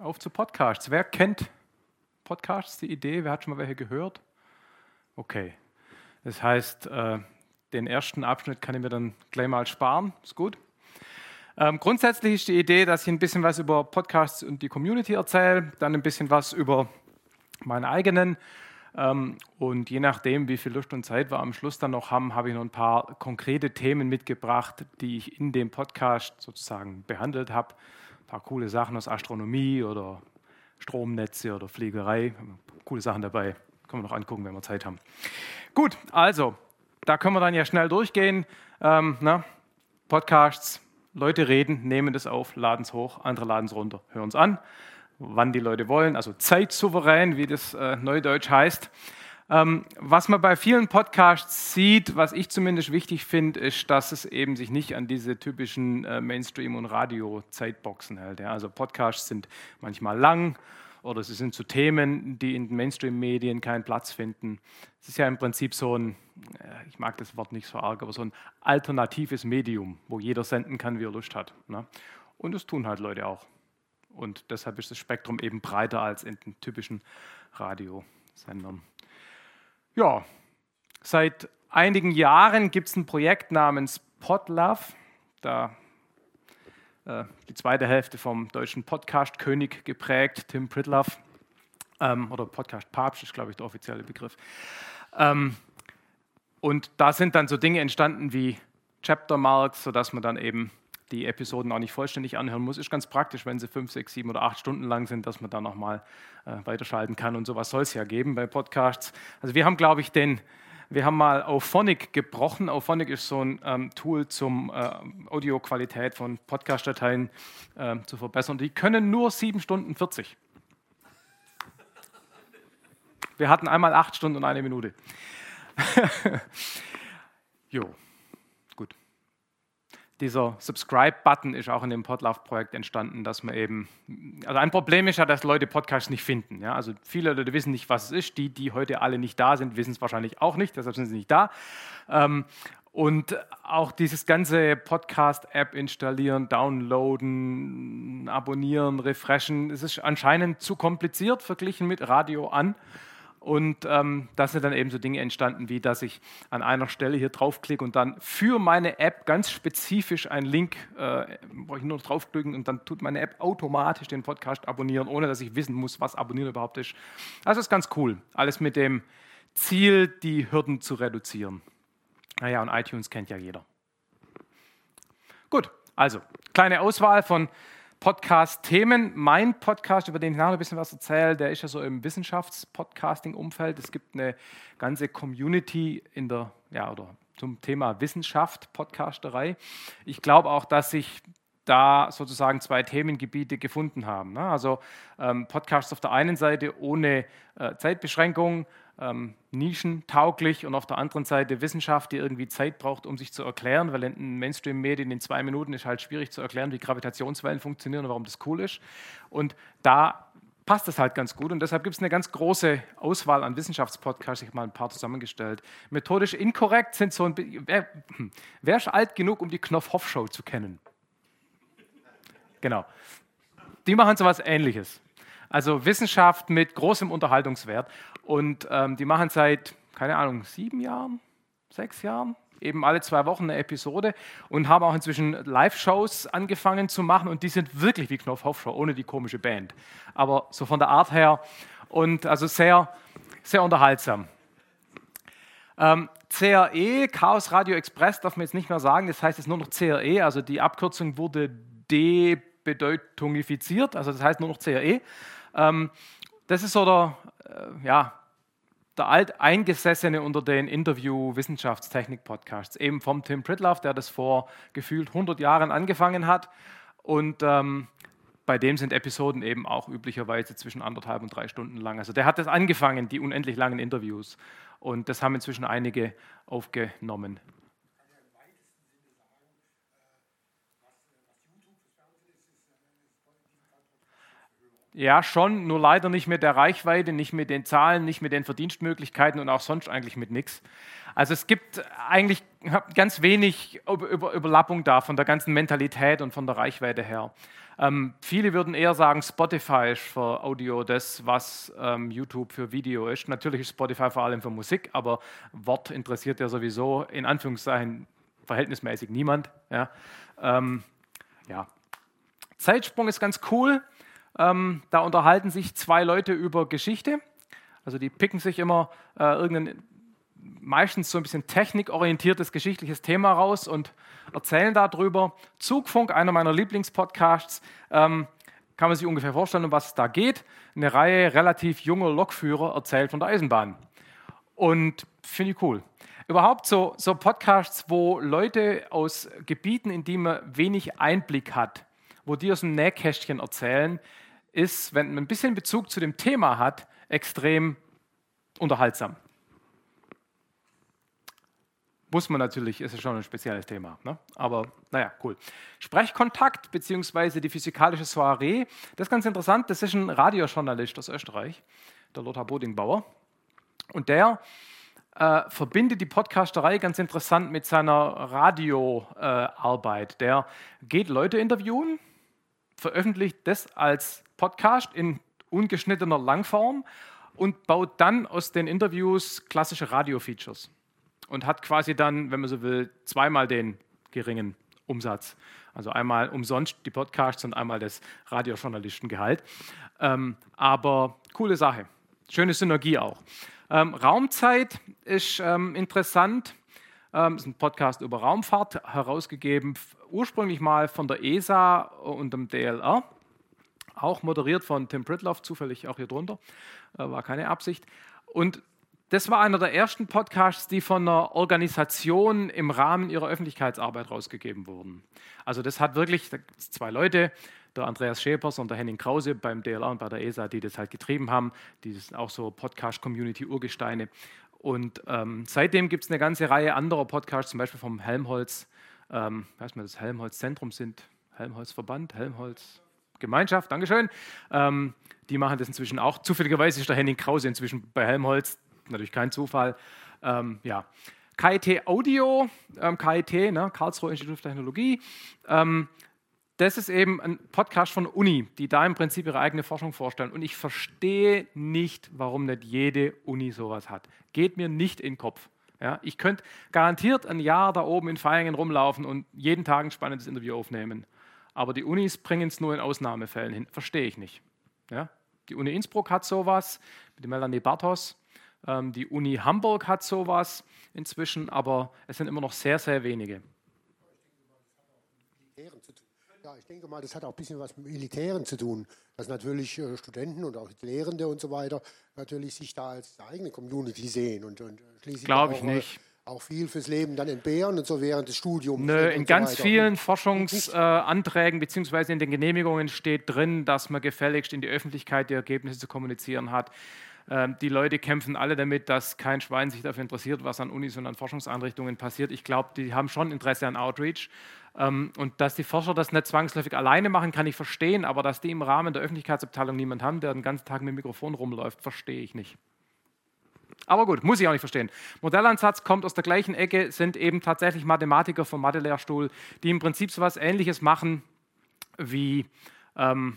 auf zu Podcasts. Wer kennt Podcasts, die Idee? Wer hat schon mal welche gehört? Okay. Das heißt, äh, den ersten Abschnitt kann ich mir dann gleich mal sparen. Ist gut. Ähm, grundsätzlich ist die Idee, dass ich ein bisschen was über Podcasts und die Community erzähle, dann ein bisschen was über meinen eigenen. Ähm, und je nachdem, wie viel Lust und Zeit wir am Schluss dann noch haben, habe ich noch ein paar konkrete Themen mitgebracht, die ich in dem Podcast sozusagen behandelt habe. Paar coole Sachen aus Astronomie oder Stromnetze oder Fliegerei. Coole Sachen dabei. Können wir noch angucken, wenn wir Zeit haben. Gut, also, da können wir dann ja schnell durchgehen. Ähm, na, Podcasts, Leute reden, nehmen das auf, laden es hoch, andere laden es runter, hören es an, wann die Leute wollen, also zeitsouverän, wie das äh, neudeutsch heißt. Ähm, was man bei vielen Podcasts sieht, was ich zumindest wichtig finde, ist, dass es eben sich nicht an diese typischen äh, Mainstream- und Radio-Zeitboxen hält. Also Podcasts sind manchmal lang oder sie sind zu Themen, die in den Mainstream-Medien keinen Platz finden. Es ist ja im Prinzip so ein, äh, ich mag das Wort nicht so arg, aber so ein alternatives Medium, wo jeder senden kann, wie er Lust hat. Ne? Und das tun halt Leute auch. Und deshalb ist das Spektrum eben breiter als in den typischen Radiosendern. Ja, seit einigen Jahren gibt es ein Projekt namens Podlove. Da äh, die zweite Hälfte vom deutschen Podcast-König geprägt, Tim Pritlove. Ähm, oder Podcast-Papst ist, glaube ich, der offizielle Begriff. Ähm, und da sind dann so Dinge entstanden wie Chapter Marks, sodass man dann eben die Episoden auch nicht vollständig anhören muss. Ist ganz praktisch, wenn sie fünf, sechs, sieben oder acht Stunden lang sind, dass man da nochmal äh, weiterschalten kann. Und sowas soll es ja geben bei Podcasts. Also wir haben, glaube ich, den, wir haben mal Auphonic gebrochen. Auphonic ist so ein ähm, Tool zum äh, Audioqualität von Podcast-Dateien äh, zu verbessern. Die können nur sieben Stunden 40. Wir hatten einmal acht Stunden und eine Minute. jo dieser Subscribe-Button ist auch in dem Podlove-Projekt entstanden, dass man eben, also ein Problem ist ja, dass Leute Podcasts nicht finden. Ja? Also viele Leute wissen nicht, was es ist. Die, die heute alle nicht da sind, wissen es wahrscheinlich auch nicht, deshalb sind sie nicht da. Ähm, und auch dieses ganze Podcast-App installieren, downloaden, abonnieren, refreshen, es ist anscheinend zu kompliziert verglichen mit Radio an. Und ähm, da sind dann eben so Dinge entstanden, wie dass ich an einer Stelle hier draufklicke und dann für meine App ganz spezifisch einen Link, äh, brauche ich nur draufklicken und dann tut meine App automatisch den Podcast abonnieren, ohne dass ich wissen muss, was abonnieren überhaupt ist. Also ist ganz cool. Alles mit dem Ziel, die Hürden zu reduzieren. Naja, und iTunes kennt ja jeder. Gut, also kleine Auswahl von Podcast-Themen. Mein Podcast, über den ich nachher ein bisschen was erzähle, der ist ja so im Wissenschafts-Podcasting-Umfeld. Es gibt eine ganze Community in der, ja, oder zum Thema Wissenschaft, Podcasterei. Ich glaube auch, dass sich da sozusagen zwei Themengebiete gefunden haben. Ne? Also ähm, Podcasts auf der einen Seite ohne äh, Zeitbeschränkung, ähm, nischentauglich und auf der anderen Seite Wissenschaft, die irgendwie Zeit braucht, um sich zu erklären, weil in Mainstream-Medien in zwei Minuten ist halt schwierig zu erklären, wie Gravitationswellen funktionieren und warum das cool ist. Und da passt das halt ganz gut und deshalb gibt es eine ganz große Auswahl an Wissenschaftspodcasts. Ich habe mal ein paar zusammengestellt. Methodisch inkorrekt sind so ein wer, hm, wer ist alt genug, um die Knopf-Hoff-Show zu kennen? Genau. Die machen so was Ähnliches. Also Wissenschaft mit großem Unterhaltungswert. Und ähm, die machen seit, keine Ahnung, sieben Jahren, sechs Jahren, eben alle zwei Wochen eine Episode und haben auch inzwischen Live-Shows angefangen zu machen. Und die sind wirklich wie Knopf Hoffshow, ohne die komische Band. Aber so von der Art her und also sehr, sehr unterhaltsam. Ähm, CRE, Chaos Radio Express, darf man jetzt nicht mehr sagen, das heißt jetzt nur noch CRE, also die Abkürzung wurde debedeutungfiziert, also das heißt nur noch CRE. Ähm, das ist so der, äh, ja, der Alteingesessene unter den Interview-Wissenschaftstechnik-Podcasts, eben vom Tim Pritlove, der das vor gefühlt 100 Jahren angefangen hat. Und ähm, bei dem sind Episoden eben auch üblicherweise zwischen anderthalb und drei Stunden lang. Also der hat das angefangen, die unendlich langen Interviews. Und das haben inzwischen einige aufgenommen. Ja, schon, nur leider nicht mit der Reichweite, nicht mit den Zahlen, nicht mit den Verdienstmöglichkeiten und auch sonst eigentlich mit nichts. Also es gibt eigentlich ganz wenig Überlappung da von der ganzen Mentalität und von der Reichweite her. Ähm, viele würden eher sagen, Spotify ist für Audio das, was ähm, YouTube für Video ist. Natürlich ist Spotify vor allem für Musik, aber Wort interessiert ja sowieso in Anführungszeichen verhältnismäßig niemand. Ja. Ähm, ja. Zeitsprung ist ganz cool. Ähm, da unterhalten sich zwei Leute über Geschichte. Also die picken sich immer äh, irgendein meistens so ein bisschen technikorientiertes geschichtliches Thema raus und erzählen darüber. Zugfunk, einer meiner Lieblingspodcasts, ähm, kann man sich ungefähr vorstellen, um was es da geht. Eine Reihe relativ junger Lokführer erzählt von der Eisenbahn. Und finde ich cool. Überhaupt so, so Podcasts, wo Leute aus Gebieten, in die man wenig Einblick hat, wo die aus dem Nähkästchen erzählen, ist, wenn man ein bisschen Bezug zu dem Thema hat, extrem unterhaltsam. Muss man natürlich, ist ja schon ein spezielles Thema. Ne? Aber naja, cool. Sprechkontakt bzw. die physikalische Soiree, das ist ganz interessant. Das ist ein Radiojournalist aus Österreich, der Lothar Bodingbauer. Und der äh, verbindet die Podcasterei ganz interessant mit seiner Radioarbeit. Äh, der geht Leute interviewen, veröffentlicht das als Podcast in ungeschnittener Langform und baut dann aus den Interviews klassische Radio-Features und hat quasi dann, wenn man so will, zweimal den geringen Umsatz. Also einmal umsonst die Podcasts und einmal das Radiojournalistengehalt. Ähm, aber coole Sache. Schöne Synergie auch. Ähm, Raumzeit ist ähm, interessant. Ähm, ist ein Podcast über Raumfahrt, herausgegeben ursprünglich mal von der ESA und dem DLR. Auch moderiert von Tim Pritloff, zufällig auch hier drunter. Äh, war keine Absicht. Und das war einer der ersten Podcasts, die von einer Organisation im Rahmen ihrer Öffentlichkeitsarbeit rausgegeben wurden. Also das hat wirklich zwei Leute, der Andreas Schäpers und der Henning Krause beim DLR und bei der ESA, die das halt getrieben haben. Die sind auch so Podcast-Community-Urgesteine. Und ähm, seitdem gibt es eine ganze Reihe anderer Podcasts, zum Beispiel vom Helmholtz, ähm, weiß man, das Helmholtz-Zentrum sind, Helmholtz-Verband, Helmholtz Gemeinschaft, Dankeschön. Ähm, die machen das inzwischen auch. Zufälligerweise ist der Henning Krause inzwischen bei Helmholtz natürlich kein Zufall. Ähm, ja. KIT Audio, ähm, KIT, ne, Karlsruhe Institut für Technologie, ähm, das ist eben ein Podcast von Uni, die da im Prinzip ihre eigene Forschung vorstellen. Und ich verstehe nicht, warum nicht jede Uni sowas hat. Geht mir nicht in den Kopf. Ja, ich könnte garantiert ein Jahr da oben in Feingen rumlaufen und jeden Tag ein spannendes Interview aufnehmen. Aber die Unis bringen es nur in Ausnahmefällen hin. Verstehe ich nicht. Ja? Die Uni Innsbruck hat sowas mit Melanie Bartos. Ähm, die Uni Hamburg hat sowas inzwischen, aber es sind immer noch sehr, sehr wenige. Ja, ich denke mal, das hat auch ein bisschen was mit Militären zu tun, dass natürlich äh, Studenten und auch Lehrende und so weiter natürlich sich da als eigene Community sehen und, und schließlich Glaube ich nicht auch viel fürs Leben dann entbehren und so während des Studiums. Nö, in ganz so vielen Forschungsanträgen äh, bzw. in den Genehmigungen steht drin, dass man gefälligst in die Öffentlichkeit die Ergebnisse zu kommunizieren hat. Ähm, die Leute kämpfen alle damit, dass kein Schwein sich dafür interessiert, was an Unis und an Forschungseinrichtungen passiert. Ich glaube, die haben schon Interesse an Outreach. Ähm, und dass die Forscher das nicht zwangsläufig alleine machen, kann ich verstehen, aber dass die im Rahmen der Öffentlichkeitsabteilung niemand haben, der den ganzen Tag mit dem Mikrofon rumläuft, verstehe ich nicht. Aber gut, muss ich auch nicht verstehen. Modellansatz kommt aus der gleichen Ecke, sind eben tatsächlich Mathematiker vom Mathe-Lehrstuhl, die im Prinzip so etwas Ähnliches machen wie ähm,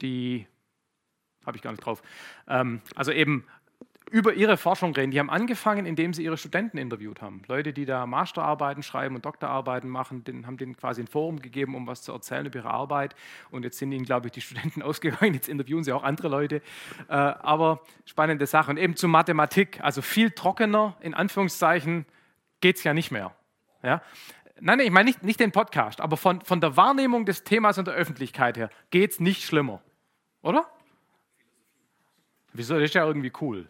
die habe ich gar nicht drauf. Ähm, also eben über ihre Forschung reden. Die haben angefangen, indem sie ihre Studenten interviewt haben. Leute, die da Masterarbeiten schreiben und Doktorarbeiten machen, den, haben denen quasi ein Forum gegeben, um was zu erzählen über ihre Arbeit. Und jetzt sind ihnen, glaube ich, die Studenten ausgegangen. Jetzt interviewen sie auch andere Leute. Äh, aber spannende Sache. Und eben zur Mathematik. Also viel trockener, in Anführungszeichen, geht es ja nicht mehr. Ja? Nein, nein, ich meine nicht, nicht den Podcast, aber von, von der Wahrnehmung des Themas und der Öffentlichkeit her geht es nicht schlimmer. Oder? Wieso? Das ist ja irgendwie cool.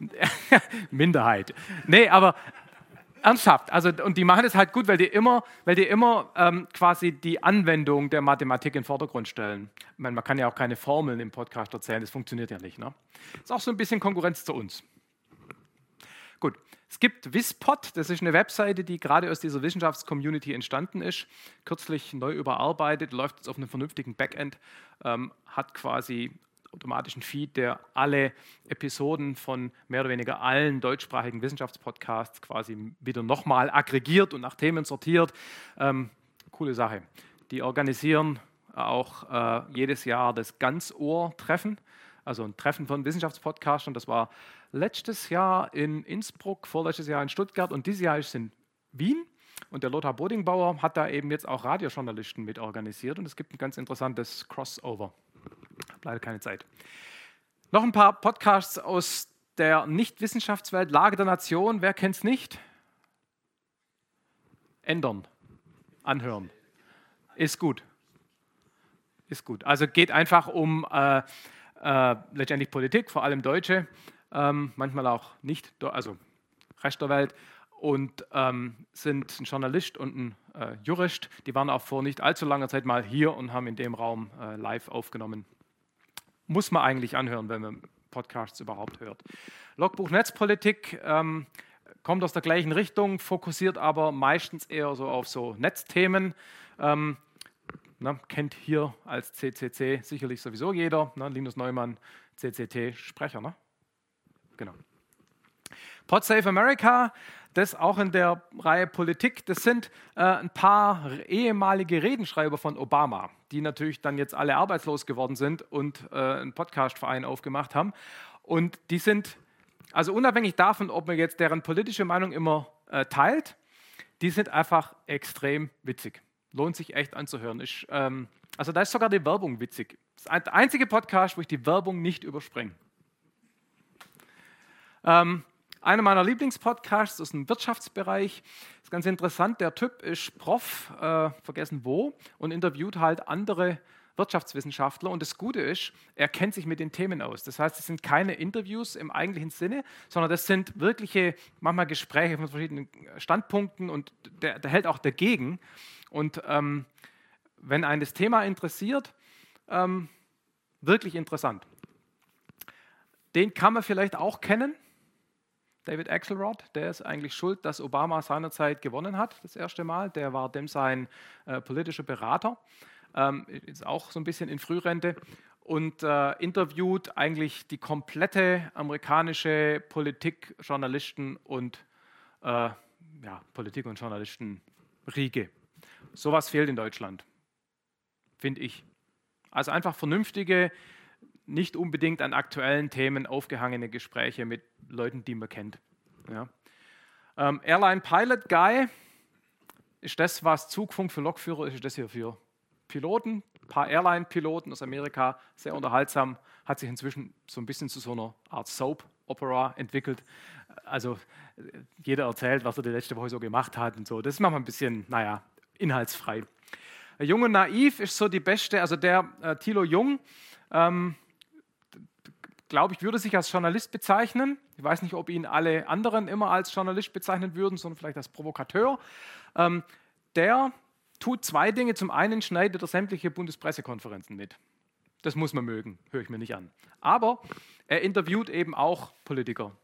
Minderheit. Nee, aber ernsthaft. Also, und die machen es halt gut, weil die immer, weil die immer ähm, quasi die Anwendung der Mathematik in den Vordergrund stellen. Ich meine, man kann ja auch keine Formeln im Podcast erzählen, das funktioniert ja nicht. Ne? Ist auch so ein bisschen Konkurrenz zu uns. Gut, es gibt Wispod, das ist eine Webseite, die gerade aus dieser Wissenschaftscommunity entstanden ist, kürzlich neu überarbeitet, läuft jetzt auf einem vernünftigen Backend, ähm, hat quasi automatischen Feed, der alle Episoden von mehr oder weniger allen deutschsprachigen Wissenschaftspodcasts quasi wieder nochmal aggregiert und nach Themen sortiert. Ähm, coole Sache. Die organisieren auch äh, jedes Jahr das Ganzohr-Treffen, also ein Treffen von Wissenschaftspodcastern. Das war letztes Jahr in Innsbruck, vorletztes Jahr in Stuttgart und dieses Jahr ist es in Wien. Und der Lothar Bodingbauer hat da eben jetzt auch Radiojournalisten mit organisiert und es gibt ein ganz interessantes Crossover. Leider keine Zeit. Noch ein paar Podcasts aus der Nicht-Wissenschaftswelt, Lage der Nation, wer kennt es nicht? Ändern, anhören. Ist gut. Ist gut. Also geht einfach um äh, äh, letztendlich Politik, vor allem Deutsche ähm, manchmal auch nicht, also Rest der Welt, und ähm, sind ein Journalist und ein äh, Jurist. Die waren auch vor nicht allzu langer Zeit mal hier und haben in dem Raum äh, live aufgenommen. Muss man eigentlich anhören, wenn man Podcasts überhaupt hört. Logbuch Netzpolitik ähm, kommt aus der gleichen Richtung, fokussiert aber meistens eher so auf so Netzthemen. Ähm, na, kennt hier als CCC sicherlich sowieso jeder. Ne? Linus Neumann, CCT-Sprecher. Ne? Genau. PodSafe America, das auch in der Reihe Politik, das sind äh, ein paar ehemalige Redenschreiber von Obama, die natürlich dann jetzt alle arbeitslos geworden sind und äh, einen Podcastverein aufgemacht haben. Und die sind, also unabhängig davon, ob man jetzt deren politische Meinung immer äh, teilt, die sind einfach extrem witzig. Lohnt sich echt anzuhören. Ich, ähm, also da ist sogar die Werbung witzig. Das ist der einzige Podcast, wo ich die Werbung nicht überspringe. Ähm, einer meiner Lieblingspodcasts aus dem Wirtschaftsbereich. Ist ganz interessant. Der Typ ist Prof, äh, vergessen wo, und interviewt halt andere Wirtschaftswissenschaftler. Und das Gute ist, er kennt sich mit den Themen aus. Das heißt, es sind keine Interviews im eigentlichen Sinne, sondern das sind wirkliche, manchmal Gespräche von verschiedenen Standpunkten und der, der hält auch dagegen. Und ähm, wenn ein das Thema interessiert, ähm, wirklich interessant. Den kann man vielleicht auch kennen. David Axelrod, der ist eigentlich schuld, dass Obama seinerzeit gewonnen hat, das erste Mal. Der war dem sein äh, politischer Berater, ähm, ist auch so ein bisschen in Frührente und äh, interviewt eigentlich die komplette amerikanische Politik, Journalisten und äh, ja, Politik- und Journalisten-Riege. Sowas fehlt in Deutschland, finde ich. Also einfach vernünftige, nicht unbedingt an aktuellen Themen aufgehangene Gespräche mit Leuten, die man kennt. Ja. Ähm, Airline Pilot Guy ist das, was Zugfunk für Lokführer ist, ist das hier für Piloten. Ein paar Airline-Piloten aus Amerika, sehr unterhaltsam, hat sich inzwischen so ein bisschen zu so einer Art Soap-Opera entwickelt. Also jeder erzählt, was er die letzte Woche so gemacht hat und so. Das ist manchmal ein bisschen, naja, inhaltsfrei. Jung und Naiv ist so die beste, also der äh, Thilo Jung, ähm, glaube ich, würde sich als Journalist bezeichnen. Ich weiß nicht, ob ihn alle anderen immer als Journalist bezeichnen würden, sondern vielleicht als Provokateur. Ähm, der tut zwei Dinge. Zum einen schneidet er sämtliche Bundespressekonferenzen mit. Das muss man mögen, höre ich mir nicht an. Aber er interviewt eben auch Politiker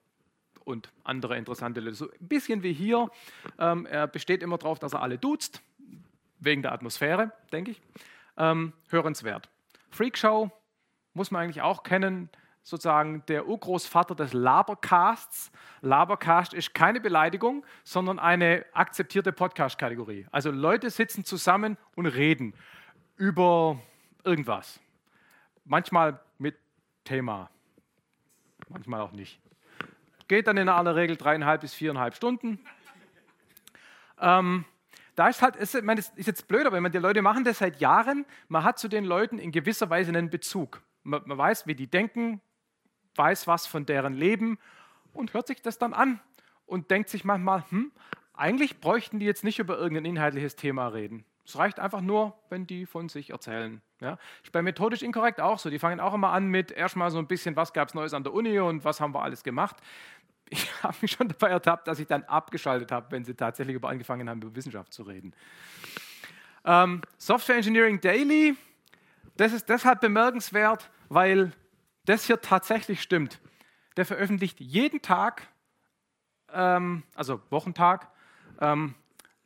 und andere interessante Leute. So ein bisschen wie hier. Ähm, er besteht immer darauf, dass er alle duzt, wegen der Atmosphäre, denke ich. Ähm, hörenswert. Freakshow muss man eigentlich auch kennen sozusagen der Urgroßvater des Labercasts. Labercast ist keine Beleidigung, sondern eine akzeptierte Podcast-Kategorie. Also Leute sitzen zusammen und reden über irgendwas. Manchmal mit Thema, manchmal auch nicht. Geht dann in aller Regel dreieinhalb bis viereinhalb Stunden. Ähm, da ist halt, ist, ich meine, das ist jetzt blöd, aber die Leute machen das seit Jahren. Man hat zu den Leuten in gewisser Weise einen Bezug. Man, man weiß, wie die denken, weiß was von deren Leben und hört sich das dann an und denkt sich manchmal, hm, eigentlich bräuchten die jetzt nicht über irgendein inhaltliches Thema reden. Es reicht einfach nur, wenn die von sich erzählen. Ja? Ist bei methodisch inkorrekt auch so. Die fangen auch immer an mit erstmal so ein bisschen, was gab es Neues an der Uni und was haben wir alles gemacht. Ich habe mich schon dabei ertappt, dass ich dann abgeschaltet habe, wenn sie tatsächlich über angefangen haben, über Wissenschaft zu reden. Ähm, Software Engineering Daily, das ist deshalb bemerkenswert, weil das hier tatsächlich stimmt, der veröffentlicht jeden Tag äh, ähm, also Wochentag, ähm,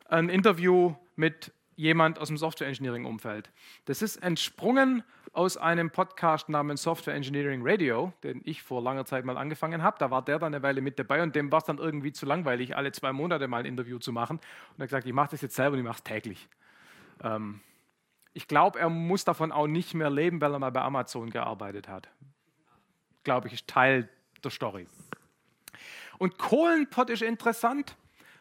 ein Interview mit jemand aus dem Software Engineering Umfeld. Das ist entsprungen aus einem Podcast namens Software Engineering Radio, den ich vor langer Zeit mal angefangen habe. Da war der dann eine Weile mit dabei und dem war es dann irgendwie zu langweilig, alle zwei Monate mal ein Interview zu machen. Und er hat gesagt, ich mache das jetzt selber und ich mache es täglich. Ähm, ich glaube, er muss davon auch nicht mehr leben, weil er mal bei Amazon gearbeitet hat. Glaube ich, ist Teil der Story. Und Kohlenpott ist interessant,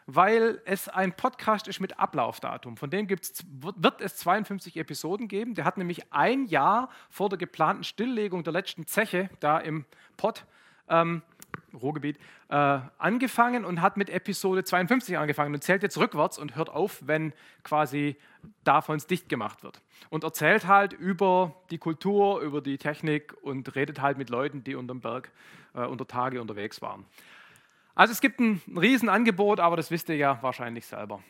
weil es ein Podcast ist mit Ablaufdatum. Von dem gibt's, wird es 52 Episoden geben. Der hat nämlich ein Jahr vor der geplanten Stilllegung der letzten Zeche da im Pod ähm, Ruhrgebiet, äh, angefangen und hat mit Episode 52 angefangen und zählt jetzt rückwärts und hört auf, wenn quasi davon dicht gemacht wird. Und erzählt halt über die Kultur, über die Technik und redet halt mit Leuten, die unterm Berg äh, unter Tage unterwegs waren. Also es gibt ein Riesenangebot, aber das wisst ihr ja wahrscheinlich selber.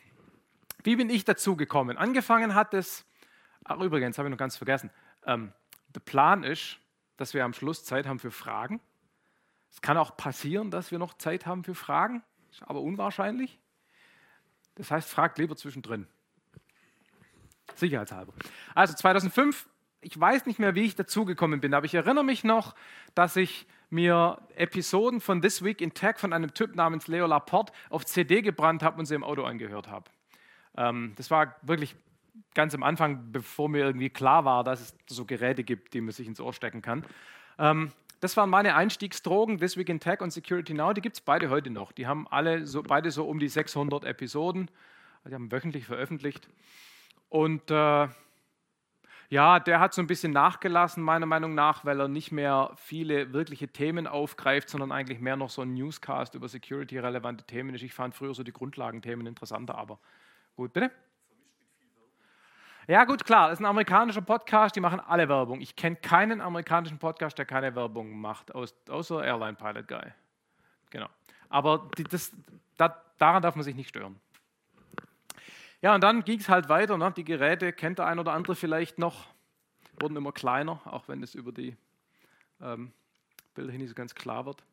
Wie bin ich dazu gekommen? Angefangen hat es, ach übrigens, habe ich noch ganz vergessen, ähm, der Plan ist, dass wir am Schluss Zeit haben für Fragen. Es kann auch passieren, dass wir noch Zeit haben für Fragen, ist aber unwahrscheinlich. Das heißt, fragt lieber zwischendrin. Sicherheitshalber. Also 2005, ich weiß nicht mehr, wie ich dazugekommen bin, aber ich erinnere mich noch, dass ich mir Episoden von This Week in Tech von einem Typ namens Leo Laporte auf CD gebrannt habe und sie im Auto angehört habe. Ähm, das war wirklich ganz am Anfang, bevor mir irgendwie klar war, dass es so Geräte gibt, die man sich ins Ohr stecken kann. Ähm, das waren meine Einstiegsdrogen, This Week in Tech und Security Now. Die gibt es beide heute noch. Die haben alle so, beide so um die 600 Episoden. Die haben wöchentlich veröffentlicht. Und äh, ja, der hat so ein bisschen nachgelassen, meiner Meinung nach, weil er nicht mehr viele wirkliche Themen aufgreift, sondern eigentlich mehr noch so ein Newscast über security-relevante Themen ist. Ich fand früher so die Grundlagenthemen interessanter, aber gut, bitte. Ja, gut, klar, das ist ein amerikanischer Podcast, die machen alle Werbung. Ich kenne keinen amerikanischen Podcast, der keine Werbung macht, außer Airline Pilot Guy. Genau. Aber die, das, da, daran darf man sich nicht stören. Ja, und dann ging es halt weiter. Ne? Die Geräte kennt der ein oder andere vielleicht noch, wurden immer kleiner, auch wenn es über die ähm, Bilder hin nicht so ganz klar wird.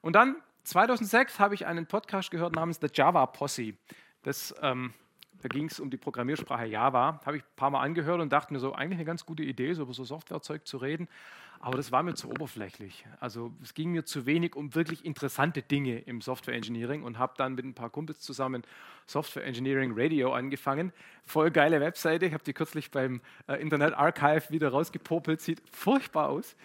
Und dann 2006 habe ich einen Podcast gehört namens The Java Posse. Das ähm, da ging es um die Programmiersprache Java. Habe ich ein paar Mal angehört und dachte mir so, eigentlich eine ganz gute Idee, so über so Softwarezeug zu reden. Aber das war mir zu oberflächlich. Also es ging mir zu wenig um wirklich interessante Dinge im Software Engineering und habe dann mit ein paar Kumpels zusammen Software Engineering Radio angefangen. Voll geile Webseite. Ich habe die kürzlich beim äh, Internet Archive wieder rausgepopelt. Sieht furchtbar aus.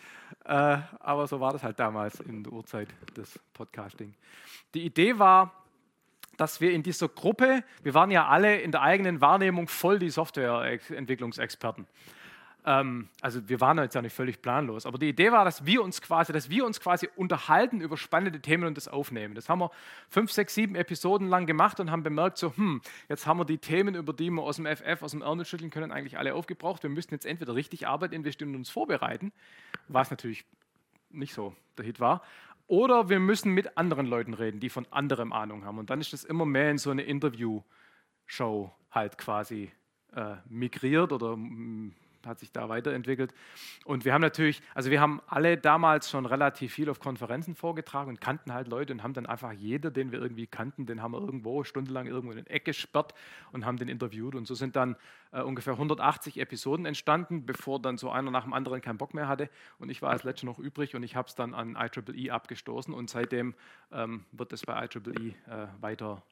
Äh, aber so war das halt damals in der Uhrzeit des Podcasting. Die Idee war, dass wir in dieser Gruppe, wir waren ja alle in der eigenen Wahrnehmung voll die Softwareentwicklungsexperten. Ähm, also wir waren jetzt ja nicht völlig planlos, aber die Idee war, dass wir uns quasi, dass wir uns quasi unterhalten über spannende Themen und das aufnehmen. Das haben wir fünf, sechs, sieben Episoden lang gemacht und haben bemerkt, so, hm, jetzt haben wir die Themen, über die wir aus dem FF, aus dem Ärmel schütteln können, eigentlich alle aufgebraucht. Wir müssten jetzt entweder richtig Arbeit investieren und uns vorbereiten, was natürlich nicht so der Hit war. Oder wir müssen mit anderen Leuten reden, die von anderem Ahnung haben. Und dann ist das immer mehr in so eine Interview-Show halt quasi äh, migriert oder hat sich da weiterentwickelt. Und wir haben natürlich, also wir haben alle damals schon relativ viel auf Konferenzen vorgetragen und kannten halt Leute und haben dann einfach jeder, den wir irgendwie kannten, den haben wir irgendwo stundenlang irgendwo in den Eck gesperrt und haben den interviewt. Und so sind dann äh, ungefähr 180 Episoden entstanden, bevor dann so einer nach dem anderen keinen Bock mehr hatte. Und ich war als letzter noch übrig und ich habe es dann an IEEE abgestoßen und seitdem ähm, wird es bei IEEE äh, weiter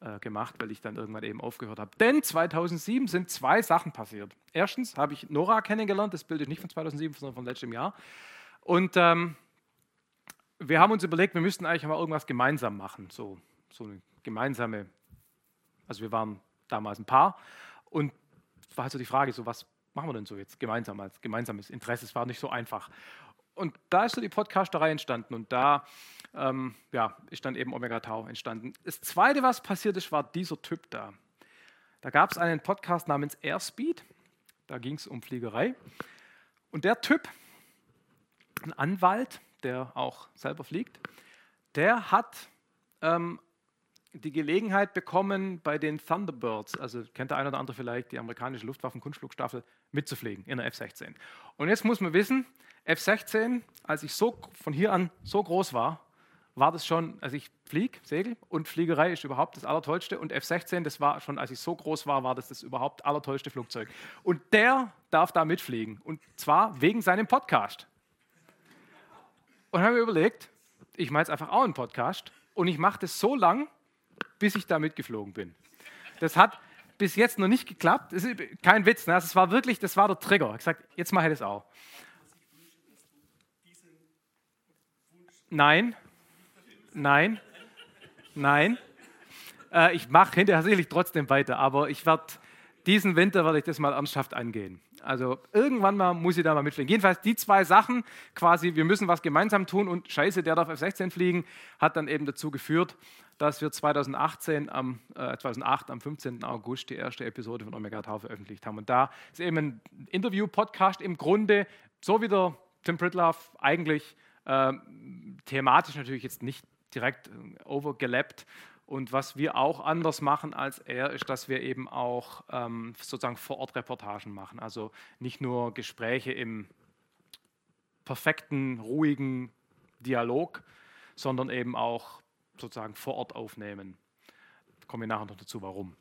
äh, gemacht, weil ich dann irgendwann eben aufgehört habe. Denn 2007 sind zwei Sachen passiert. Erstens habe ich Nora kennengelernt, das Bild ist nicht von 2007, sondern von letztem Jahr. Und ähm, wir haben uns überlegt, wir müssten eigentlich mal irgendwas gemeinsam machen, so, so eine gemeinsame, also wir waren damals ein Paar und war halt so die Frage, so was machen wir denn so jetzt gemeinsam als gemeinsames Interesse? Es war nicht so einfach. Und da ist so die Podcasterei entstanden und da ähm, ja, ist dann eben Omega Tau entstanden. Das Zweite, was passiert ist, war dieser Typ da. Da gab es einen Podcast namens Airspeed, da ging es um Fliegerei. Und der Typ, ein Anwalt, der auch selber fliegt, der hat ähm, die Gelegenheit bekommen, bei den Thunderbirds, also kennt der eine oder andere vielleicht die amerikanische Luftwaffen-Kunstflugstaffel, mitzufliegen in der F-16. Und jetzt muss man wissen, F-16, als ich so von hier an so groß war, war das schon, also ich fliege, Segel und Fliegerei ist überhaupt das Allertollste und F-16, das war schon, als ich so groß war, war das das überhaupt allertollste Flugzeug. Und der darf da mitfliegen und zwar wegen seinem Podcast. Und haben wir überlegt, ich mache jetzt einfach auch einen Podcast und ich mache das so lang, bis ich da mitgeflogen bin. Das hat bis jetzt noch nicht geklappt. Das ist kein Witz. Ne? Das also war wirklich, das war der Trigger. Ich habe gesagt, jetzt mache ich das auch. Nein, nein, nein. Äh, ich mache hinterher sicherlich trotzdem weiter, aber ich werde diesen Winter werde ich das mal ernsthaft angehen. Also irgendwann mal muss ich da mal mitfliegen. Jedenfalls die zwei Sachen, quasi, wir müssen was gemeinsam tun und scheiße, der darf F-16 fliegen, hat dann eben dazu geführt, dass wir 2018 am, äh, 2008 am 15. August die erste Episode von Omega Tau veröffentlicht haben. Und da ist eben ein Interview-Podcast im Grunde, so wie der Tim Pritloff eigentlich thematisch natürlich jetzt nicht direkt äh, overgelappt, und was wir auch anders machen als er, ist, dass wir eben auch ähm, sozusagen vor Ort Reportagen machen. Also nicht nur Gespräche im perfekten, ruhigen Dialog, sondern eben auch sozusagen vor Ort aufnehmen. Da komme ich nachher noch dazu, warum.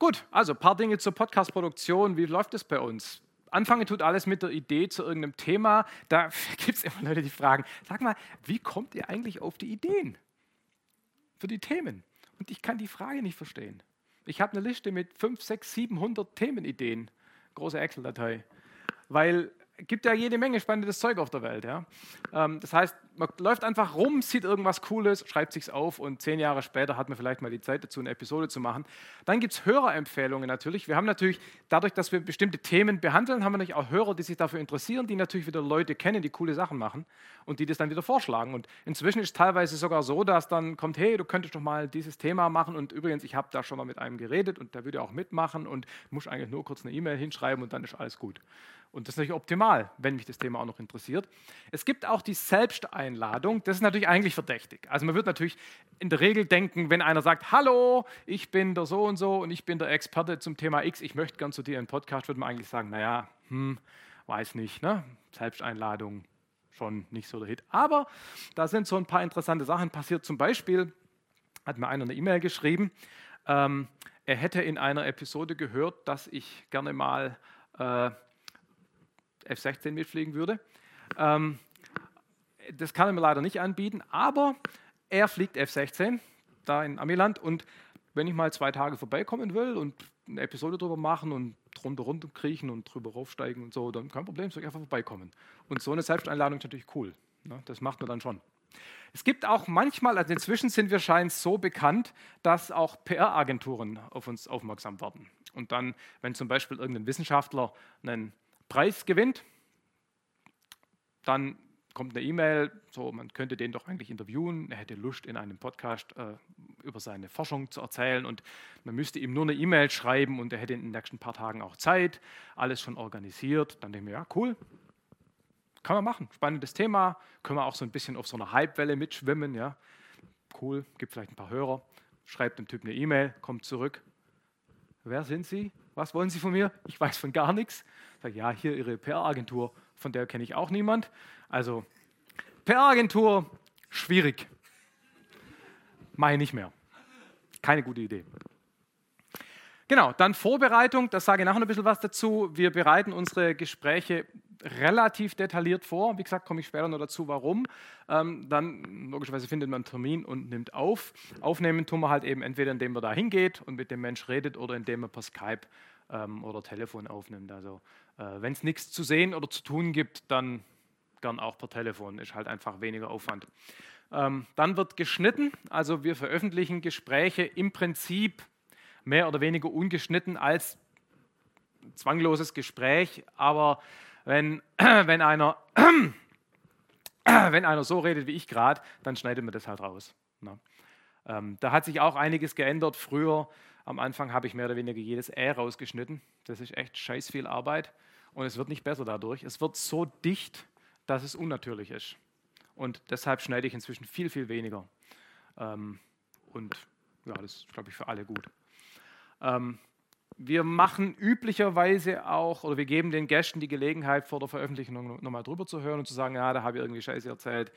Gut, also ein paar Dinge zur Podcast-Produktion. Wie läuft es bei uns? Anfangen tut alles mit der Idee zu irgendeinem Thema. Da gibt es immer Leute, die fragen, sag mal, wie kommt ihr eigentlich auf die Ideen? für die Themen. Und ich kann die Frage nicht verstehen. Ich habe eine Liste mit 5, 6, 700 Themenideen, große Excel-Datei, weil gibt ja jede Menge spannendes Zeug auf der Welt. Ja? Ähm, das heißt, man läuft einfach rum, sieht irgendwas Cooles, schreibt sich's auf und zehn Jahre später hat man vielleicht mal die Zeit dazu, eine Episode zu machen. Dann gibt es Hörerempfehlungen natürlich. Wir haben natürlich, dadurch, dass wir bestimmte Themen behandeln, haben wir natürlich auch Hörer, die sich dafür interessieren, die natürlich wieder Leute kennen, die coole Sachen machen und die das dann wieder vorschlagen. Und inzwischen ist es teilweise sogar so, dass dann kommt, hey, du könntest doch mal dieses Thema machen und übrigens, ich habe da schon mal mit einem geredet und der würde auch mitmachen und muss eigentlich nur kurz eine E-Mail hinschreiben und dann ist alles gut. Und das ist natürlich optimal, wenn mich das Thema auch noch interessiert. Es gibt auch die Selbsteinladung. Das ist natürlich eigentlich verdächtig. Also man wird natürlich in der Regel denken, wenn einer sagt, hallo, ich bin der so und so und ich bin der Experte zum Thema X, ich möchte gern zu dir einen Podcast, würde man eigentlich sagen, naja, hm, weiß nicht, ne? Selbsteinladung schon nicht so der Hit. Aber da sind so ein paar interessante Sachen passiert. Zum Beispiel hat mir einer eine E-Mail geschrieben, ähm, er hätte in einer Episode gehört, dass ich gerne mal äh, F-16 mitfliegen würde. Ähm, das kann er mir leider nicht anbieten, aber er fliegt F-16 da in Amiland und wenn ich mal zwei Tage vorbeikommen will und eine Episode drüber machen und drunter runter kriechen und drüber raufsteigen und so, dann kein Problem, soll ich einfach vorbeikommen. Und so eine Selbsteinladung ist natürlich cool. Ne? Das macht man dann schon. Es gibt auch manchmal, also inzwischen sind wir scheinbar so bekannt, dass auch PR-Agenturen auf uns aufmerksam werden. Und dann, wenn zum Beispiel irgendein Wissenschaftler einen Preis gewinnt, dann kommt eine E-Mail, so man könnte den doch eigentlich interviewen, er hätte Lust in einem Podcast äh, über seine Forschung zu erzählen und man müsste ihm nur eine E-Mail schreiben und er hätte in den nächsten paar Tagen auch Zeit, alles schon organisiert. Dann denke ich mir, ja cool, kann man machen, spannendes Thema, können wir auch so ein bisschen auf so einer Hypewelle mitschwimmen, ja, cool, gibt vielleicht ein paar Hörer, schreibt dem Typ eine E-Mail, kommt zurück, wer sind Sie? Was wollen Sie von mir? Ich weiß von gar nichts. Sag, ja, hier Ihre PR-Agentur, von der kenne ich auch niemand. Also PR-Agentur, schwierig. Mache ich nicht mehr. Keine gute Idee. Genau, dann Vorbereitung, das sage ich nachher noch ein bisschen was dazu. Wir bereiten unsere Gespräche relativ detailliert vor. Wie gesagt, komme ich später noch dazu, warum. Ähm, dann logischerweise findet man einen Termin und nimmt auf. Aufnehmen tun wir halt eben entweder, indem man da hingeht und mit dem Mensch redet oder indem man per Skype ähm, oder Telefon aufnimmt. Also äh, wenn es nichts zu sehen oder zu tun gibt, dann gern auch per Telefon. Ist halt einfach weniger Aufwand. Ähm, dann wird geschnitten, also wir veröffentlichen Gespräche im Prinzip mehr oder weniger ungeschnitten als zwangloses Gespräch, aber wenn, wenn, einer, wenn einer so redet wie ich gerade, dann schneidet man das halt raus. Ne? Ähm, da hat sich auch einiges geändert. Früher, am Anfang, habe ich mehr oder weniger jedes Ä rausgeschnitten. Das ist echt scheiß viel Arbeit und es wird nicht besser dadurch. Es wird so dicht, dass es unnatürlich ist. Und deshalb schneide ich inzwischen viel, viel weniger. Ähm, und ja, das ist, glaube ich, für alle gut. Ähm, wir machen üblicherweise auch, oder wir geben den Gästen die Gelegenheit, vor der Veröffentlichung nochmal drüber zu hören und zu sagen, ja, da habe ich irgendwie Scheiße erzählt,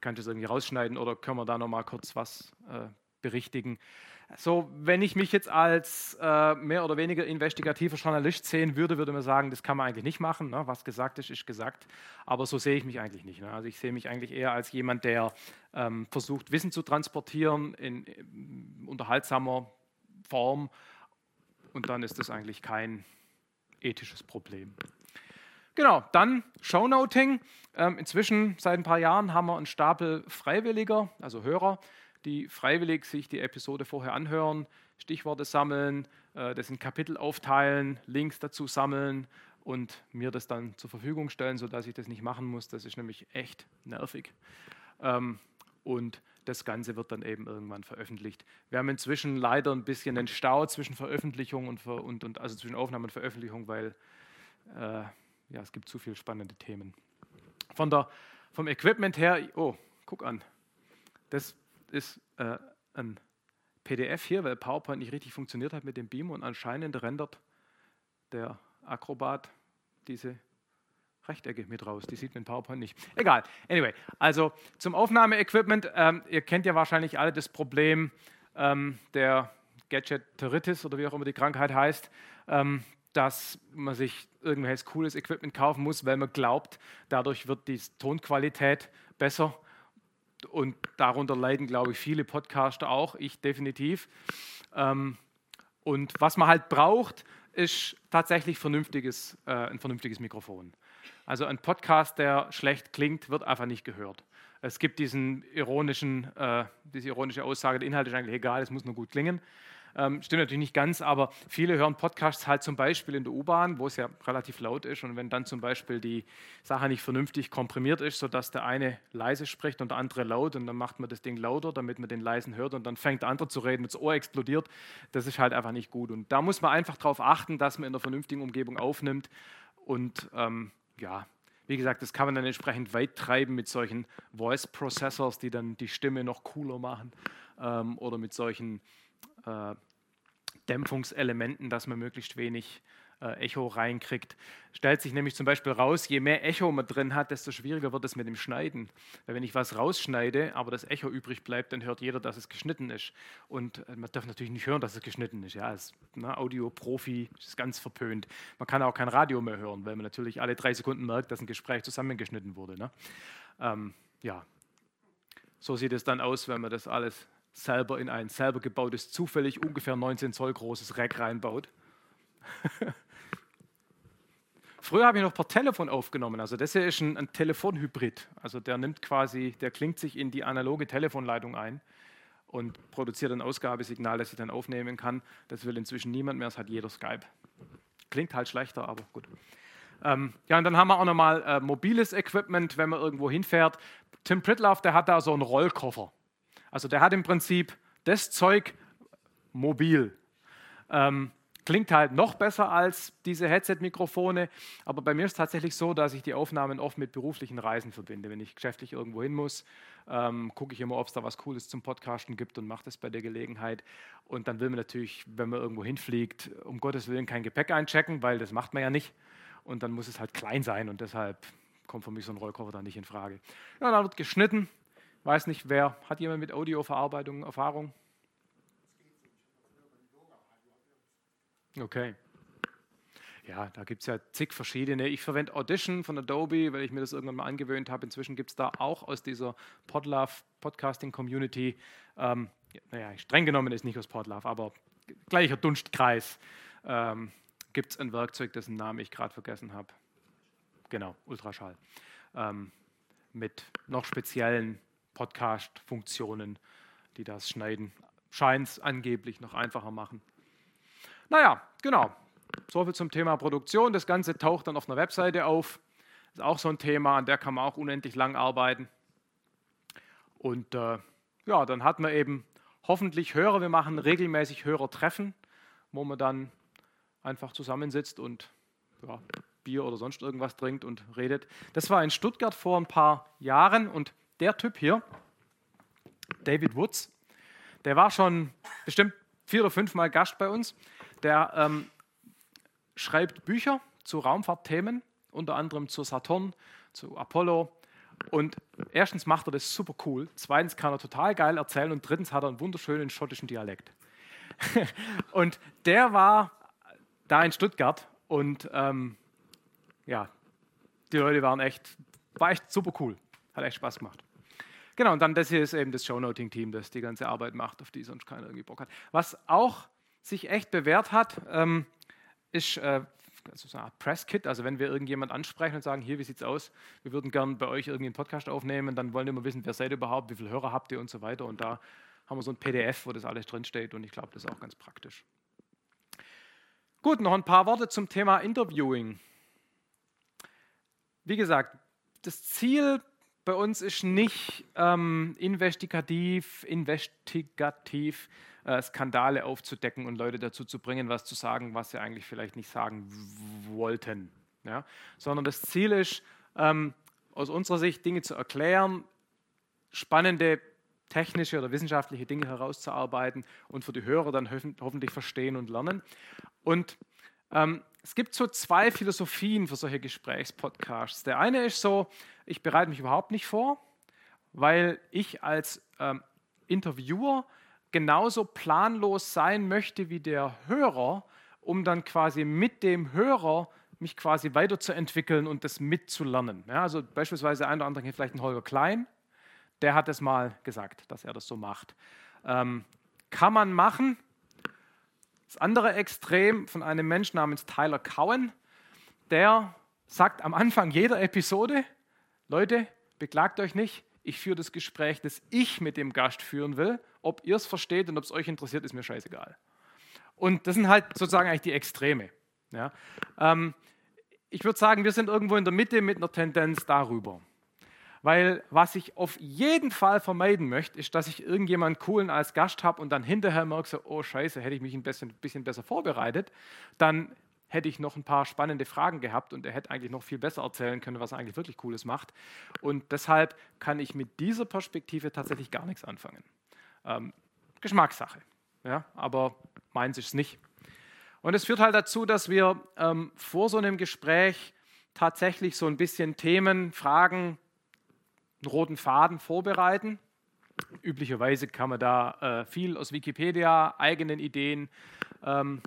kann ich das irgendwie rausschneiden oder können wir da nochmal kurz was äh, berichtigen. So, wenn ich mich jetzt als äh, mehr oder weniger investigativer Journalist sehen würde, würde man sagen, das kann man eigentlich nicht machen. Ne? Was gesagt ist, ist gesagt. Aber so sehe ich mich eigentlich nicht. Ne? Also ich sehe mich eigentlich eher als jemand, der ähm, versucht, Wissen zu transportieren in, in unterhaltsamer Form. Und dann ist das eigentlich kein ethisches Problem. Genau, dann Shownoting. Ähm, inzwischen, seit ein paar Jahren, haben wir einen Stapel Freiwilliger, also Hörer, die freiwillig sich die Episode vorher anhören, Stichworte sammeln, äh, das in Kapitel aufteilen, Links dazu sammeln und mir das dann zur Verfügung stellen, sodass ich das nicht machen muss. Das ist nämlich echt nervig. Ähm, und das Ganze wird dann eben irgendwann veröffentlicht. Wir haben inzwischen leider ein bisschen einen Stau zwischen Veröffentlichung und, und, und also zwischen Aufnahme und Veröffentlichung, weil äh, ja, es gibt zu viele spannende Themen. Von der, vom Equipment her, oh, guck an, das ist äh, ein PDF hier, weil PowerPoint nicht richtig funktioniert hat mit dem Beam und anscheinend rendert der Acrobat diese Rechtecke mit raus. Die sieht man in PowerPoint nicht. Egal. Anyway, also zum Aufnahmeequipment. Ähm, ihr kennt ja wahrscheinlich alle das Problem ähm, der Gadgeteritis oder wie auch immer die Krankheit heißt, ähm, dass man sich irgendwelches cooles Equipment kaufen muss, weil man glaubt, dadurch wird die Tonqualität besser und darunter leiden, glaube ich, viele Podcaster auch, ich definitiv. Ähm, und was man halt braucht, ist tatsächlich vernünftiges, äh, ein vernünftiges Mikrofon. Also ein Podcast, der schlecht klingt, wird einfach nicht gehört. Es gibt diesen ironischen, äh, diese ironische Aussage, der Inhalt ist eigentlich egal, es muss nur gut klingen. Ähm, stimmt natürlich nicht ganz, aber viele hören Podcasts halt zum Beispiel in der U-Bahn, wo es ja relativ laut ist. Und wenn dann zum Beispiel die Sache nicht vernünftig komprimiert ist, sodass der eine leise spricht und der andere laut, und dann macht man das Ding lauter, damit man den leisen hört, und dann fängt der andere zu reden und das Ohr explodiert, das ist halt einfach nicht gut. Und da muss man einfach darauf achten, dass man in einer vernünftigen Umgebung aufnimmt. Und ähm, ja, wie gesagt, das kann man dann entsprechend weit treiben mit solchen Voice Processors, die dann die Stimme noch cooler machen ähm, oder mit solchen äh, Dämpfungselementen, dass man möglichst wenig äh, Echo reinkriegt. Stellt sich nämlich zum Beispiel raus, je mehr Echo man drin hat, desto schwieriger wird es mit dem Schneiden. Weil wenn ich was rausschneide, aber das Echo übrig bleibt, dann hört jeder, dass es geschnitten ist. Und äh, man darf natürlich nicht hören, dass es geschnitten ist. Ja, als ne, Audio-Profi ist ganz verpönt. Man kann auch kein Radio mehr hören, weil man natürlich alle drei Sekunden merkt, dass ein Gespräch zusammengeschnitten wurde. Ne? Ähm, ja, so sieht es dann aus, wenn man das alles selber in ein selber gebautes, zufällig ungefähr 19 Zoll großes Rack reinbaut. Früher habe ich noch per Telefon aufgenommen. Also das hier ist ein, ein, Telefonhybrid. Also der nimmt quasi, der klingt sich in die analoge Telefonleitung ein und produziert ein Ausgabesignal, das ich dann aufnehmen kann. Das will inzwischen niemand mehr, das hat jeder Skype. Klingt halt schlechter, aber gut. Ähm, ja, und dann haben wir auch nochmal äh, mobiles Equipment, wenn man irgendwo hinfährt. Tim Pritloff, der hat da so einen Rollkoffer. Also der hat im Prinzip das Zeug mobil. Ähm, klingt halt noch besser als diese Headset-Mikrofone, aber bei mir ist es tatsächlich so, dass ich die Aufnahmen oft mit beruflichen Reisen verbinde. Wenn ich geschäftlich irgendwo hin muss, ähm, gucke ich immer, ob es da was Cooles zum Podcasten gibt und mache das bei der Gelegenheit. Und dann will man natürlich, wenn man irgendwo hinfliegt, um Gottes Willen kein Gepäck einchecken, weil das macht man ja nicht. Und dann muss es halt klein sein und deshalb kommt für mich so ein Rollkoffer da nicht in Frage. Ja, dann wird geschnitten, Weiß nicht, wer hat jemand mit Audioverarbeitung Erfahrung? Okay. Ja, da gibt es ja zig verschiedene. Ich verwende Audition von Adobe, weil ich mir das irgendwann mal angewöhnt habe. Inzwischen gibt es da auch aus dieser Podlove Podcasting Community, ähm, naja, streng genommen ist nicht aus Podlove, aber gleicher Dunstkreis, ähm, gibt es ein Werkzeug, dessen Namen ich gerade vergessen habe. Genau, Ultraschall. Ähm, mit noch speziellen Podcast-Funktionen, die das Schneiden scheint angeblich noch einfacher machen. Naja, genau. Soviel zum Thema Produktion. Das Ganze taucht dann auf einer Webseite auf. Ist auch so ein Thema, an der kann man auch unendlich lang arbeiten. Und äh, ja, dann hat man eben hoffentlich Hörer. Wir machen regelmäßig Hörertreffen, wo man dann einfach zusammensitzt und ja, Bier oder sonst irgendwas trinkt und redet. Das war in Stuttgart vor ein paar Jahren und der Typ hier, David Woods, der war schon bestimmt vier oder fünf Mal Gast bei uns. Der ähm, schreibt Bücher zu Raumfahrtthemen, unter anderem zu Saturn, zu Apollo. Und erstens macht er das super cool, zweitens kann er total geil erzählen und drittens hat er einen wunderschönen schottischen Dialekt. und der war da in Stuttgart und ähm, ja, die Leute waren echt, war echt super cool, hat echt Spaß gemacht. Genau, und dann das hier ist eben das Shownoting-Team, das die ganze Arbeit macht, auf die sonst keiner irgendwie Bock hat. Was auch sich echt bewährt hat, ähm, ist äh, also so eine Art Presskit. Also wenn wir irgendjemand ansprechen und sagen, hier, wie sieht es aus? Wir würden gerne bei euch irgendwie einen Podcast aufnehmen, dann wollen wir immer wissen, wer seid ihr überhaupt, wie viele Hörer habt ihr und so weiter. Und da haben wir so ein PDF, wo das alles drinsteht und ich glaube, das ist auch ganz praktisch. Gut, noch ein paar Worte zum Thema Interviewing. Wie gesagt, das Ziel bei uns ist nicht ähm, investigativ, investigativ äh, Skandale aufzudecken und Leute dazu zu bringen, was zu sagen, was sie eigentlich vielleicht nicht sagen wollten. Ja? Sondern das Ziel ist, ähm, aus unserer Sicht Dinge zu erklären, spannende technische oder wissenschaftliche Dinge herauszuarbeiten und für die Hörer dann hoffentlich verstehen und lernen. Und ähm, es gibt so zwei Philosophien für solche Gesprächspodcasts. Der eine ist so, ich bereite mich überhaupt nicht vor, weil ich als ähm, Interviewer genauso planlos sein möchte wie der Hörer, um dann quasi mit dem Hörer mich quasi weiterzuentwickeln und das mitzulernen. Ja, also beispielsweise ein oder andere vielleicht ein Holger Klein, der hat es mal gesagt, dass er das so macht. Ähm, kann man machen. Das andere Extrem von einem Menschen namens Tyler Cowen, der sagt am Anfang jeder Episode, Leute, beklagt euch nicht, ich führe das Gespräch, das ich mit dem Gast führen will. Ob ihr es versteht und ob es euch interessiert, ist mir scheißegal. Und das sind halt sozusagen eigentlich die Extreme. Ja? Ähm, ich würde sagen, wir sind irgendwo in der Mitte mit einer Tendenz darüber. Weil was ich auf jeden Fall vermeiden möchte, ist, dass ich irgendjemanden coolen als Gast habe und dann hinterher merke, so, oh scheiße, hätte ich mich ein bisschen, bisschen besser vorbereitet, dann hätte ich noch ein paar spannende Fragen gehabt und er hätte eigentlich noch viel besser erzählen können, was er eigentlich wirklich Cooles macht. Und deshalb kann ich mit dieser Perspektive tatsächlich gar nichts anfangen. Ähm, Geschmackssache, ja, aber meins ist es nicht. Und es führt halt dazu, dass wir ähm, vor so einem Gespräch tatsächlich so ein bisschen Themen, Fragen, einen roten Faden vorbereiten. Üblicherweise kann man da äh, viel aus Wikipedia, eigenen Ideen ähm,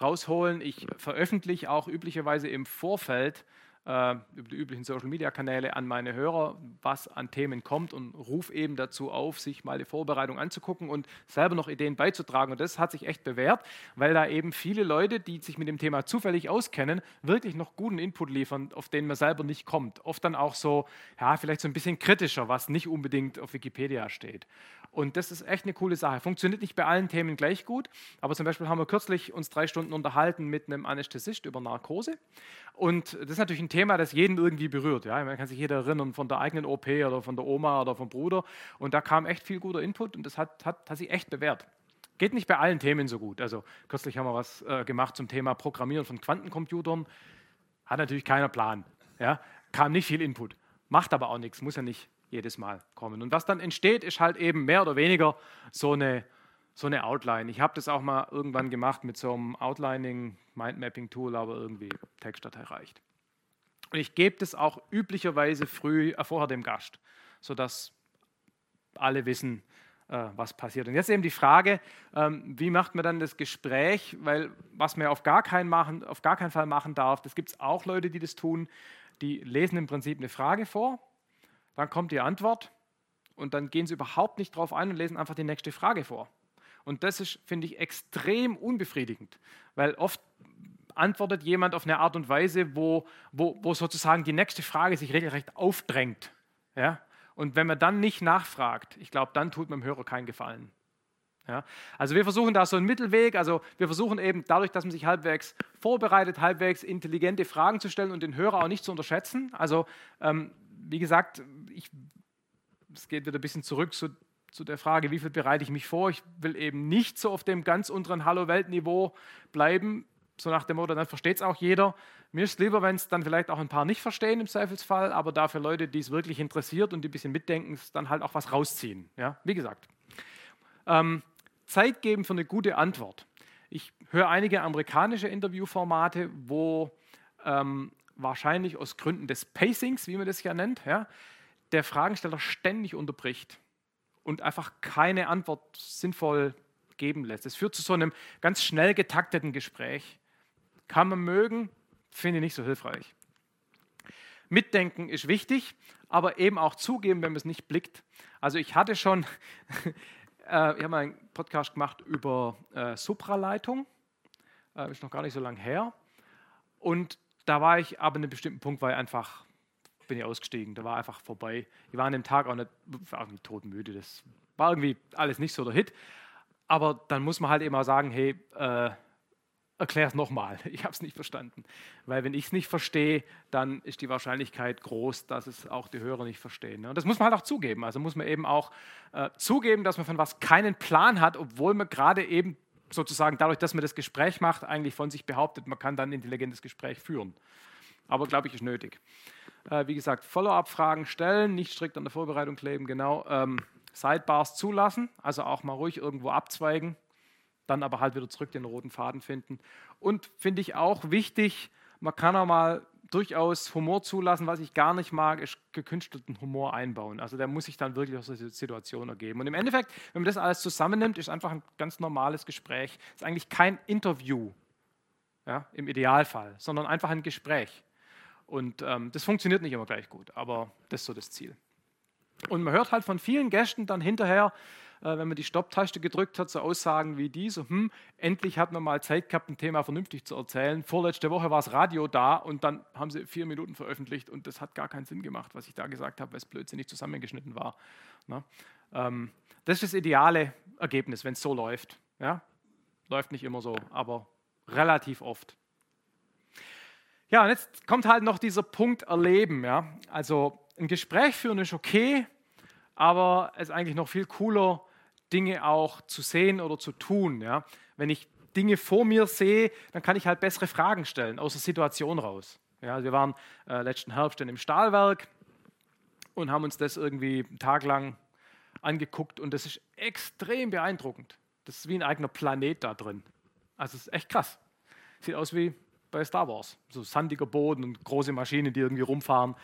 rausholen. Ich veröffentliche auch üblicherweise im Vorfeld über die üblichen Social-Media-Kanäle an meine Hörer, was an Themen kommt und rufe eben dazu auf, sich mal die Vorbereitung anzugucken und selber noch Ideen beizutragen. Und das hat sich echt bewährt, weil da eben viele Leute, die sich mit dem Thema zufällig auskennen, wirklich noch guten Input liefern, auf den man selber nicht kommt. Oft dann auch so, ja, vielleicht so ein bisschen kritischer, was nicht unbedingt auf Wikipedia steht. Und das ist echt eine coole Sache. Funktioniert nicht bei allen Themen gleich gut, aber zum Beispiel haben wir kürzlich uns drei Stunden unterhalten mit einem Anästhesist über Narkose. Und das ist natürlich ein Thema, das jeden irgendwie berührt. Ja? Man kann sich jeder erinnern von der eigenen OP oder von der Oma oder vom Bruder. Und da kam echt viel guter Input und das hat, hat, hat sich echt bewährt. Geht nicht bei allen Themen so gut. Also kürzlich haben wir was äh, gemacht zum Thema Programmieren von Quantencomputern. Hat natürlich keiner Plan. Ja? Kam nicht viel Input. Macht aber auch nichts, muss ja nicht jedes Mal kommen. Und was dann entsteht, ist halt eben mehr oder weniger so eine, so eine Outline. Ich habe das auch mal irgendwann gemacht mit so einem Outlining, Mindmapping-Tool, aber irgendwie Textdatei reicht. Und ich gebe das auch üblicherweise früh äh, vorher dem Gast, sodass alle wissen, äh, was passiert. Und jetzt eben die Frage, ähm, wie macht man dann das Gespräch? Weil was man auf gar, keinen, machen, auf gar keinen Fall machen darf, das gibt es auch Leute, die das tun, die lesen im Prinzip eine Frage vor dann kommt die Antwort und dann gehen sie überhaupt nicht drauf ein und lesen einfach die nächste Frage vor. Und das ist, finde ich, extrem unbefriedigend, weil oft antwortet jemand auf eine Art und Weise, wo, wo, wo sozusagen die nächste Frage sich regelrecht aufdrängt. Ja? Und wenn man dann nicht nachfragt, ich glaube, dann tut man dem Hörer keinen Gefallen. Ja? Also wir versuchen da so einen Mittelweg, also wir versuchen eben dadurch, dass man sich halbwegs vorbereitet, halbwegs intelligente Fragen zu stellen und den Hörer auch nicht zu unterschätzen. Also ähm, wie gesagt, ich, es geht wieder ein bisschen zurück zu, zu der Frage, wie viel bereite ich mich vor. Ich will eben nicht so auf dem ganz unteren Hallo-Welt-Niveau bleiben, so nach dem Motto, dann versteht es auch jeder. Mir ist es lieber, wenn es dann vielleicht auch ein paar nicht verstehen im Zweifelsfall, aber dafür Leute, die es wirklich interessiert und die ein bisschen mitdenken, dann halt auch was rausziehen. Ja? Wie gesagt, ähm, Zeit geben für eine gute Antwort. Ich höre einige amerikanische Interviewformate, wo ähm, wahrscheinlich aus Gründen des Pacings, wie man das ja nennt, ja, der Fragensteller ständig unterbricht und einfach keine Antwort sinnvoll geben lässt. Es führt zu so einem ganz schnell getakteten Gespräch. Kann man mögen, finde ich nicht so hilfreich. Mitdenken ist wichtig, aber eben auch zugeben, wenn man es nicht blickt. Also ich hatte schon, äh, ich habe mal einen Podcast gemacht über äh, Supraleitung, äh, ist noch gar nicht so lange her. Und da war ich aber an einem bestimmten Punkt, weil einfach bin ich ausgestiegen. Da war einfach vorbei. Ich war an dem Tag auch nicht, irgendwie todmüde. Das war irgendwie alles nicht so der Hit. Aber dann muss man halt immer sagen, hey, äh, erklär es nochmal. Ich habe es nicht verstanden. Weil wenn ich es nicht verstehe, dann ist die Wahrscheinlichkeit groß, dass es auch die Hörer nicht verstehen. Ne? Und das muss man halt auch zugeben. Also muss man eben auch äh, zugeben, dass man von was keinen Plan hat, obwohl man gerade eben sozusagen dadurch, dass man das Gespräch macht, eigentlich von sich behauptet, man kann dann ein intelligentes Gespräch führen. Aber glaube ich, ist nötig. Äh, wie gesagt, Follow-up-Fragen stellen, nicht strikt an der Vorbereitung kleben, genau. Ähm, Sidebars zulassen, also auch mal ruhig irgendwo abzweigen, dann aber halt wieder zurück den roten Faden finden. Und finde ich auch wichtig, man kann auch mal durchaus Humor zulassen. Was ich gar nicht mag, ist gekünstelten Humor einbauen. Also der muss sich dann wirklich aus der Situation ergeben. Und im Endeffekt, wenn man das alles zusammennimmt, ist einfach ein ganz normales Gespräch. Es ist eigentlich kein Interview, ja, im Idealfall, sondern einfach ein Gespräch. Und ähm, das funktioniert nicht immer gleich gut, aber das ist so das Ziel. Und man hört halt von vielen Gästen dann hinterher, äh, wenn man die Stopptaste gedrückt hat, so Aussagen wie diese, hm, endlich hat man mal Zeit gehabt, ein Thema vernünftig zu erzählen. Vorletzte Woche war das Radio da und dann haben sie vier Minuten veröffentlicht und das hat gar keinen Sinn gemacht, was ich da gesagt habe, weil es blödsinnig zusammengeschnitten war. Na? Ähm, das ist das ideale Ergebnis, wenn es so läuft. Ja? Läuft nicht immer so, aber relativ oft. Ja, und jetzt kommt halt noch dieser Punkt Erleben. Ja? Also ein Gespräch führen ist okay, aber es ist eigentlich noch viel cooler, Dinge auch zu sehen oder zu tun. Ja? Wenn ich Dinge vor mir sehe, dann kann ich halt bessere Fragen stellen aus der Situation raus. Ja, wir waren äh, letzten Herbst dann im Stahlwerk und haben uns das irgendwie einen Tag lang angeguckt und das ist extrem beeindruckend. Das ist wie ein eigener Planet da drin. Also es ist echt krass. Sieht aus wie bei Star Wars. So sandiger Boden und große Maschinen, die irgendwie rumfahren.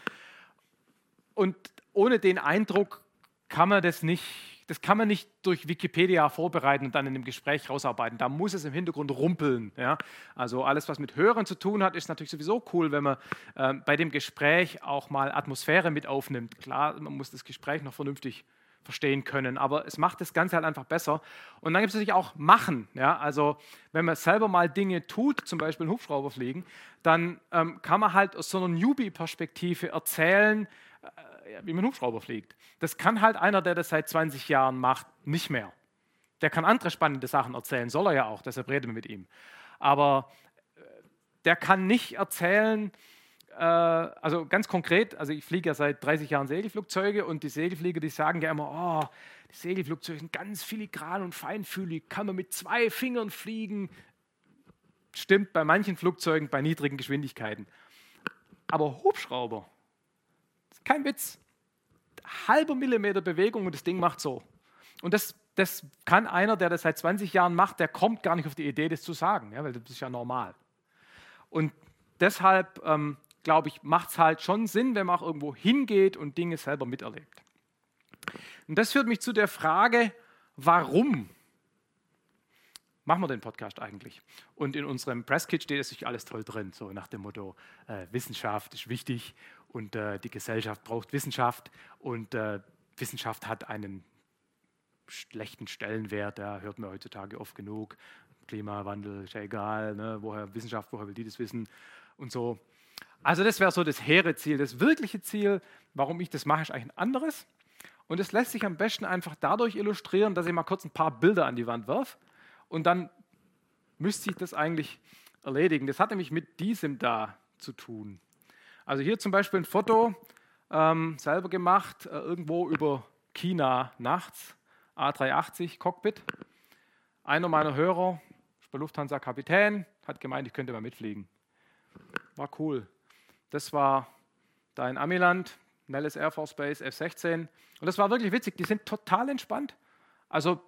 Und ohne den Eindruck kann man das nicht, das kann man nicht durch Wikipedia vorbereiten und dann in einem Gespräch rausarbeiten. Da muss es im Hintergrund rumpeln. Ja? Also alles, was mit Hören zu tun hat, ist natürlich sowieso cool, wenn man äh, bei dem Gespräch auch mal Atmosphäre mit aufnimmt. Klar, man muss das Gespräch noch vernünftig verstehen können. Aber es macht das Ganze halt einfach besser. Und dann gibt es natürlich auch Machen. Ja? Also wenn man selber mal Dinge tut, zum Beispiel einen Hubschrauber fliegen, dann ähm, kann man halt aus so einer Newbie-Perspektive erzählen, äh, wie man Hubschrauber fliegt. Das kann halt einer, der das seit 20 Jahren macht, nicht mehr. Der kann andere spannende Sachen erzählen, soll er ja auch, deshalb reden wir mit ihm. Aber äh, der kann nicht erzählen, äh, also ganz konkret, also ich fliege ja seit 30 Jahren Segelflugzeuge und die Segelflieger, die sagen ja immer, oh, die Segelflugzeuge sind ganz filigran und feinfühlig, kann man mit zwei Fingern fliegen. Stimmt bei manchen Flugzeugen bei niedrigen Geschwindigkeiten. Aber Hubschrauber, kein Witz, halber Millimeter Bewegung und das Ding macht so. Und das, das kann einer, der das seit 20 Jahren macht, der kommt gar nicht auf die Idee, das zu sagen, ja, weil das ist ja normal. Und deshalb ähm, glaube ich, macht es halt schon Sinn, wenn man auch irgendwo hingeht und Dinge selber miterlebt. Und das führt mich zu der Frage, warum machen wir den Podcast eigentlich? Und in unserem Presskit steht es sich alles toll drin, so nach dem Motto, äh, Wissenschaft ist wichtig und äh, die Gesellschaft braucht Wissenschaft und äh, Wissenschaft hat einen schlechten Stellenwert, da hört man heutzutage oft genug. Klimawandel ist ja egal, ne? woher Wissenschaft, woher will die das wissen und so. Also das wäre so das hehre Ziel. Das wirkliche Ziel, warum ich das mache, ist eigentlich ein anderes. Und es lässt sich am besten einfach dadurch illustrieren, dass ich mal kurz ein paar Bilder an die Wand werfe und dann müsste ich das eigentlich erledigen. Das hat nämlich mit diesem da zu tun. Also hier zum Beispiel ein Foto, ähm, selber gemacht, äh, irgendwo über China nachts, A380 Cockpit. Einer meiner Hörer, bei Lufthansa Kapitän, hat gemeint, ich könnte mal mitfliegen. War cool. Das war da in Amiland, Nellis Air Force Base F-16. Und das war wirklich witzig. Die sind total entspannt. Also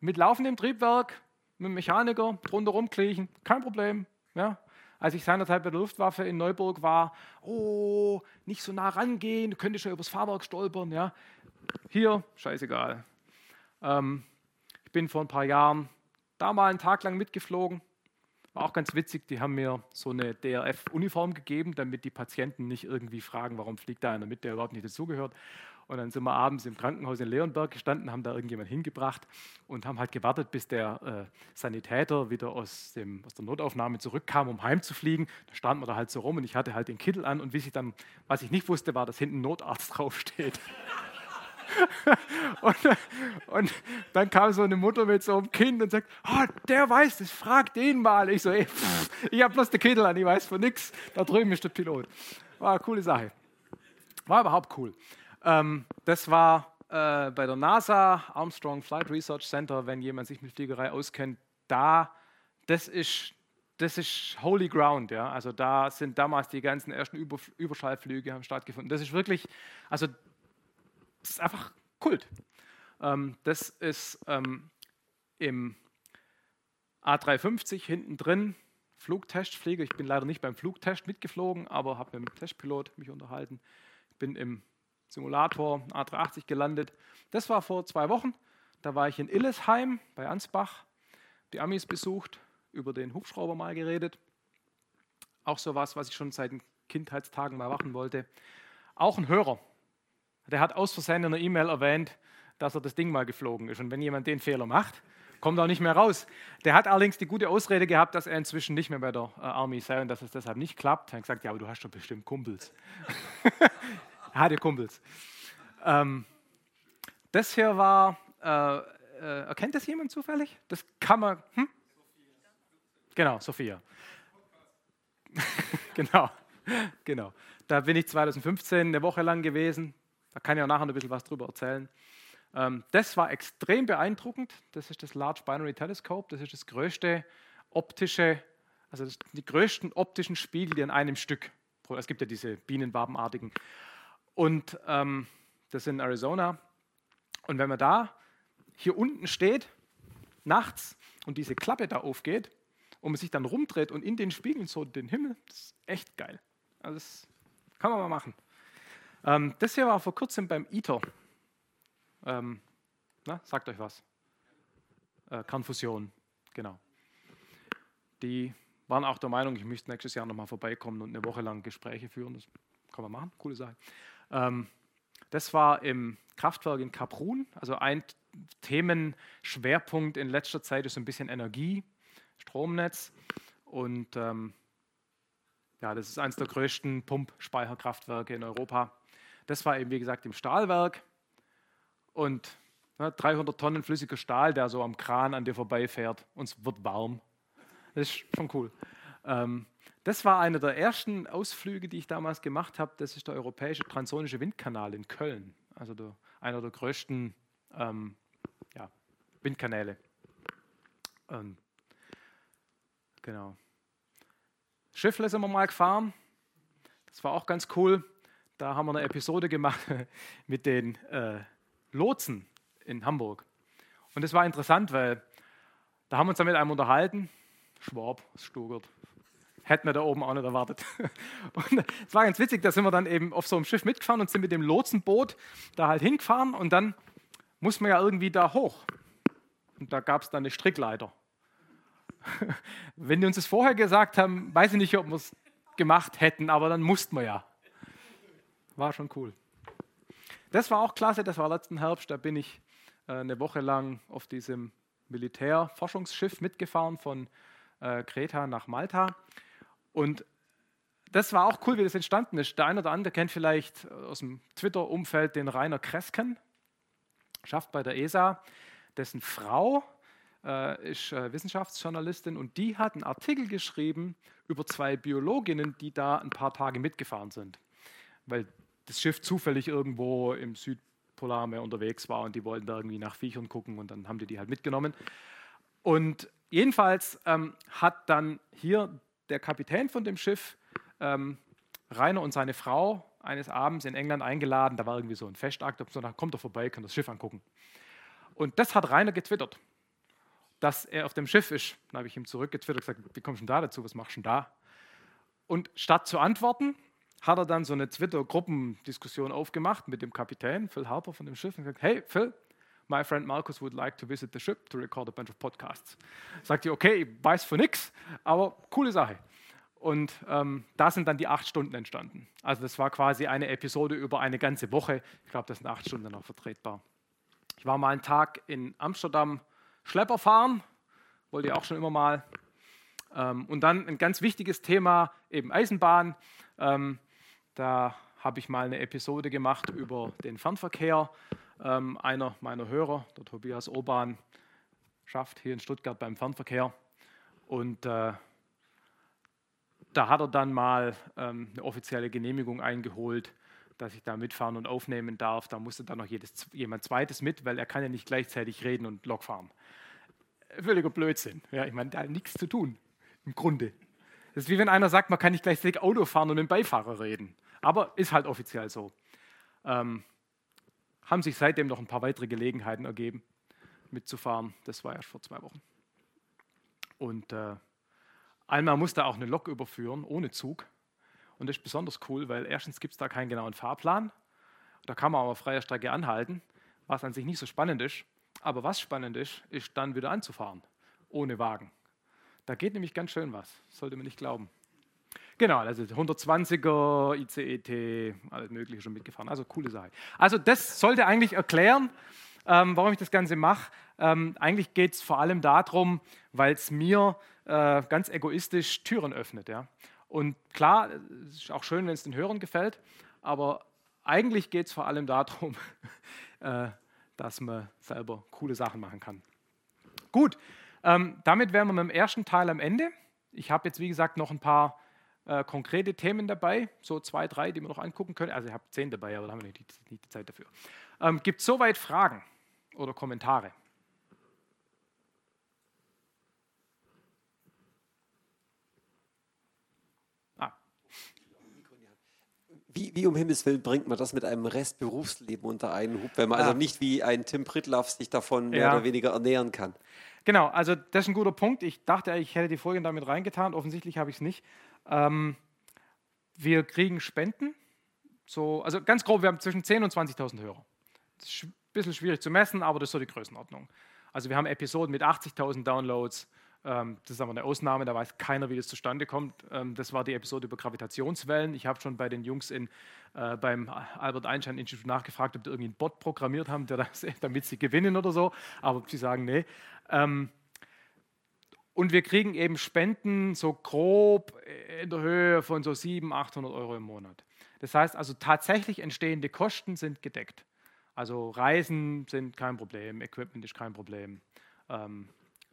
mit laufendem Triebwerk, mit dem Mechaniker drunter rumkriechen, kein Problem. Ja. Als ich seinerzeit bei der Luftwaffe in Neuburg war, oh, nicht so nah rangehen, du könntest schon übers Fahrwerk stolpern. Ja. Hier, scheißegal. Ähm, ich bin vor ein paar Jahren da mal einen Tag lang mitgeflogen. War auch ganz witzig, die haben mir so eine DRF-Uniform gegeben, damit die Patienten nicht irgendwie fragen, warum fliegt da einer mit, der überhaupt nicht dazugehört. Und dann sind wir abends im Krankenhaus in Leonberg gestanden, haben da irgendjemand hingebracht und haben halt gewartet, bis der äh, Sanitäter wieder aus, dem, aus der Notaufnahme zurückkam, um heimzufliegen. Da standen wir da halt so rum und ich hatte halt den Kittel an und ich dann, was ich nicht wusste, war, dass hinten Notarzt draufsteht. und, und, dann kam so eine Mutter mit so einem Kind und sagt, oh, der weiß das, frag den mal. Ich so, ey, pff, ich habe bloß den Kittel an, ich weiß von nichts. Da drüben ist der Pilot. War eine coole Sache. War überhaupt cool. Ähm, das war äh, bei der NASA, Armstrong Flight Research Center, wenn jemand sich mit Fliegerei auskennt, da, das ist, das ist Holy Ground. Ja? Also da sind damals die ganzen ersten Über Überschallflüge haben stattgefunden. Das ist wirklich, also das ist einfach Kult. Ähm, das ist ähm, im A350 hinten drin, Flugtestflieger. Ich bin leider nicht beim Flugtest mitgeflogen, aber habe mit dem Testpilot mich unterhalten. Bin im Simulator A380 gelandet. Das war vor zwei Wochen. Da war ich in Illesheim bei Ansbach, die Amis besucht, über den Hubschrauber mal geredet. Auch so was, was ich schon seit Kindheitstagen mal machen wollte. Auch ein Hörer. Der hat aus Versehen in einer E-Mail erwähnt, dass er das Ding mal geflogen ist. Und wenn jemand den Fehler macht, kommt er auch nicht mehr raus. Der hat allerdings die gute Ausrede gehabt, dass er inzwischen nicht mehr bei der äh, Army sei und dass es deshalb nicht klappt. Er hat gesagt, ja, aber du hast doch bestimmt Kumpels. er hatte Kumpels. Ähm, das hier war, äh, äh, erkennt das jemand zufällig? Das kann man, hm? Genau, Sophia. genau, genau. Da bin ich 2015 eine Woche lang gewesen. Da kann ich auch nachher ein bisschen was drüber erzählen. Ähm, das war extrem beeindruckend. Das ist das Large Binary Telescope. Das ist das größte optische, also die größten optischen Spiegel, die an einem Stück. Es gibt ja diese bienenwabenartigen. Und ähm, das ist in Arizona. Und wenn man da hier unten steht, nachts, und diese Klappe da aufgeht und man sich dann rumdreht und in den Spiegeln so den Himmel, das ist echt geil. Also das kann man mal machen. Ähm, das hier war vor kurzem beim ITER. Ähm, na, sagt euch was. Äh, Kernfusion, genau. Die waren auch der Meinung, ich müsste nächstes Jahr nochmal vorbeikommen und eine Woche lang Gespräche führen. Das kann man machen, coole Sache. Ähm, das war im Kraftwerk in Kaprun. Also ein Themenschwerpunkt in letzter Zeit ist so ein bisschen Energie, Stromnetz. Und ähm, ja, das ist eines der größten Pumpspeicherkraftwerke in Europa. Das war eben, wie gesagt, im Stahlwerk. Und ne, 300 Tonnen flüssiger Stahl, der so am Kran an dir vorbeifährt und es wird warm. Das ist schon cool. Ähm, das war einer der ersten Ausflüge, die ich damals gemacht habe. Das ist der Europäische Transonische Windkanal in Köln. Also der, einer der größten ähm, ja, Windkanäle. Ähm, genau. Schiffle sind wir mal gefahren. Das war auch ganz cool. Da haben wir eine Episode gemacht mit den äh, Lotsen in Hamburg. Und das war interessant, weil da haben wir uns dann mit einem unterhalten. Schwab, Stuttgart. Hätten wir da oben auch nicht erwartet. Und es war ganz witzig, da sind wir dann eben auf so einem Schiff mitgefahren und sind mit dem Lotsenboot da halt hingefahren und dann muss man ja irgendwie da hoch. Und da gab es dann eine Strickleiter. Wenn die uns das vorher gesagt haben, weiß ich nicht, ob wir es gemacht hätten, aber dann mussten wir ja. War schon cool. Das war auch klasse, das war letzten Herbst, da bin ich äh, eine Woche lang auf diesem Militärforschungsschiff mitgefahren von äh, Kreta nach Malta. Und das war auch cool, wie das entstanden ist. Der eine oder andere kennt vielleicht aus dem Twitter-Umfeld den Rainer Kresken, schafft bei der ESA, dessen Frau äh, ist äh, Wissenschaftsjournalistin und die hat einen Artikel geschrieben über zwei Biologinnen, die da ein paar Tage mitgefahren sind. Weil das Schiff zufällig irgendwo im Südpolarmeer unterwegs war und die wollten da irgendwie nach Viechern gucken und dann haben die die halt mitgenommen. Und jedenfalls ähm, hat dann hier der Kapitän von dem Schiff ähm, Rainer und seine Frau eines Abends in England eingeladen. Da war irgendwie so ein Festakt, so, da kommt er vorbei, kann das Schiff angucken. Und das hat Rainer getwittert. dass er auf dem Schiff ist. Dann habe ich ihm zurückgetwittert und gesagt, wie kommst du denn da dazu, was machst du denn da? Und statt zu antworten, hat er dann so eine Twitter-Gruppendiskussion aufgemacht mit dem Kapitän, Phil Harper von dem Schiff, und gesagt, hey Phil, my friend Marcus would like to visit the ship to record a bunch of podcasts. Sagt ihr, okay, ich weiß für nichts, aber coole Sache. Und ähm, da sind dann die acht Stunden entstanden. Also das war quasi eine Episode über eine ganze Woche. Ich glaube, das sind acht Stunden noch vertretbar. Ich war mal einen Tag in Amsterdam Schlepper fahren, wollte ich auch schon immer mal. Ähm, und dann ein ganz wichtiges Thema, eben Eisenbahn. Ähm, da habe ich mal eine Episode gemacht über den Fernverkehr. Ähm, einer meiner Hörer, der Tobias Urban, schafft hier in Stuttgart beim Fernverkehr. Und äh, da hat er dann mal ähm, eine offizielle Genehmigung eingeholt, dass ich da mitfahren und aufnehmen darf. Da musste dann noch jedes, jemand zweites mit, weil er kann ja nicht gleichzeitig reden und Lok fahren. Völliger Blödsinn. Ja, ich meine, da hat nichts zu tun, im Grunde. Das ist wie wenn einer sagt, man kann nicht gleichzeitig Auto fahren und mit dem Beifahrer reden. Aber ist halt offiziell so. Ähm, haben sich seitdem noch ein paar weitere Gelegenheiten ergeben, mitzufahren. Das war erst vor zwei Wochen. Und äh, Einmal musste auch eine Lok überführen, ohne Zug. Und das ist besonders cool, weil erstens gibt es da keinen genauen Fahrplan. Da kann man aber freier Strecke anhalten, was an sich nicht so spannend ist. Aber was spannend ist, ist dann wieder anzufahren, ohne Wagen. Da geht nämlich ganz schön was, sollte man nicht glauben. Genau, also 120er, ICET, alles Mögliche schon mitgefahren. Also coole Sache. Also das sollte eigentlich erklären, ähm, warum ich das Ganze mache. Ähm, eigentlich geht es vor allem darum, weil es mir äh, ganz egoistisch Türen öffnet. Ja? Und klar, es ist auch schön, wenn es den Hörern gefällt, aber eigentlich geht es vor allem darum, äh, dass man selber coole Sachen machen kann. Gut, ähm, damit wären wir mit dem ersten Teil am Ende. Ich habe jetzt, wie gesagt, noch ein paar äh, konkrete Themen dabei, so zwei, drei, die wir noch angucken können. Also ich habe zehn dabei, aber da haben wir nicht, nicht die Zeit dafür. Ähm, Gibt es soweit Fragen oder Kommentare? wie, wie um Himmels Willen bringt man das mit einem Restberufsleben unter einen Hub, wenn man also nicht wie ein Tim Pritlaff sich davon mehr ja. oder weniger ernähren kann? Genau, also das ist ein guter Punkt. Ich dachte, ich hätte die Folien damit reingetan. Offensichtlich habe ich es nicht. Ähm, wir kriegen Spenden. So, also ganz grob, wir haben zwischen 10.000 und 20.000 Hörer. Das ist ein bisschen schwierig zu messen, aber das ist so die Größenordnung. Also wir haben Episoden mit 80.000 Downloads, ähm, das ist aber eine Ausnahme, da weiß keiner, wie das zustande kommt. Ähm, das war die Episode über Gravitationswellen. Ich habe schon bei den Jungs in, äh, beim Albert Einstein Institut nachgefragt, ob die irgendwie einen Bot programmiert haben, das, damit sie gewinnen oder so. Aber sie sagen, nee. Ähm, und wir kriegen eben Spenden so grob in der Höhe von so 700, 800 Euro im Monat. Das heißt also, tatsächlich entstehende Kosten sind gedeckt. Also Reisen sind kein Problem, Equipment ist kein Problem. Ähm,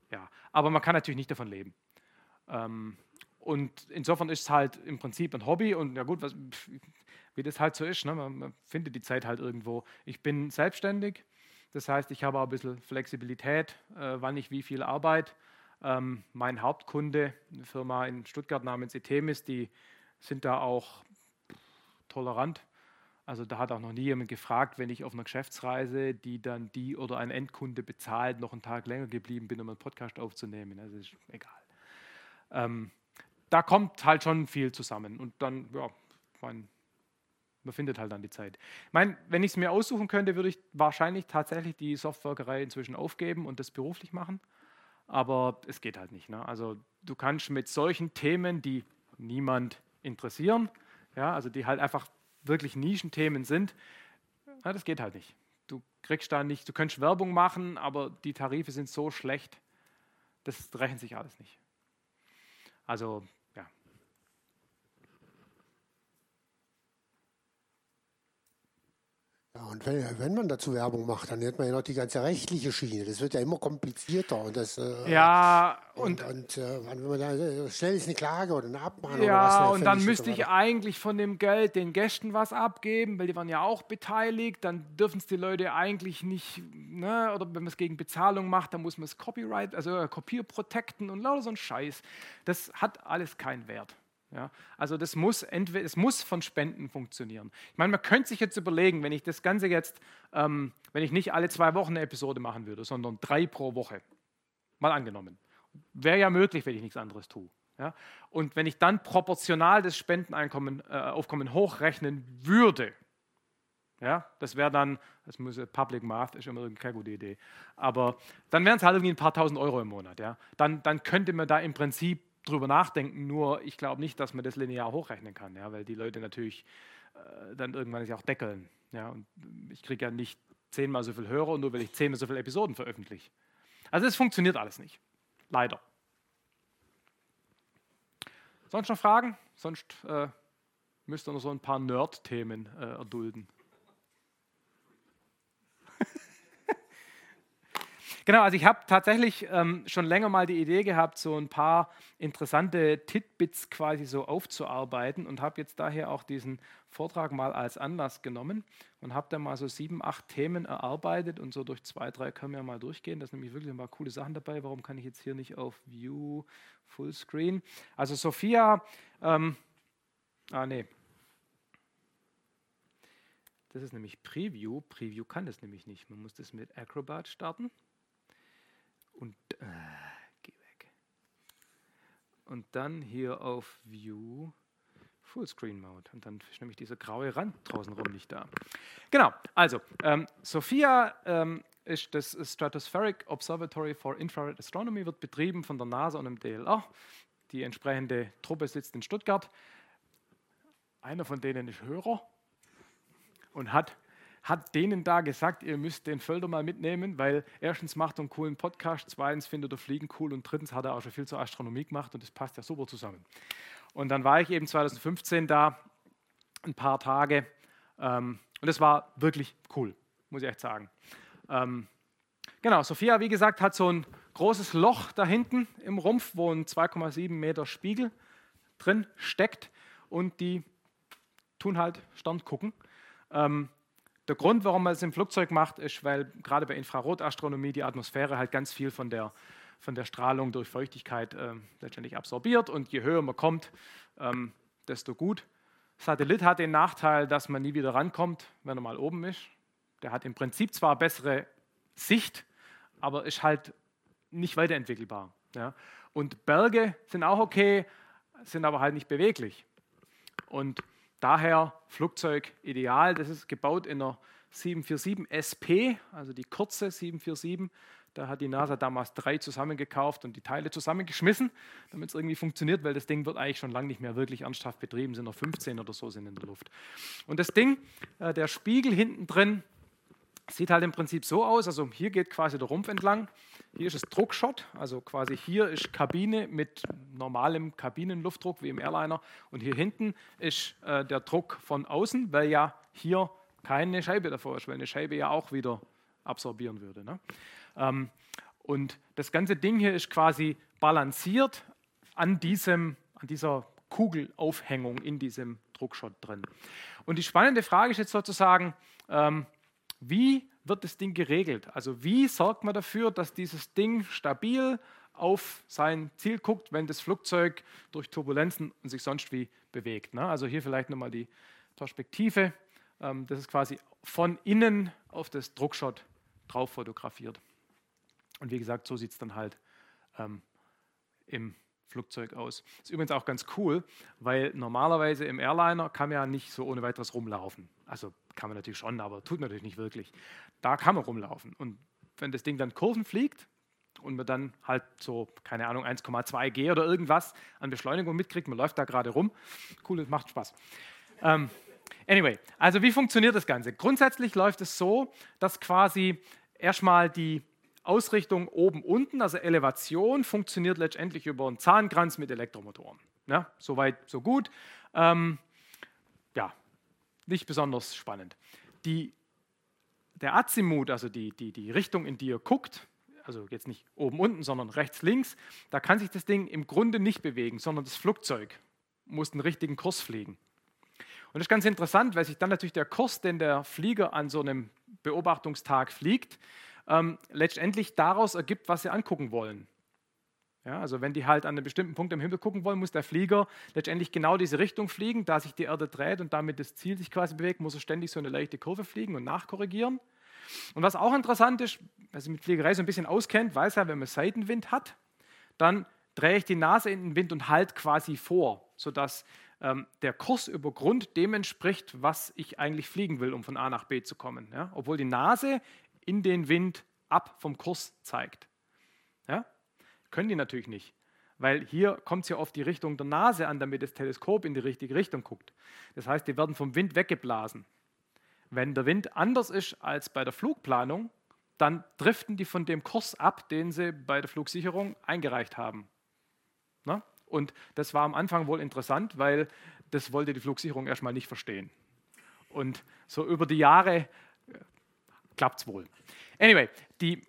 ja, aber man kann natürlich nicht davon leben. Ähm, und insofern ist es halt im Prinzip ein Hobby und ja gut, was, wie das halt so ist, ne? man, man, findet die Zeit halt irgendwo. Ich bin selbstständig, das heißt, ich habe auch ein bisschen Flexibilität, äh, wann ich wie viel arbeite. Ähm, mein Hauptkunde, eine Firma in Stuttgart namens Etemis, die sind da auch tolerant. Also da hat auch noch nie jemand gefragt, wenn ich auf einer Geschäftsreise, die dann die oder ein Endkunde bezahlt, noch einen Tag länger geblieben bin, um einen Podcast aufzunehmen. Also ist egal. Ähm, da kommt halt schon viel zusammen und dann, ja, man, man findet halt dann die Zeit. Ich meine, wenn ich es mir aussuchen könnte, würde ich wahrscheinlich tatsächlich die Softwareerei inzwischen aufgeben und das beruflich machen. Aber es geht halt nicht. Ne? Also du kannst mit solchen Themen, die niemand interessieren, ja, also die halt einfach wirklich Nischenthemen sind, na, das geht halt nicht. Du kriegst da nicht, du könntest Werbung machen, aber die Tarife sind so schlecht, das rechnet sich alles nicht. Also Ja, und wenn, wenn, man dazu Werbung macht, dann hat man ja noch die ganze rechtliche Schiene. Das wird ja immer komplizierter. Und das, äh, ja, und, und, und äh, wenn man da äh, schnell ist eine Klage oder eine Abmahnung. Ja, oder was, und dann müsste ich eigentlich von dem Geld den Gästen was abgeben, weil die waren ja auch beteiligt. Dann dürfen es die Leute eigentlich nicht, ne? oder wenn man es gegen Bezahlung macht, dann muss man es Copyright, also äh, Kopierprotecten und lauter so ein Scheiß. Das hat alles keinen Wert. Ja, also das muss, entweder, es muss von Spenden funktionieren. Ich meine, man könnte sich jetzt überlegen, wenn ich das Ganze jetzt, ähm, wenn ich nicht alle zwei Wochen eine Episode machen würde, sondern drei pro Woche, Mal angenommen. Wäre ja möglich, wenn ich nichts anderes tue. Ja? Und wenn ich dann proportional das Spendenaufkommen äh, hochrechnen würde, ja, das wäre dann, das muss Public Math ist immer keine gute Idee, aber dann wären es halt irgendwie ein paar tausend Euro im Monat. Ja? Dann, dann könnte man da im Prinzip drüber nachdenken, nur ich glaube nicht, dass man das linear hochrechnen kann, ja? weil die Leute natürlich äh, dann irgendwann sich auch deckeln. Ja? Und ich kriege ja nicht zehnmal so viel Hörer, nur weil ich zehnmal so viele Episoden veröffentliche. Also es funktioniert alles nicht. Leider. Sonst noch Fragen? Sonst äh, müsst ihr noch so ein paar Nerd-Themen äh, erdulden. Genau, also ich habe tatsächlich ähm, schon länger mal die Idee gehabt, so ein paar interessante Titbits quasi so aufzuarbeiten und habe jetzt daher auch diesen Vortrag mal als Anlass genommen und habe da mal so sieben, acht Themen erarbeitet und so durch zwei, drei können wir mal durchgehen. Da sind nämlich wirklich ein paar coole Sachen dabei. Warum kann ich jetzt hier nicht auf View Fullscreen? Also Sophia, ähm, ah nee, das ist nämlich Preview. Preview kann das nämlich nicht. Man muss das mit Acrobat starten und äh, geh weg. Und dann hier auf View Fullscreen Mode. Und dann ist nämlich dieser graue Rand draußen rum nicht da. Genau, also ähm, Sophia ähm, ist das Stratospheric Observatory for Infrared Astronomy, wird betrieben von der NASA und dem DLR. Die entsprechende Truppe sitzt in Stuttgart. Einer von denen ist Hörer und hat hat denen da gesagt, ihr müsst den Völder mal mitnehmen, weil erstens macht er einen coolen Podcast, zweitens findet er Fliegen cool und drittens hat er auch schon viel zur Astronomie gemacht und das passt ja super zusammen. Und dann war ich eben 2015 da, ein paar Tage ähm, und es war wirklich cool, muss ich echt sagen. Ähm, genau, Sophia, wie gesagt, hat so ein großes Loch da hinten im Rumpf, wo ein 2,7 Meter Spiegel drin steckt und die tun halt Stern gucken. Ähm, der Grund, warum man es im Flugzeug macht, ist, weil gerade bei Infrarotastronomie die Atmosphäre halt ganz viel von der, von der Strahlung durch Feuchtigkeit äh, letztendlich absorbiert und je höher man kommt, ähm, desto gut. Satellit hat den Nachteil, dass man nie wieder rankommt, wenn er mal oben ist. Der hat im Prinzip zwar bessere Sicht, aber ist halt nicht weiterentwickelbar. Ja. Und Berge sind auch okay, sind aber halt nicht beweglich. Und Daher Flugzeug ideal. Das ist gebaut in einer 747 SP, also die kurze 747. Da hat die NASA damals drei zusammengekauft und die Teile zusammengeschmissen, damit es irgendwie funktioniert, weil das Ding wird eigentlich schon lange nicht mehr wirklich ernsthaft betrieben, sind noch 15 oder so sind in der Luft. Und das Ding, äh, der Spiegel hinten drin, Sieht halt im Prinzip so aus, also hier geht quasi der Rumpf entlang, hier ist es Druckshot, also quasi hier ist Kabine mit normalem Kabinenluftdruck wie im Airliner und hier hinten ist äh, der Druck von außen, weil ja hier keine Scheibe davor ist, weil eine Scheibe ja auch wieder absorbieren würde. Ne? Ähm, und das ganze Ding hier ist quasi balanciert an, diesem, an dieser Kugelaufhängung in diesem Druckshot drin. Und die spannende Frage ist jetzt sozusagen, ähm, wie wird das Ding geregelt? Also wie sorgt man dafür, dass dieses Ding stabil auf sein Ziel guckt, wenn das Flugzeug durch Turbulenzen und sich sonst wie bewegt? Ne? Also hier vielleicht nochmal die Perspektive. Ähm, das ist quasi von innen auf das Druckshot drauf fotografiert. Und wie gesagt, so sieht es dann halt ähm, im Flugzeug aus. Ist übrigens auch ganz cool, weil normalerweise im Airliner kann man ja nicht so ohne weiteres rumlaufen. Also kann man natürlich schon, aber tut natürlich nicht wirklich. Da kann man rumlaufen. Und wenn das Ding dann Kurven fliegt und man dann halt so, keine Ahnung, 1,2 G oder irgendwas an Beschleunigung mitkriegt, man läuft da gerade rum, cool, das macht Spaß. Ähm, anyway, also wie funktioniert das Ganze? Grundsätzlich läuft es so, dass quasi erstmal die Ausrichtung oben-unten, also Elevation, funktioniert letztendlich über einen Zahnkranz mit Elektromotoren. Ja, Soweit, so gut. Ähm, ja, nicht besonders spannend. Die, der Azimut, also die, die, die Richtung, in die ihr guckt, also jetzt nicht oben, unten, sondern rechts, links, da kann sich das Ding im Grunde nicht bewegen, sondern das Flugzeug muss den richtigen Kurs fliegen. Und das ist ganz interessant, weil sich dann natürlich der Kurs, den der Flieger an so einem Beobachtungstag fliegt, ähm, letztendlich daraus ergibt, was sie angucken wollen. Ja, also wenn die halt an einem bestimmten Punkt im Himmel gucken wollen, muss der Flieger letztendlich genau diese Richtung fliegen. Da sich die Erde dreht und damit das Ziel sich quasi bewegt, muss er ständig so eine leichte Kurve fliegen und nachkorrigieren. Und was auch interessant ist, wer sich mit Fliegerei so ein bisschen auskennt, weiß ja, wenn man Seitenwind hat, dann drehe ich die Nase in den Wind und halte quasi vor, sodass ähm, der Kurs über Grund dem entspricht, was ich eigentlich fliegen will, um von A nach B zu kommen. Ja? Obwohl die Nase in den Wind ab vom Kurs zeigt. Können die natürlich nicht, weil hier kommt es ja auf die Richtung der Nase an, damit das Teleskop in die richtige Richtung guckt. Das heißt, die werden vom Wind weggeblasen. Wenn der Wind anders ist als bei der Flugplanung, dann driften die von dem Kurs ab, den sie bei der Flugsicherung eingereicht haben. Na? Und das war am Anfang wohl interessant, weil das wollte die Flugsicherung erstmal nicht verstehen. Und so über die Jahre äh, klappt es wohl. Anyway, die,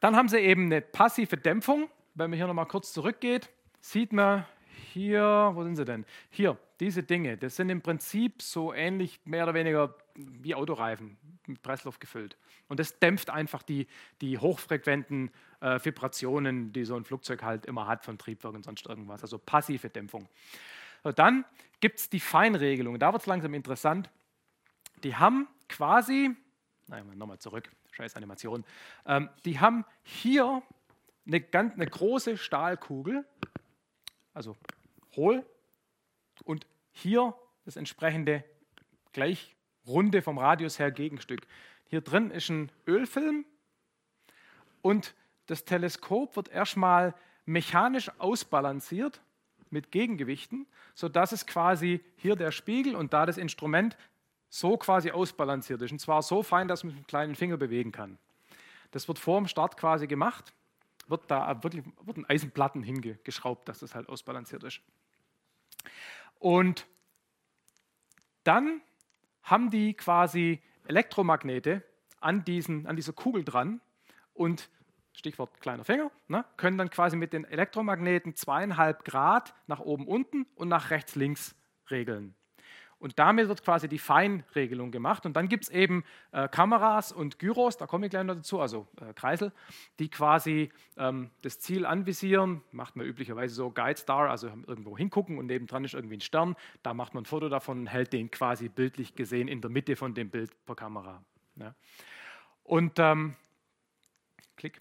dann haben sie eben eine passive Dämpfung. Wenn man hier nochmal kurz zurückgeht, sieht man hier, wo sind sie denn? Hier, diese Dinge, das sind im Prinzip so ähnlich, mehr oder weniger wie Autoreifen, mit Pressluft gefüllt. Und das dämpft einfach die, die hochfrequenten äh, Vibrationen, die so ein Flugzeug halt immer hat von Triebwerk und sonst irgendwas, also passive Dämpfung. Und dann gibt es die Feinregelung, da wird es langsam interessant. Die haben quasi, nein, nochmal zurück, scheiß Animation, ähm, die haben hier eine, ganz, eine große Stahlkugel, also hohl, und hier das entsprechende gleich runde vom Radius her Gegenstück. Hier drin ist ein Ölfilm und das Teleskop wird erstmal mechanisch ausbalanciert mit Gegengewichten, sodass es quasi hier der Spiegel und da das Instrument so quasi ausbalanciert ist. Und zwar so fein, dass man mit dem kleinen Finger bewegen kann. Das wird vor dem Start quasi gemacht, wird da wirklich wird Eisenplatten hingeschraubt, dass das halt ausbalanciert ist. Und dann haben die quasi Elektromagnete an, diesen, an dieser Kugel dran und Stichwort kleiner Finger, ne, können dann quasi mit den Elektromagneten zweieinhalb Grad nach oben, unten und nach rechts, links regeln. Und damit wird quasi die Feinregelung gemacht. Und dann gibt es eben äh, Kameras und Gyros, da komme ich gleich noch dazu, also äh, Kreisel, die quasi ähm, das Ziel anvisieren. Macht man üblicherweise so Guide Star, also irgendwo hingucken und nebendran ist irgendwie ein Stern. Da macht man ein Foto davon und hält den quasi bildlich gesehen in der Mitte von dem Bild per Kamera. Ja. Und ähm, klick.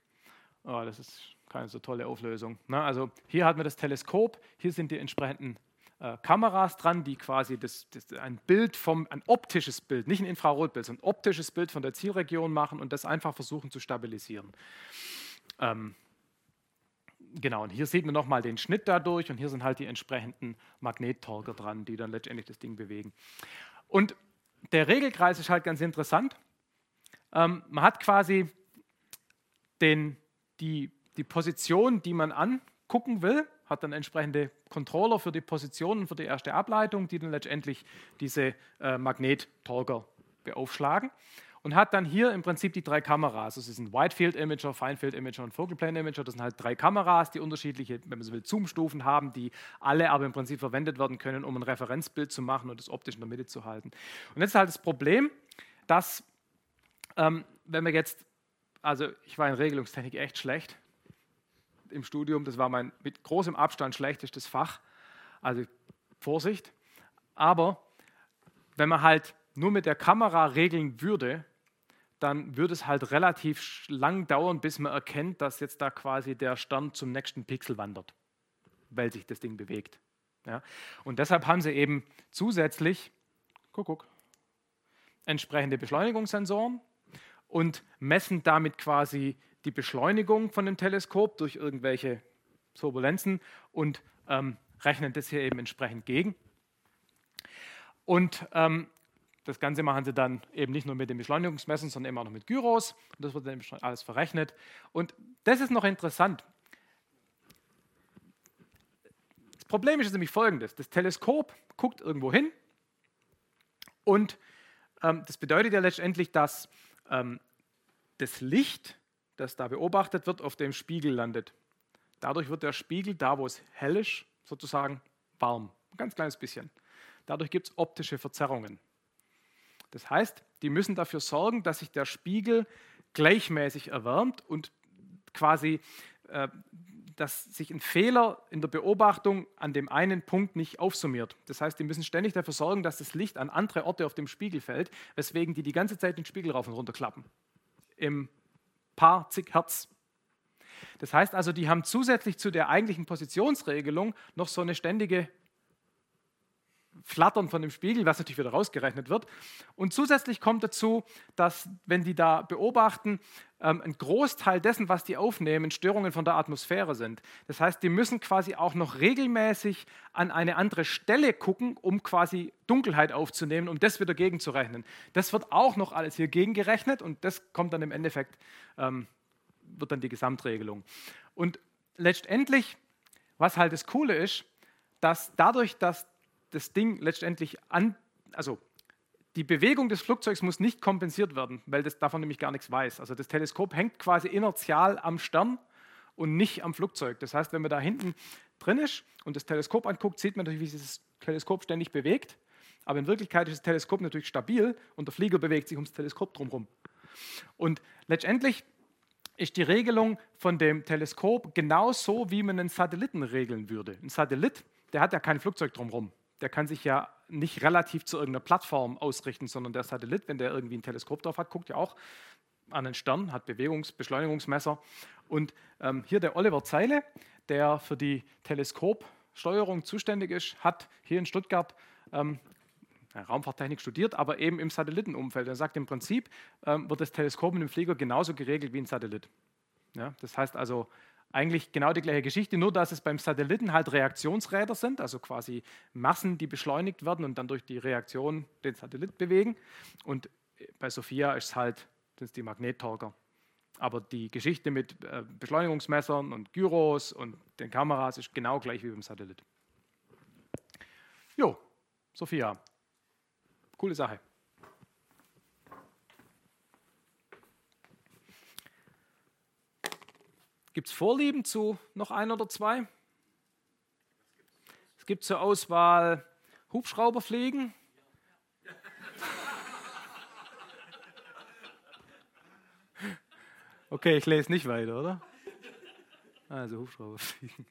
Oh, das ist keine so tolle Auflösung. Ne? Also hier hat man das Teleskop, hier sind die entsprechenden äh, Kameras dran, die quasi das, das, ein Bild vom, ein optisches Bild, nicht ein Infrarotbild, sondern ein optisches Bild von der Zielregion machen und das einfach versuchen zu stabilisieren. Ähm, genau, und hier sieht man nochmal den Schnitt dadurch und hier sind halt die entsprechenden Magnettorger dran, die dann letztendlich das Ding bewegen. Und der Regelkreis ist halt ganz interessant. Ähm, man hat quasi den, die, die Position, die man angucken will, hat dann entsprechende Controller für die Positionen, für die erste Ableitung, die dann letztendlich diese äh, Magnettorger beaufschlagen und hat dann hier im Prinzip die drei Kameras. Das ist ein Wide Field Imager, Fine Field Imager und Focal Plane Imager. Das sind halt drei Kameras, die unterschiedliche, wenn man so will, Zoom-Stufen haben, die alle aber im Prinzip verwendet werden können, um ein Referenzbild zu machen und das optisch in der Mitte zu halten. Und jetzt ist halt das Problem, dass ähm, wenn wir jetzt, also ich war in Regelungstechnik echt schlecht, im Studium. Das war mein mit großem Abstand schlechtestes Fach. Also Vorsicht. Aber wenn man halt nur mit der Kamera regeln würde, dann würde es halt relativ lang dauern, bis man erkennt, dass jetzt da quasi der Stern zum nächsten Pixel wandert, weil sich das Ding bewegt. Ja? Und deshalb haben sie eben zusätzlich, guck, guck, entsprechende Beschleunigungssensoren und messen damit quasi die Beschleunigung von dem Teleskop durch irgendwelche Turbulenzen und ähm, rechnen das hier eben entsprechend gegen. Und ähm, das Ganze machen sie dann eben nicht nur mit den Beschleunigungsmessen, sondern eben auch noch mit Gyros. Und das wird dann alles verrechnet. Und das ist noch interessant. Das Problem ist nämlich folgendes: Das Teleskop guckt irgendwo hin und ähm, das bedeutet ja letztendlich, dass ähm, das Licht das da beobachtet wird, auf dem Spiegel landet. Dadurch wird der Spiegel, da wo es hell ist, sozusagen warm. Ein ganz kleines bisschen. Dadurch gibt es optische Verzerrungen. Das heißt, die müssen dafür sorgen, dass sich der Spiegel gleichmäßig erwärmt und quasi, äh, dass sich ein Fehler in der Beobachtung an dem einen Punkt nicht aufsummiert. Das heißt, die müssen ständig dafür sorgen, dass das Licht an andere Orte auf dem Spiegel fällt, weswegen die die ganze Zeit den Spiegel rauf und runter klappen. Im paar zig Hertz. Das heißt also, die haben zusätzlich zu der eigentlichen Positionsregelung noch so eine ständige Flattern von dem Spiegel, was natürlich wieder rausgerechnet wird. Und zusätzlich kommt dazu, dass, wenn die da beobachten, ähm, ein Großteil dessen, was die aufnehmen, Störungen von der Atmosphäre sind. Das heißt, die müssen quasi auch noch regelmäßig an eine andere Stelle gucken, um quasi Dunkelheit aufzunehmen, um das wieder gegenzurechnen. Das wird auch noch alles hier gegengerechnet und das kommt dann im Endeffekt, ähm, wird dann die Gesamtregelung. Und letztendlich, was halt das Coole ist, dass dadurch, dass das Ding letztendlich an, also die Bewegung des Flugzeugs muss nicht kompensiert werden, weil das davon nämlich gar nichts weiß. Also das Teleskop hängt quasi inertial am Stern und nicht am Flugzeug. Das heißt, wenn man da hinten drin ist und das Teleskop anguckt, sieht man natürlich, wie sich das Teleskop ständig bewegt. Aber in Wirklichkeit ist das Teleskop natürlich stabil und der Flieger bewegt sich ums Teleskop drumherum. Und letztendlich ist die Regelung von dem Teleskop genauso, wie man einen Satelliten regeln würde. Ein Satellit, der hat ja kein Flugzeug drumherum der kann sich ja nicht relativ zu irgendeiner Plattform ausrichten, sondern der Satellit, wenn der irgendwie ein Teleskop drauf hat, guckt ja auch an den Stern, hat Bewegungs-, Beschleunigungsmesser. Und ähm, hier der Oliver Zeile, der für die Teleskopsteuerung zuständig ist, hat hier in Stuttgart ähm, Raumfahrttechnik studiert, aber eben im Satellitenumfeld. Er sagt im Prinzip, ähm, wird das Teleskop mit dem Flieger genauso geregelt wie ein Satellit. Ja, das heißt also, eigentlich genau die gleiche Geschichte, nur dass es beim Satelliten halt Reaktionsräder sind, also quasi Massen, die beschleunigt werden und dann durch die Reaktion den Satellit bewegen. Und bei Sophia ist es halt sind die Magnettorker. Aber die Geschichte mit äh, Beschleunigungsmessern und Gyros und den Kameras ist genau gleich wie beim Satellit. Jo, Sophia. Coole Sache. Gibt es Vorlieben zu noch ein oder zwei? Es gibt zur Auswahl Hubschrauberfliegen. Okay, ich lese nicht weiter, oder? Also Hubschrauberfliegen.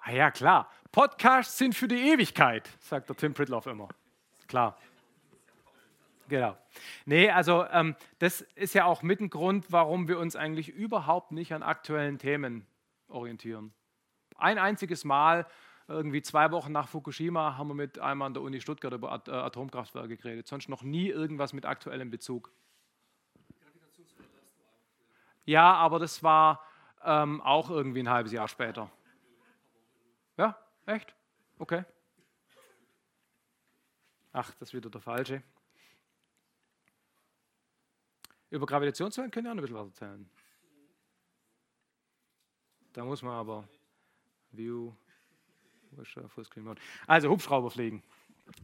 Ah ja, klar. Podcasts sind für die Ewigkeit, sagt der Tim Pritloff immer. Klar. Genau. Nee, also ähm, das ist ja auch mit ein Grund, warum wir uns eigentlich überhaupt nicht an aktuellen Themen orientieren. Ein einziges Mal, irgendwie zwei Wochen nach Fukushima, haben wir mit einem an der Uni Stuttgart über At äh, Atomkraftwerke geredet. Sonst noch nie irgendwas mit aktuellem Bezug. Ja, aber das war ähm, auch irgendwie ein halbes Jahr später. Ja, echt? Okay. Ach, das ist wieder der falsche. Über Gravitationswellen können wir auch ein bisschen was erzählen. Da muss man aber View. Also Hubschrauber fliegen.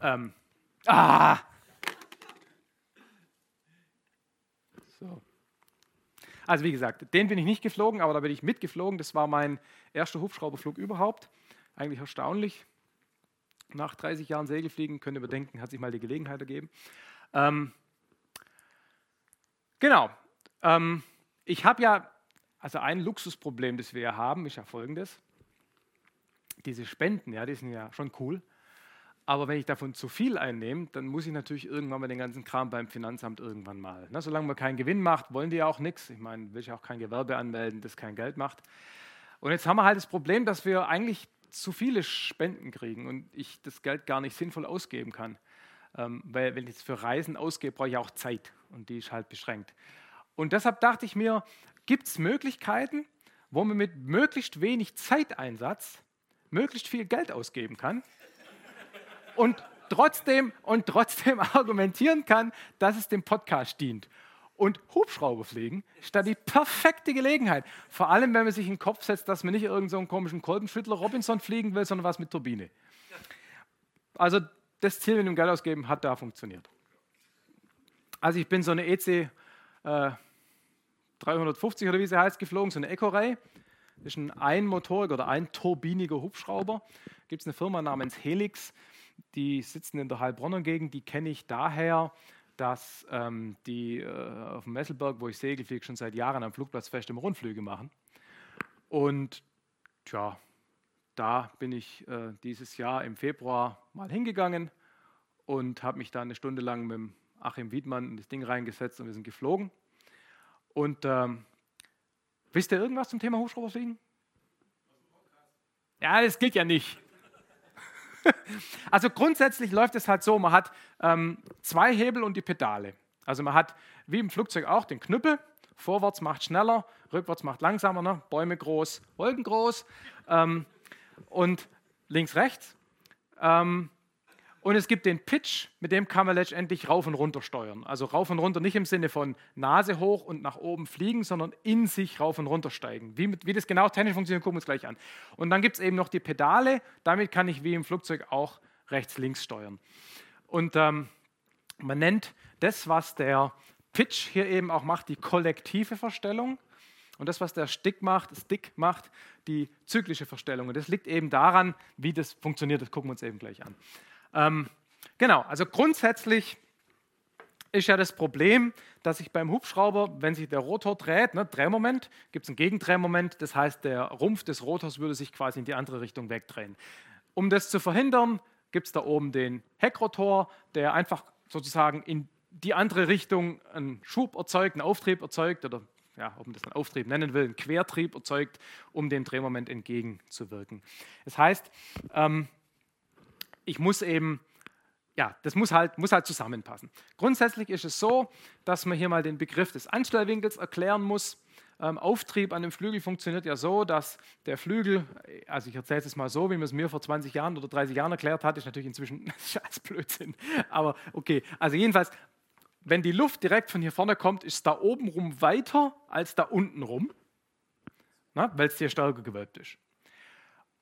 Ähm. Ah! So. Also wie gesagt, den bin ich nicht geflogen, aber da bin ich mitgeflogen. Das war mein erster Hubschrauberflug überhaupt. Eigentlich erstaunlich. Nach 30 Jahren Segelfliegen, könnt ihr überdenken, hat sich mal die Gelegenheit ergeben. Ähm, Genau. Ähm, ich habe ja, also ein Luxusproblem, das wir ja haben, ist ja folgendes. Diese Spenden, ja, die sind ja schon cool. Aber wenn ich davon zu viel einnehme, dann muss ich natürlich irgendwann mal den ganzen Kram beim Finanzamt irgendwann mal. Na, solange man keinen Gewinn macht, wollen die ja auch nichts. Ich meine, will ich auch kein Gewerbe anmelden, das kein Geld macht. Und jetzt haben wir halt das Problem, dass wir eigentlich zu viele Spenden kriegen und ich das Geld gar nicht sinnvoll ausgeben kann. Ähm, weil wenn ich es für Reisen ausgebe, brauche ich auch Zeit und die ist halt beschränkt. Und deshalb dachte ich mir, gibt es Möglichkeiten, wo man mit möglichst wenig Zeiteinsatz möglichst viel Geld ausgeben kann und trotzdem, und trotzdem argumentieren kann, dass es dem Podcast dient. Und Hubschrauber fliegen ist da die perfekte Gelegenheit. Vor allem, wenn man sich in den Kopf setzt, dass man nicht irgendeinen so komischen Kolbenschüttler Robinson fliegen will, sondern was mit Turbine. Also das Ziel mit dem Geld ausgeben hat da funktioniert. Also ich bin so eine EC äh, 350 oder wie sie heißt geflogen, so eine Eco-Ray. Das ist ein einmotoriger oder einturbiniger Hubschrauber. Gibt es eine Firma namens Helix, die sitzen in der Heilbronner Gegend, die kenne ich daher, dass ähm, die äh, auf dem Messelberg, wo ich segel, fliege schon seit Jahren am Flugplatz fest im Rundflüge machen. Und tja, da bin ich äh, dieses Jahr im Februar mal hingegangen und habe mich da eine Stunde lang mit Achim Wiedmann in das Ding reingesetzt und wir sind geflogen. Und ähm, wisst ihr irgendwas zum Thema Hubschrauberfliegen? Ja, das gilt ja nicht. also grundsätzlich läuft es halt so, man hat ähm, zwei Hebel und die Pedale. Also man hat wie im Flugzeug auch den Knüppel, vorwärts macht schneller, rückwärts macht langsamer, ne? Bäume groß, Wolken groß ähm, und links, rechts. Ähm, und es gibt den Pitch, mit dem kann man letztendlich rauf und runter steuern. Also rauf und runter nicht im Sinne von Nase hoch und nach oben fliegen, sondern in sich rauf und runter steigen. Wie, wie das genau technisch funktioniert, gucken wir uns gleich an. Und dann gibt es eben noch die Pedale. Damit kann ich wie im Flugzeug auch rechts-links steuern. Und ähm, man nennt das, was der Pitch hier eben auch macht, die kollektive Verstellung. Und das, was der Stick macht, Stick macht, die zyklische Verstellung. Und das liegt eben daran, wie das funktioniert. Das gucken wir uns eben gleich an. Ähm, genau, also grundsätzlich ist ja das Problem, dass sich beim Hubschrauber, wenn sich der Rotor dreht, ne, Drehmoment, gibt es ein Gegendrehmoment, das heißt, der Rumpf des Rotors würde sich quasi in die andere Richtung wegdrehen. Um das zu verhindern, gibt es da oben den Heckrotor, der einfach sozusagen in die andere Richtung einen Schub erzeugt, einen Auftrieb erzeugt oder ja, ob man das einen Auftrieb nennen will, einen Quertrieb erzeugt, um dem Drehmoment entgegenzuwirken. Das heißt, ähm, ich muss eben, ja, das muss halt, muss halt zusammenpassen. Grundsätzlich ist es so, dass man hier mal den Begriff des Anstellwinkels erklären muss. Ähm, Auftrieb an dem Flügel funktioniert ja so, dass der Flügel, also ich erzähle es mal so, wie man es mir vor 20 Jahren oder 30 Jahren erklärt hat, ist natürlich inzwischen scheiß Blödsinn. Aber okay, also jedenfalls, wenn die Luft direkt von hier vorne kommt, ist da oben rum weiter als da unten rum, weil es hier stärker gewölbt ist.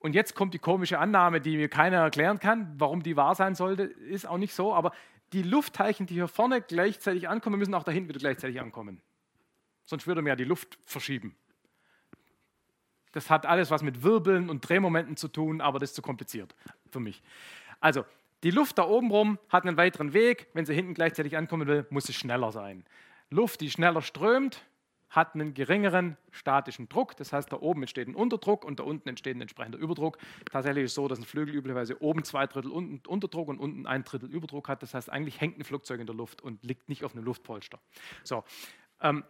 Und jetzt kommt die komische Annahme, die mir keiner erklären kann, warum die wahr sein sollte, ist auch nicht so, aber die Luftteilchen, die hier vorne gleichzeitig ankommen, müssen auch da hinten wieder gleichzeitig ankommen. Sonst würde man ja die Luft verschieben. Das hat alles was mit Wirbeln und Drehmomenten zu tun, aber das ist zu kompliziert für mich. Also, die Luft da oben rum hat einen weiteren Weg. Wenn sie hinten gleichzeitig ankommen will, muss sie schneller sein. Luft, die schneller strömt, hat einen geringeren statischen Druck. Das heißt, da oben entsteht ein Unterdruck und da unten entsteht ein entsprechender Überdruck. Tatsächlich ist es so, dass ein Flügel üblicherweise oben zwei Drittel Unterdruck und unten ein Drittel Überdruck hat. Das heißt, eigentlich hängt ein Flugzeug in der Luft und liegt nicht auf einem Luftpolster. So, ähm,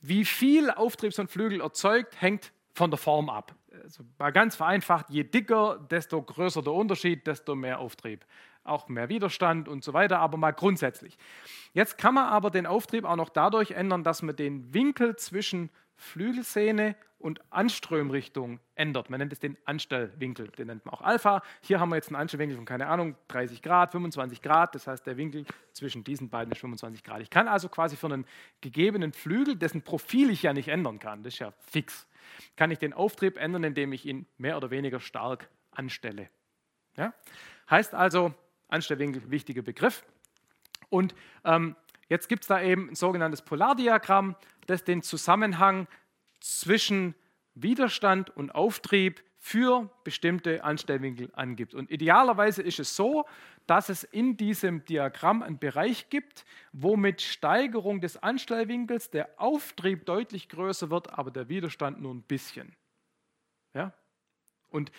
wie viel Auftrieb so ein Flügel erzeugt, hängt von der Form ab. Also ganz vereinfacht, je dicker, desto größer der Unterschied, desto mehr Auftrieb auch mehr Widerstand und so weiter, aber mal grundsätzlich. Jetzt kann man aber den Auftrieb auch noch dadurch ändern, dass man den Winkel zwischen Flügelsehne und Anströmrichtung ändert. Man nennt es den Anstellwinkel, den nennt man auch Alpha. Hier haben wir jetzt einen Anstellwinkel von, keine Ahnung, 30 Grad, 25 Grad, das heißt, der Winkel zwischen diesen beiden ist 25 Grad. Ich kann also quasi für einen gegebenen Flügel, dessen Profil ich ja nicht ändern kann, das ist ja fix, kann ich den Auftrieb ändern, indem ich ihn mehr oder weniger stark anstelle. Ja? Heißt also, Anstellwinkel, wichtiger Begriff. Und ähm, jetzt gibt es da eben ein sogenanntes Polardiagramm, das den Zusammenhang zwischen Widerstand und Auftrieb für bestimmte Anstellwinkel angibt. Und idealerweise ist es so, dass es in diesem Diagramm einen Bereich gibt, wo mit Steigerung des Anstellwinkels der Auftrieb deutlich größer wird, aber der Widerstand nur ein bisschen. Ja? Und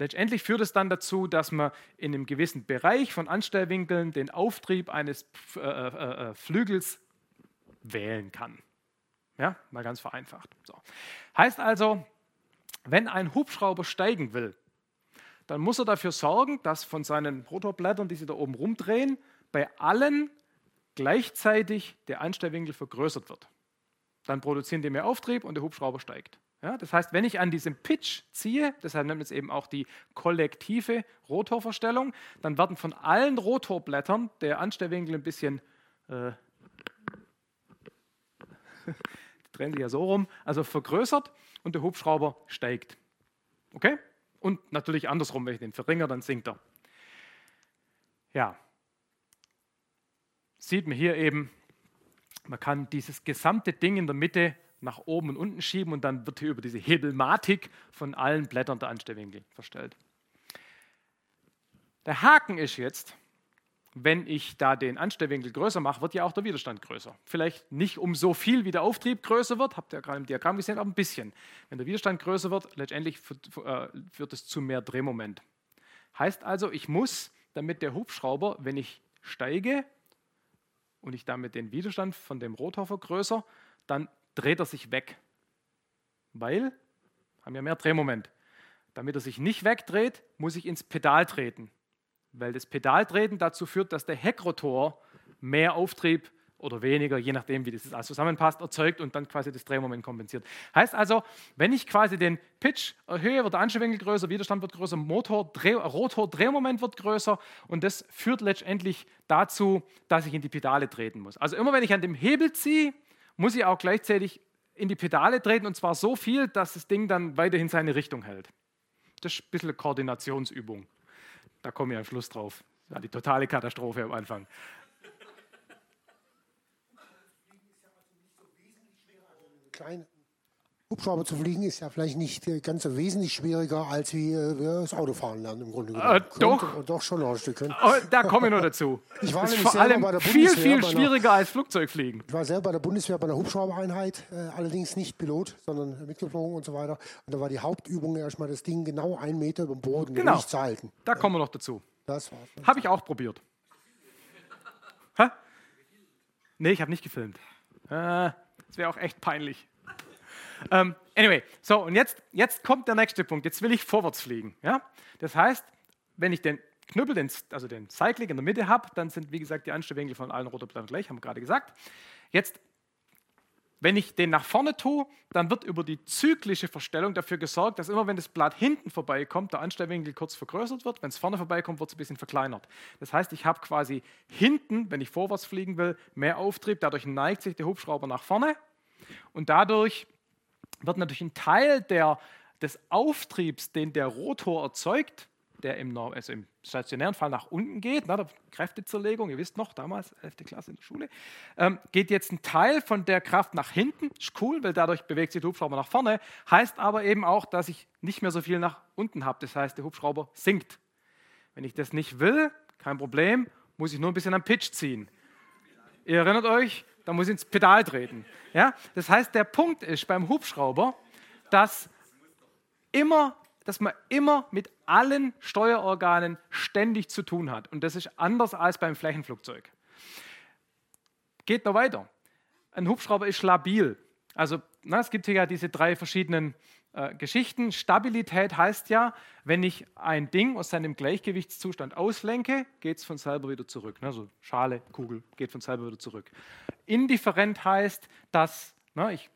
Letztendlich führt es dann dazu, dass man in einem gewissen Bereich von Anstellwinkeln den Auftrieb eines äh, äh, äh, Flügels wählen kann. Ja, mal ganz vereinfacht. So. Heißt also, wenn ein Hubschrauber steigen will, dann muss er dafür sorgen, dass von seinen Rotorblättern, die sich da oben rumdrehen, bei allen gleichzeitig der Anstellwinkel vergrößert wird. Dann produzieren die mehr Auftrieb und der Hubschrauber steigt. Ja, das heißt, wenn ich an diesem Pitch ziehe, deshalb nennt man es eben auch die kollektive Rotorverstellung, dann werden von allen Rotorblättern der Anstellwinkel ein bisschen, äh, die drehen sich ja so rum, also vergrößert und der Hubschrauber steigt. Okay? Und natürlich andersrum, wenn ich den verringere, dann sinkt er. Ja, sieht man hier eben, man kann dieses gesamte Ding in der Mitte nach oben und unten schieben und dann wird hier über diese Hebelmatik von allen Blättern der Anstellwinkel verstellt. Der Haken ist jetzt, wenn ich da den Anstellwinkel größer mache, wird ja auch der Widerstand größer. Vielleicht nicht um so viel, wie der Auftrieb größer wird, habt ihr ja gerade im Diagramm gesehen, aber ein bisschen. Wenn der Widerstand größer wird, letztendlich äh, führt es zu mehr Drehmoment. Heißt also, ich muss, damit der Hubschrauber, wenn ich steige und ich damit den Widerstand von dem Rotor vergrößere, dann dreht er sich weg. Weil, haben wir mehr Drehmoment. Damit er sich nicht wegdreht, muss ich ins Pedal treten weil das Pedaltreten dazu führt, dass der Heckrotor mehr Auftrieb oder weniger, je nachdem, wie das alles zusammenpasst, erzeugt und dann quasi das Drehmoment kompensiert. Heißt also, wenn ich quasi den Pitch erhöhe, wird der Anschwinkel größer, Widerstand wird größer, Motor, Dreh, Rotor, Drehmoment wird größer und das führt letztendlich dazu, dass ich in die Pedale treten muss. Also immer wenn ich an dem Hebel ziehe, muss ich auch gleichzeitig in die Pedale treten und zwar so viel, dass das Ding dann weiterhin seine Richtung hält. Das ist ein bisschen Koordinationsübung. Da komme ich am Schluss drauf. Das war die totale Katastrophe am Anfang. Klein, Hubschrauber zu fliegen ist ja vielleicht nicht äh, ganz so wesentlich schwieriger, als wie äh, wir das Autofahren lernen im Grunde genommen. Äh, doch. Und doch schon noch ein Stückchen. Oh, da komme ich noch dazu. Ich war ist vor allem viel, viel schwieriger als Flugzeugfliegen. Ich war selber bei der Bundeswehr bei einer Hubschraubereinheit, äh, allerdings nicht Pilot, sondern mitgeflogen und so weiter. Und da war die Hauptübung erstmal das Ding genau einen Meter über dem Boden genau. zu halten. Da kommen wir noch dazu. Das war's. Habe ich auch probiert. Hä? Nee, ich habe nicht gefilmt. Äh, das wäre auch echt peinlich. Um, anyway, so und jetzt, jetzt kommt der nächste Punkt. Jetzt will ich vorwärts fliegen. Ja? Das heißt, wenn ich den Knüppel, den, also den Cycling in der Mitte habe, dann sind, wie gesagt, die Anstellwinkel von allen Rotorblättern gleich, haben wir gerade gesagt. Jetzt, wenn ich den nach vorne tue, dann wird über die zyklische Verstellung dafür gesorgt, dass immer, wenn das Blatt hinten vorbeikommt, der Anstellwinkel kurz vergrößert wird. Wenn es vorne vorbeikommt, wird es ein bisschen verkleinert. Das heißt, ich habe quasi hinten, wenn ich vorwärts fliegen will, mehr Auftrieb. Dadurch neigt sich der Hubschrauber nach vorne und dadurch wird natürlich ein Teil der, des Auftriebs, den der Rotor erzeugt, der im, also im stationären Fall nach unten geht, na, Kräftezerlegung, ihr wisst noch, damals 11. Klasse in der Schule, ähm, geht jetzt ein Teil von der Kraft nach hinten, ist cool, weil dadurch bewegt sich der Hubschrauber nach vorne, heißt aber eben auch, dass ich nicht mehr so viel nach unten habe, das heißt, der Hubschrauber sinkt. Wenn ich das nicht will, kein Problem, muss ich nur ein bisschen am Pitch ziehen. Ihr erinnert euch, da muss ich ins Pedal treten. Ja? Das heißt, der Punkt ist beim Hubschrauber, dass, immer, dass man immer mit allen Steuerorganen ständig zu tun hat. Und das ist anders als beim Flächenflugzeug. Geht noch weiter. Ein Hubschrauber ist labil. Also na, es gibt hier ja diese drei verschiedenen äh, Geschichten. Stabilität heißt ja, wenn ich ein Ding aus seinem Gleichgewichtszustand auslenke, geht es von selber wieder zurück. Ne? Also Schale, Kugel geht von selber wieder zurück. Indifferent heißt, dass na, ich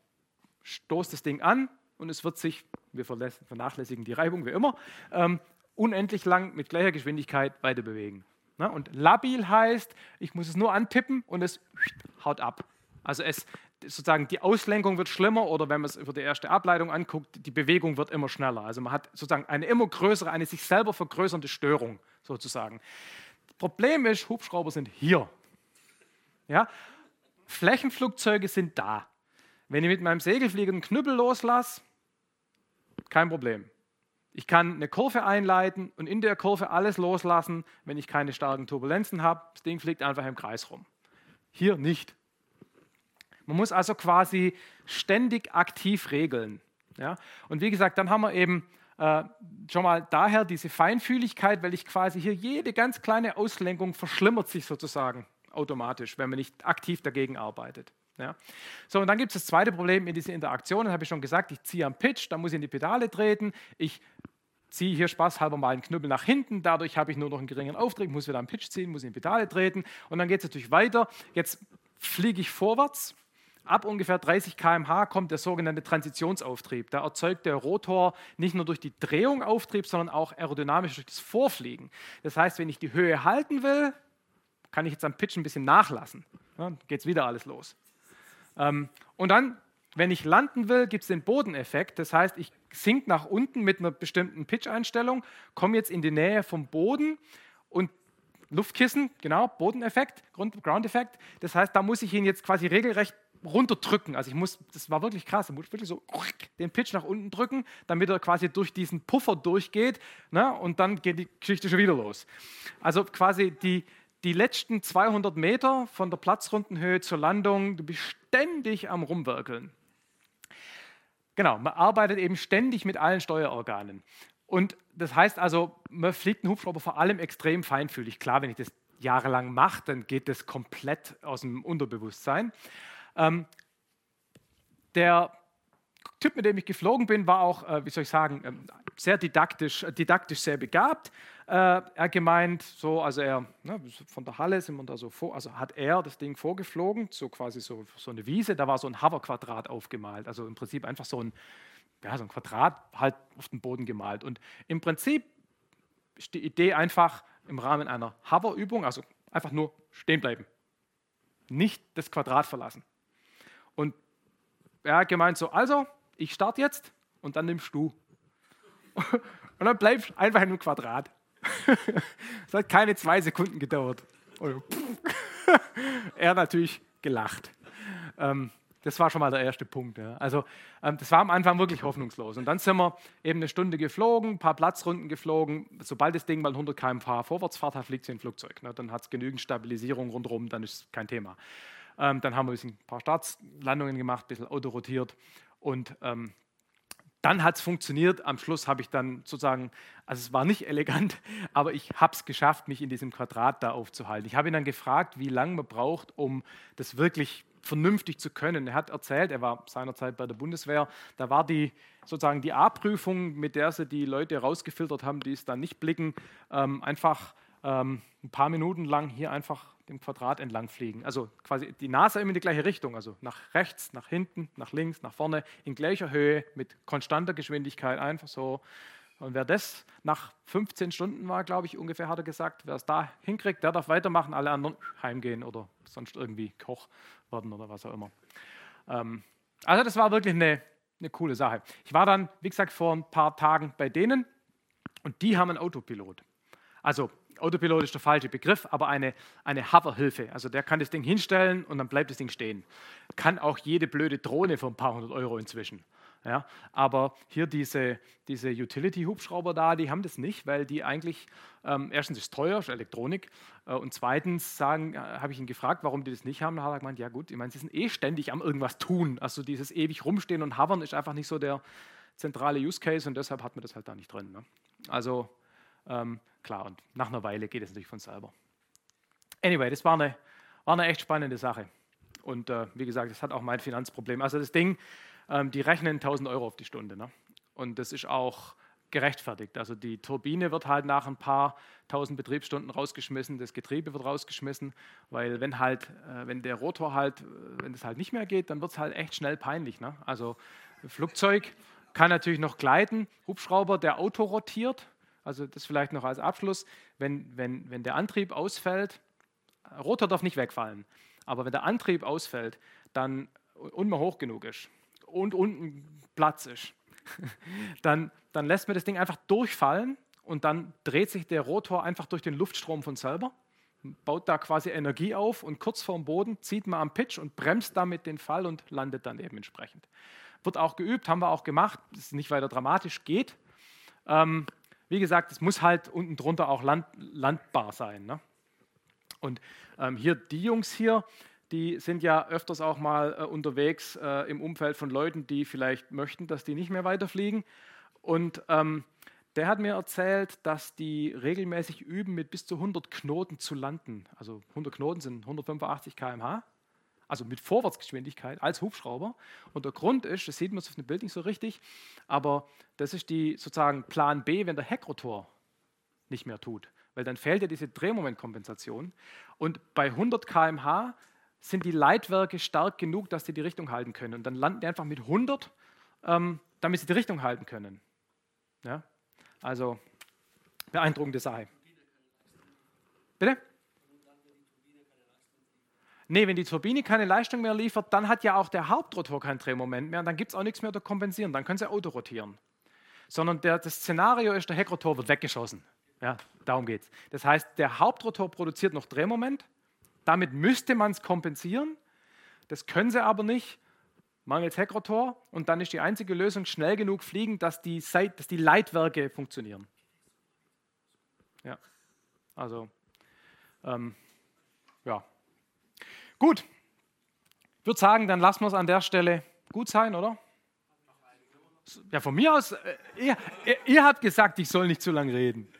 stoße das Ding an und es wird sich, wir vernachlässigen die Reibung wie immer, ähm, unendlich lang mit gleicher Geschwindigkeit weiter bewegen. Ne? Und labil heißt, ich muss es nur antippen und es haut ab. Also es, sozusagen die Auslenkung wird schlimmer oder wenn man es über die erste Ableitung anguckt, die Bewegung wird immer schneller. Also man hat sozusagen eine immer größere, eine sich selber vergrößernde Störung sozusagen. Das Problem ist, Hubschrauber sind hier. Ja? Flächenflugzeuge sind da. Wenn ich mit meinem Segelflieger einen Knüppel loslasse, kein Problem. Ich kann eine Kurve einleiten und in der Kurve alles loslassen, wenn ich keine starken Turbulenzen habe. Das Ding fliegt einfach im Kreis rum. Hier nicht. Man muss also quasi ständig aktiv regeln. Ja? Und wie gesagt, dann haben wir eben äh, schon mal daher diese Feinfühligkeit, weil ich quasi hier jede ganz kleine Auslenkung verschlimmert sich sozusagen automatisch, wenn man nicht aktiv dagegen arbeitet. Ja. So, und dann gibt es das zweite Problem in dieser Interaktion, das habe ich schon gesagt, ich ziehe am Pitch, dann muss ich in die Pedale treten, ich ziehe hier spaßhalber mal einen Knüppel nach hinten, dadurch habe ich nur noch einen geringen Auftrieb, muss wieder am Pitch ziehen, muss in die Pedale treten und dann geht es natürlich weiter. Jetzt fliege ich vorwärts Ab ungefähr 30 km/h kommt der sogenannte Transitionsauftrieb. Da erzeugt der Rotor nicht nur durch die Drehung Auftrieb, sondern auch aerodynamisch durch das Vorfliegen. Das heißt, wenn ich die Höhe halten will, kann ich jetzt am Pitch ein bisschen nachlassen. Ja, geht es wieder alles los. Ähm, und dann, wenn ich landen will, gibt es den Bodeneffekt. Das heißt, ich sink nach unten mit einer bestimmten Pitch-Einstellung, komme jetzt in die Nähe vom Boden und Luftkissen, genau, Bodeneffekt, Ground-Effekt. Das heißt, da muss ich ihn jetzt quasi regelrecht runterdrücken. Also ich muss, das war wirklich krass, ich muss wirklich so den Pitch nach unten drücken, damit er quasi durch diesen Puffer durchgeht ne? und dann geht die Geschichte schon wieder los. Also quasi die, die letzten 200 Meter von der Platzrundenhöhe zur Landung, du bist ständig am Rumwirkeln. Genau, man arbeitet eben ständig mit allen Steuerorganen. Und das heißt also, man fliegt einen Hubschrauber vor allem extrem feinfühlig. Klar, wenn ich das jahrelang mache, dann geht das komplett aus dem Unterbewusstsein. Ähm, der Typ, mit dem ich geflogen bin, war auch, äh, wie soll ich sagen, ähm, sehr didaktisch, äh, didaktisch sehr begabt. Äh, er gemeint, so, also er, ne, von der Halle sind wir da so vor, also hat er das Ding vorgeflogen, so quasi so, so eine Wiese, da war so ein Hover-Quadrat aufgemalt, also im Prinzip einfach so ein, ja, so ein Quadrat halt auf den Boden gemalt. Und im Prinzip ist die Idee einfach im Rahmen einer Hover-Übung, also einfach nur stehen bleiben, nicht das Quadrat verlassen. Er hat gemeint so, also ich starte jetzt und dann nimmst du. Und dann bleibst du einfach in einem Quadrat. Es hat keine zwei Sekunden gedauert. er natürlich gelacht. Ähm, das war schon mal der erste Punkt. Also ähm, das war am Anfang wirklich hoffnungslos. Und dann sind wir eben eine Stunde geflogen, ein paar Platzrunden geflogen. Sobald das Ding mal 100 km/h vorwärts fährt, fliegt es in ein Flugzeug. Ne? Dann hat es genügend Stabilisierung rundherum, dann ist es kein Thema. Ähm, dann haben wir ein paar Startlandungen gemacht, ein bisschen Auto rotiert und ähm, dann hat es funktioniert. Am Schluss habe ich dann sozusagen, also es war nicht elegant, aber ich habe es geschafft, mich in diesem Quadrat da aufzuhalten. Ich habe ihn dann gefragt, wie lange man braucht, um das wirklich vernünftig zu können. Er hat erzählt, er war seinerzeit bei der Bundeswehr, da war die sozusagen die A-Prüfung, mit der sie die Leute rausgefiltert haben, die es dann nicht blicken, ähm, einfach ähm, ein paar Minuten lang hier einfach dem Quadrat entlang fliegen. Also quasi die Nase immer in die gleiche Richtung, also nach rechts, nach hinten, nach links, nach vorne, in gleicher Höhe, mit konstanter Geschwindigkeit, einfach so. Und wer das nach 15 Stunden war, glaube ich, ungefähr, hat er gesagt, wer es da hinkriegt, der darf weitermachen, alle anderen heimgehen oder sonst irgendwie Koch werden oder was auch immer. Ähm, also das war wirklich eine, eine coole Sache. Ich war dann, wie gesagt, vor ein paar Tagen bei denen und die haben einen Autopilot. Also Autopilot ist der falsche Begriff, aber eine, eine Hoverhilfe. Also der kann das Ding hinstellen und dann bleibt das Ding stehen. Kann auch jede blöde Drohne für ein paar hundert Euro inzwischen. Ja, aber hier diese, diese Utility-Hubschrauber da, die haben das nicht, weil die eigentlich, ähm, erstens ist es teuer, ist Elektronik, äh, und zweitens sagen, äh, habe ich ihn gefragt, warum die das nicht haben. Da hat er gemeint, ja gut, ich meine, sie sind eh ständig am irgendwas tun. Also dieses ewig rumstehen und hovern ist einfach nicht so der zentrale Use Case und deshalb hat man das halt da nicht drin. Ne? Also ähm, klar, und nach einer Weile geht es natürlich von selber. Anyway, das war eine, war eine echt spannende Sache. Und äh, wie gesagt, das hat auch mein Finanzproblem. Also das Ding, ähm, die rechnen 1000 Euro auf die Stunde. Ne? Und das ist auch gerechtfertigt. Also die Turbine wird halt nach ein paar tausend Betriebsstunden rausgeschmissen, das Getriebe wird rausgeschmissen, weil wenn halt, äh, wenn der Rotor halt, äh, wenn es halt nicht mehr geht, dann wird es halt echt schnell peinlich. Ne? Also Flugzeug kann natürlich noch gleiten, Hubschrauber, der Auto rotiert, also das vielleicht noch als Abschluss, wenn, wenn, wenn der Antrieb ausfällt, Rotor darf nicht wegfallen, aber wenn der Antrieb ausfällt, dann und man hoch genug ist und unten Platz ist, dann, dann lässt man das Ding einfach durchfallen und dann dreht sich der Rotor einfach durch den Luftstrom von selber, baut da quasi Energie auf und kurz vorm Boden zieht man am Pitch und bremst damit den Fall und landet dann eben entsprechend. Wird auch geübt, haben wir auch gemacht, ist nicht weiter dramatisch, geht. Ähm, wie gesagt, es muss halt unten drunter auch land, landbar sein. Ne? Und ähm, hier die Jungs hier, die sind ja öfters auch mal äh, unterwegs äh, im Umfeld von Leuten, die vielleicht möchten, dass die nicht mehr weiterfliegen. Und ähm, der hat mir erzählt, dass die regelmäßig üben, mit bis zu 100 Knoten zu landen. Also 100 Knoten sind 185 km/h also mit Vorwärtsgeschwindigkeit als Hubschrauber. Und der Grund ist, das sieht man auf dem Bild nicht so richtig, aber das ist die sozusagen Plan B, wenn der Heckrotor nicht mehr tut, weil dann fehlt ja diese Drehmomentkompensation. Und bei 100 km/h sind die Leitwerke stark genug, dass sie die Richtung halten können. Und dann landen die einfach mit 100, ähm, damit sie die Richtung halten können. Ja? Also beeindruckende Sache. Bitte? Nee, wenn die Turbine keine Leistung mehr liefert, dann hat ja auch der Hauptrotor keinen Drehmoment mehr und dann gibt es auch nichts mehr zu kompensieren. Dann können sie Auto rotieren. Sondern der, das Szenario ist, der Heckrotor wird weggeschossen. Ja, darum geht es. Das heißt, der Hauptrotor produziert noch Drehmoment. Damit müsste man es kompensieren. Das können sie aber nicht, mangels Heckrotor. Und dann ist die einzige Lösung, schnell genug fliegen, dass die, Seit dass die Leitwerke funktionieren. Ja, also ähm, ja. Gut. Ich würde sagen, dann lassen wir es an der Stelle gut sein, oder? Ja, von mir aus, äh, ihr, ihr, habt gesagt, ich soll nicht zu lange reden.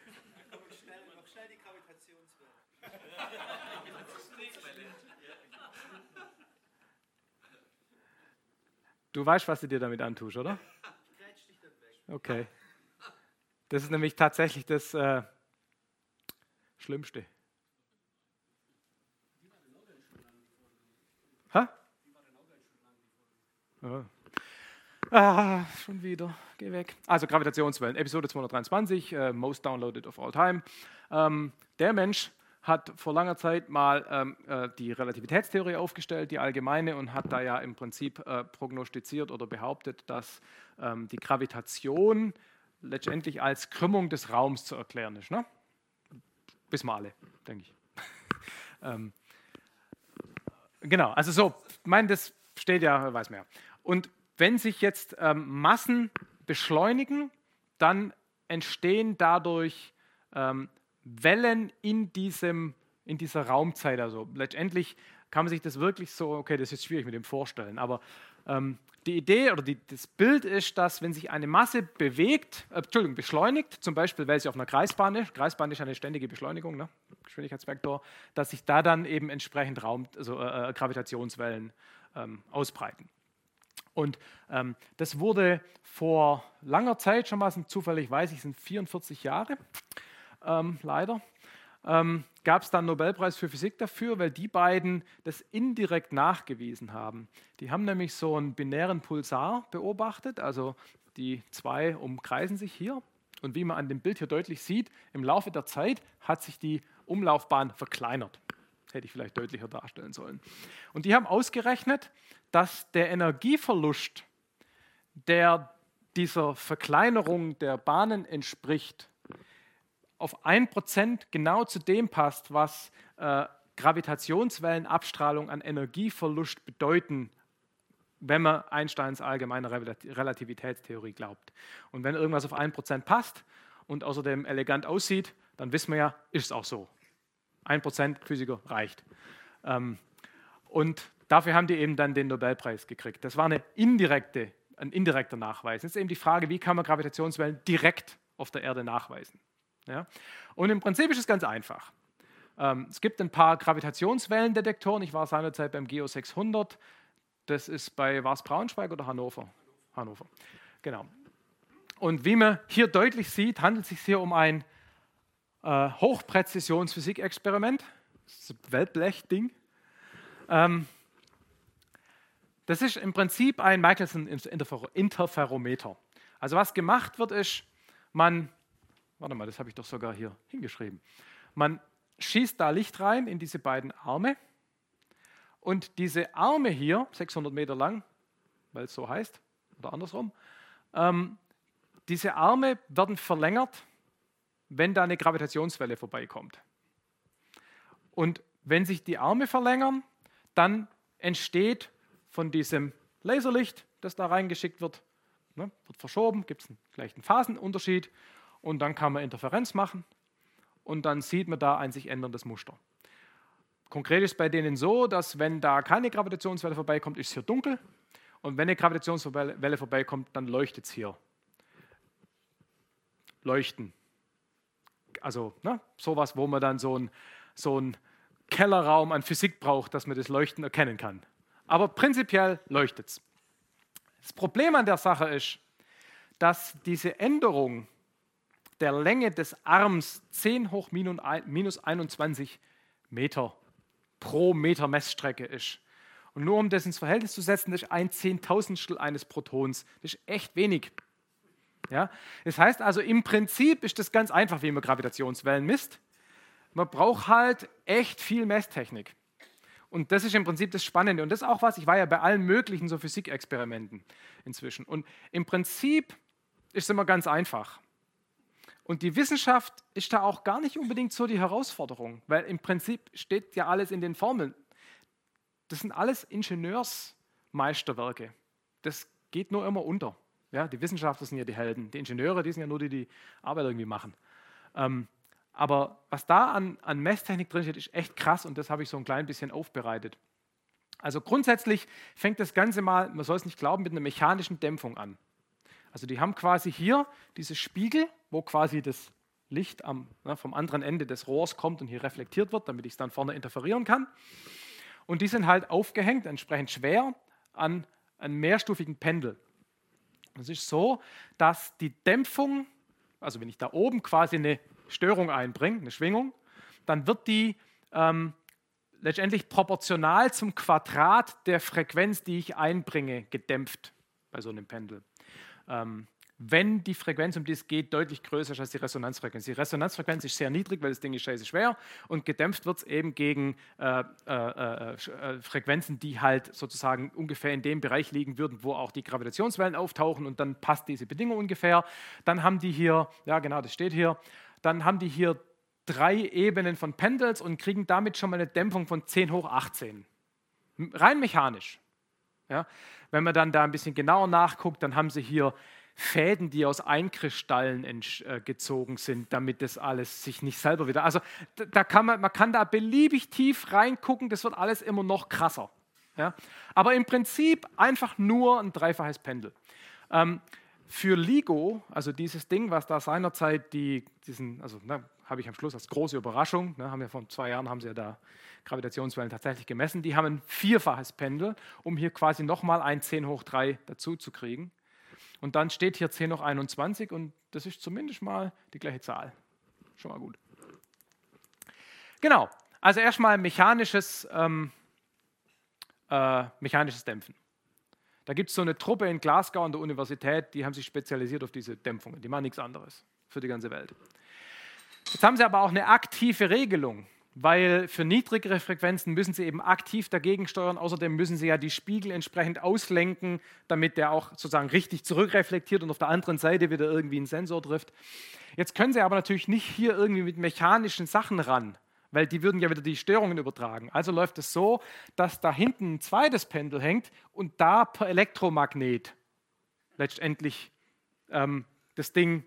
Du weißt, was du dir damit antust, oder? Okay. Das ist nämlich tatsächlich das äh, Schlimmste. Ha? Ja. Ah, schon wieder. Geh weg. Also Gravitationswellen, Episode 223, äh, most downloaded of all time. Ähm, der Mensch hat vor langer Zeit mal ähm, äh, die Relativitätstheorie aufgestellt, die allgemeine, und hat da ja im Prinzip äh, prognostiziert oder behauptet, dass ähm, die Gravitation letztendlich als Krümmung des Raums zu erklären ist. Ne? Wissen wir alle, denke ich. ähm, genau, also so, ich meine, das steht ja, weiß ja. Und wenn sich jetzt ähm, Massen beschleunigen, dann entstehen dadurch ähm, Wellen in, diesem, in dieser Raumzeit. Also letztendlich kann man sich das wirklich so, okay, das ist schwierig mit dem vorstellen, aber ähm, die Idee oder die, das Bild ist, dass wenn sich eine Masse bewegt, äh, Entschuldigung, beschleunigt, zum Beispiel, weil sie auf einer Kreisbahn ist, Kreisbahn ist eine ständige Beschleunigung, ne? Geschwindigkeitsvektor, dass sich da dann eben entsprechend Raum, also äh, äh Gravitationswellen ähm, ausbreiten. Und ähm, das wurde vor langer Zeit schon mal, zufällig weiß ich, sind 44 Jahre, ähm, leider, ähm, gab es dann Nobelpreis für Physik dafür, weil die beiden das indirekt nachgewiesen haben. Die haben nämlich so einen binären Pulsar beobachtet, also die zwei umkreisen sich hier. Und wie man an dem Bild hier deutlich sieht, im Laufe der Zeit hat sich die Umlaufbahn verkleinert. Hätte ich vielleicht deutlicher darstellen sollen. Und die haben ausgerechnet, dass der Energieverlust, der dieser Verkleinerung der Bahnen entspricht, auf 1% genau zu dem passt, was äh, Gravitationswellenabstrahlung an Energieverlust bedeuten, wenn man Einsteins allgemeine Relativitätstheorie glaubt. Und wenn irgendwas auf 1% passt und außerdem elegant aussieht, dann wissen wir ja, ist es auch so. 1% Physiker reicht. Ähm, und dafür haben die eben dann den Nobelpreis gekriegt. Das war eine indirekte, ein indirekter Nachweis. Jetzt ist eben die Frage, wie kann man Gravitationswellen direkt auf der Erde nachweisen? Ja? Und im Prinzip ist es ganz einfach. Ähm, es gibt ein paar Gravitationswellendetektoren. Ich war seinerzeit beim Geo 600. Das ist bei, war Braunschweig oder Hannover? Hannover, genau. Und wie man hier deutlich sieht, handelt es sich hier um ein äh, Hochpräzisionsphysik-Experiment. Das Weltblech-Ding. Ähm, das ist im Prinzip ein Michelson-Interferometer. Also was gemacht wird, ist, man Warte mal, das habe ich doch sogar hier hingeschrieben. Man schießt da Licht rein in diese beiden Arme und diese Arme hier, 600 Meter lang, weil es so heißt, oder andersrum, ähm, diese Arme werden verlängert, wenn da eine Gravitationswelle vorbeikommt. Und wenn sich die Arme verlängern, dann entsteht von diesem Laserlicht, das da reingeschickt wird, ne, wird verschoben, gibt es einen gleichen Phasenunterschied und dann kann man Interferenz machen und dann sieht man da ein sich änderndes Muster. Konkret ist bei denen so, dass wenn da keine Gravitationswelle vorbeikommt, ist es hier dunkel und wenn eine Gravitationswelle vorbeikommt, dann leuchtet es hier. Leuchten. Also ne, sowas, wo man dann so einen so Kellerraum an Physik braucht, dass man das Leuchten erkennen kann. Aber prinzipiell leuchtet es. Das Problem an der Sache ist, dass diese Änderung der Länge des Arms 10 hoch minus 21 Meter pro Meter Messstrecke ist. Und nur um das ins Verhältnis zu setzen, das ist ein Zehntausendstel eines Protons. Das ist echt wenig. Ja? Das heißt also, im Prinzip ist das ganz einfach, wie man Gravitationswellen misst. Man braucht halt echt viel Messtechnik. Und das ist im Prinzip das Spannende. Und das ist auch was, ich war ja bei allen möglichen so Physikexperimenten inzwischen. Und im Prinzip ist es immer ganz einfach. Und die Wissenschaft ist da auch gar nicht unbedingt so die Herausforderung, weil im Prinzip steht ja alles in den Formeln. Das sind alles Ingenieursmeisterwerke. Das geht nur immer unter. Ja, die Wissenschaftler sind ja die Helden. Die Ingenieure, die sind ja nur die, die Arbeit irgendwie machen. Ähm, Aber was da an, an Messtechnik drin steht, ist echt krass und das habe ich so ein klein bisschen aufbereitet. Also grundsätzlich fängt das Ganze mal, man soll es nicht glauben, mit einer mechanischen Dämpfung an. Also die haben quasi hier diese Spiegel, wo quasi das Licht am, ne, vom anderen Ende des Rohrs kommt und hier reflektiert wird, damit ich es dann vorne interferieren kann. Und die sind halt aufgehängt, entsprechend schwer, an einem mehrstufigen Pendel. Es ist so, dass die Dämpfung, also wenn ich da oben quasi eine Störung einbringe, eine Schwingung, dann wird die ähm, letztendlich proportional zum Quadrat der Frequenz, die ich einbringe, gedämpft bei so einem Pendel. Ähm, wenn die Frequenz, um die es geht, deutlich größer ist als die Resonanzfrequenz. Die Resonanzfrequenz ist sehr niedrig, weil das Ding ist scheiße schwer und gedämpft wird es eben gegen äh, äh, äh, äh, Frequenzen, die halt sozusagen ungefähr in dem Bereich liegen würden, wo auch die Gravitationswellen auftauchen und dann passt diese Bedingung ungefähr. Dann haben die hier, ja genau, das steht hier, dann haben die hier drei Ebenen von Pendels und kriegen damit schon mal eine Dämpfung von 10 hoch 18. Rein mechanisch. Ja? Wenn man dann da ein bisschen genauer nachguckt, dann haben sie hier Fäden, die aus Einkristallen äh, gezogen sind, damit das alles sich nicht selber wieder. Also da kann man, man kann da beliebig tief reingucken, das wird alles immer noch krasser. Ja? Aber im Prinzip einfach nur ein dreifaches Pendel. Ähm, für LIGO, also dieses Ding, was da seinerzeit die, diesen, also ne, habe ich am Schluss als große Überraschung, ne, haben wir vor zwei Jahren haben sie ja da Gravitationswellen tatsächlich gemessen, die haben ein vierfaches Pendel, um hier quasi nochmal ein 10 hoch 3 dazu zu kriegen. Und dann steht hier 10 hoch 21 und das ist zumindest mal die gleiche Zahl. Schon mal gut. Genau, also erstmal mechanisches, ähm, äh, mechanisches Dämpfen. Da gibt es so eine Truppe in Glasgow an der Universität, die haben sich spezialisiert auf diese Dämpfungen. Die machen nichts anderes für die ganze Welt. Jetzt haben sie aber auch eine aktive Regelung weil für niedrigere Frequenzen müssen sie eben aktiv dagegen steuern. Außerdem müssen sie ja die Spiegel entsprechend auslenken, damit der auch sozusagen richtig zurückreflektiert und auf der anderen Seite wieder irgendwie ein Sensor trifft. Jetzt können sie aber natürlich nicht hier irgendwie mit mechanischen Sachen ran, weil die würden ja wieder die Störungen übertragen. Also läuft es so, dass da hinten ein zweites Pendel hängt und da per Elektromagnet letztendlich ähm, das Ding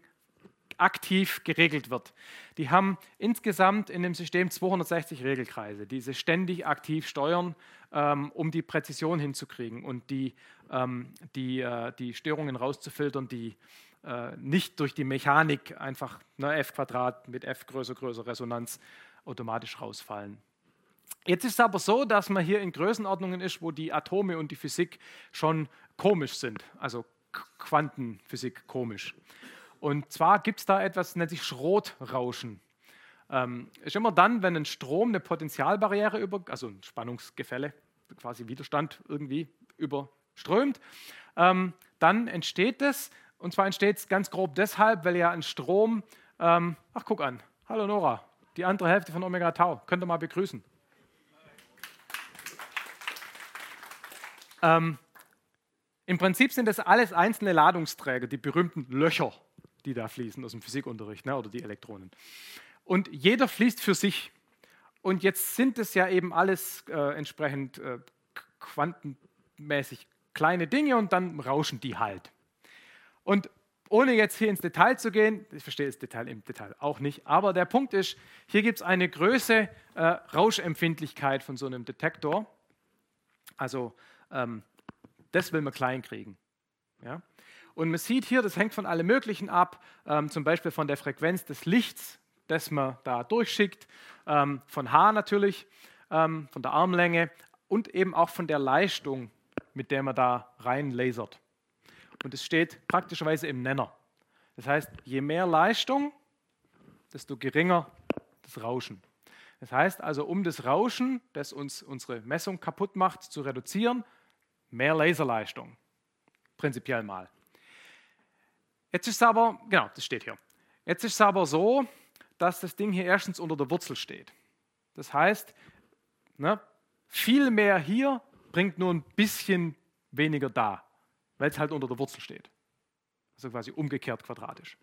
aktiv geregelt wird. Die haben insgesamt in dem System 260 Regelkreise, die sie ständig aktiv steuern, ähm, um die Präzision hinzukriegen und die, ähm, die, äh, die Störungen rauszufiltern, die äh, nicht durch die Mechanik einfach ne, f Quadrat mit f größer, größer Resonanz automatisch rausfallen. Jetzt ist es aber so, dass man hier in Größenordnungen ist, wo die Atome und die Physik schon komisch sind, also Quantenphysik komisch. Und zwar gibt es da etwas, das nennt sich Schrotrauschen. Ähm, ist immer dann, wenn ein Strom eine Potentialbarriere über, also ein Spannungsgefälle, quasi Widerstand irgendwie überströmt, ähm, dann entsteht es. Und zwar entsteht es ganz grob deshalb, weil ja ein Strom, ähm, ach guck an, hallo Nora, die andere Hälfte von Omega Tau, könnt ihr mal begrüßen. Ähm, Im Prinzip sind das alles einzelne Ladungsträger, die berühmten Löcher die da fließen aus dem Physikunterricht ne, oder die Elektronen. Und jeder fließt für sich. Und jetzt sind es ja eben alles äh, entsprechend äh, quantenmäßig kleine Dinge und dann rauschen die halt. Und ohne jetzt hier ins Detail zu gehen, ich verstehe das Detail im Detail auch nicht, aber der Punkt ist, hier gibt es eine Größe äh, Rauschempfindlichkeit von so einem Detektor. Also ähm, das will man klein kriegen. Ja? Und man sieht hier, das hängt von allem Möglichen ab, ähm, zum Beispiel von der Frequenz des Lichts, das man da durchschickt, ähm, von H natürlich, ähm, von der Armlänge und eben auch von der Leistung, mit der man da rein lasert. Und es steht praktischerweise im Nenner. Das heißt, je mehr Leistung, desto geringer das Rauschen. Das heißt also, um das Rauschen, das uns unsere Messung kaputt macht, zu reduzieren, mehr Laserleistung. Prinzipiell mal. Jetzt ist es aber, genau, das steht hier. Jetzt ist es aber so, dass das Ding hier erstens unter der Wurzel steht. Das heißt, ne, viel mehr hier bringt nur ein bisschen weniger da, weil es halt unter der Wurzel steht. Also quasi umgekehrt quadratisch.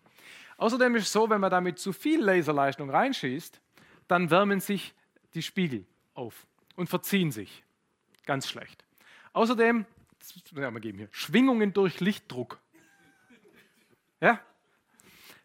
Außerdem ist es so, wenn man damit zu viel Laserleistung reinschießt, dann wärmen sich die Spiegel auf und verziehen sich. Ganz schlecht. Außerdem, das muss ich mal geben hier, Schwingungen durch Lichtdruck ja?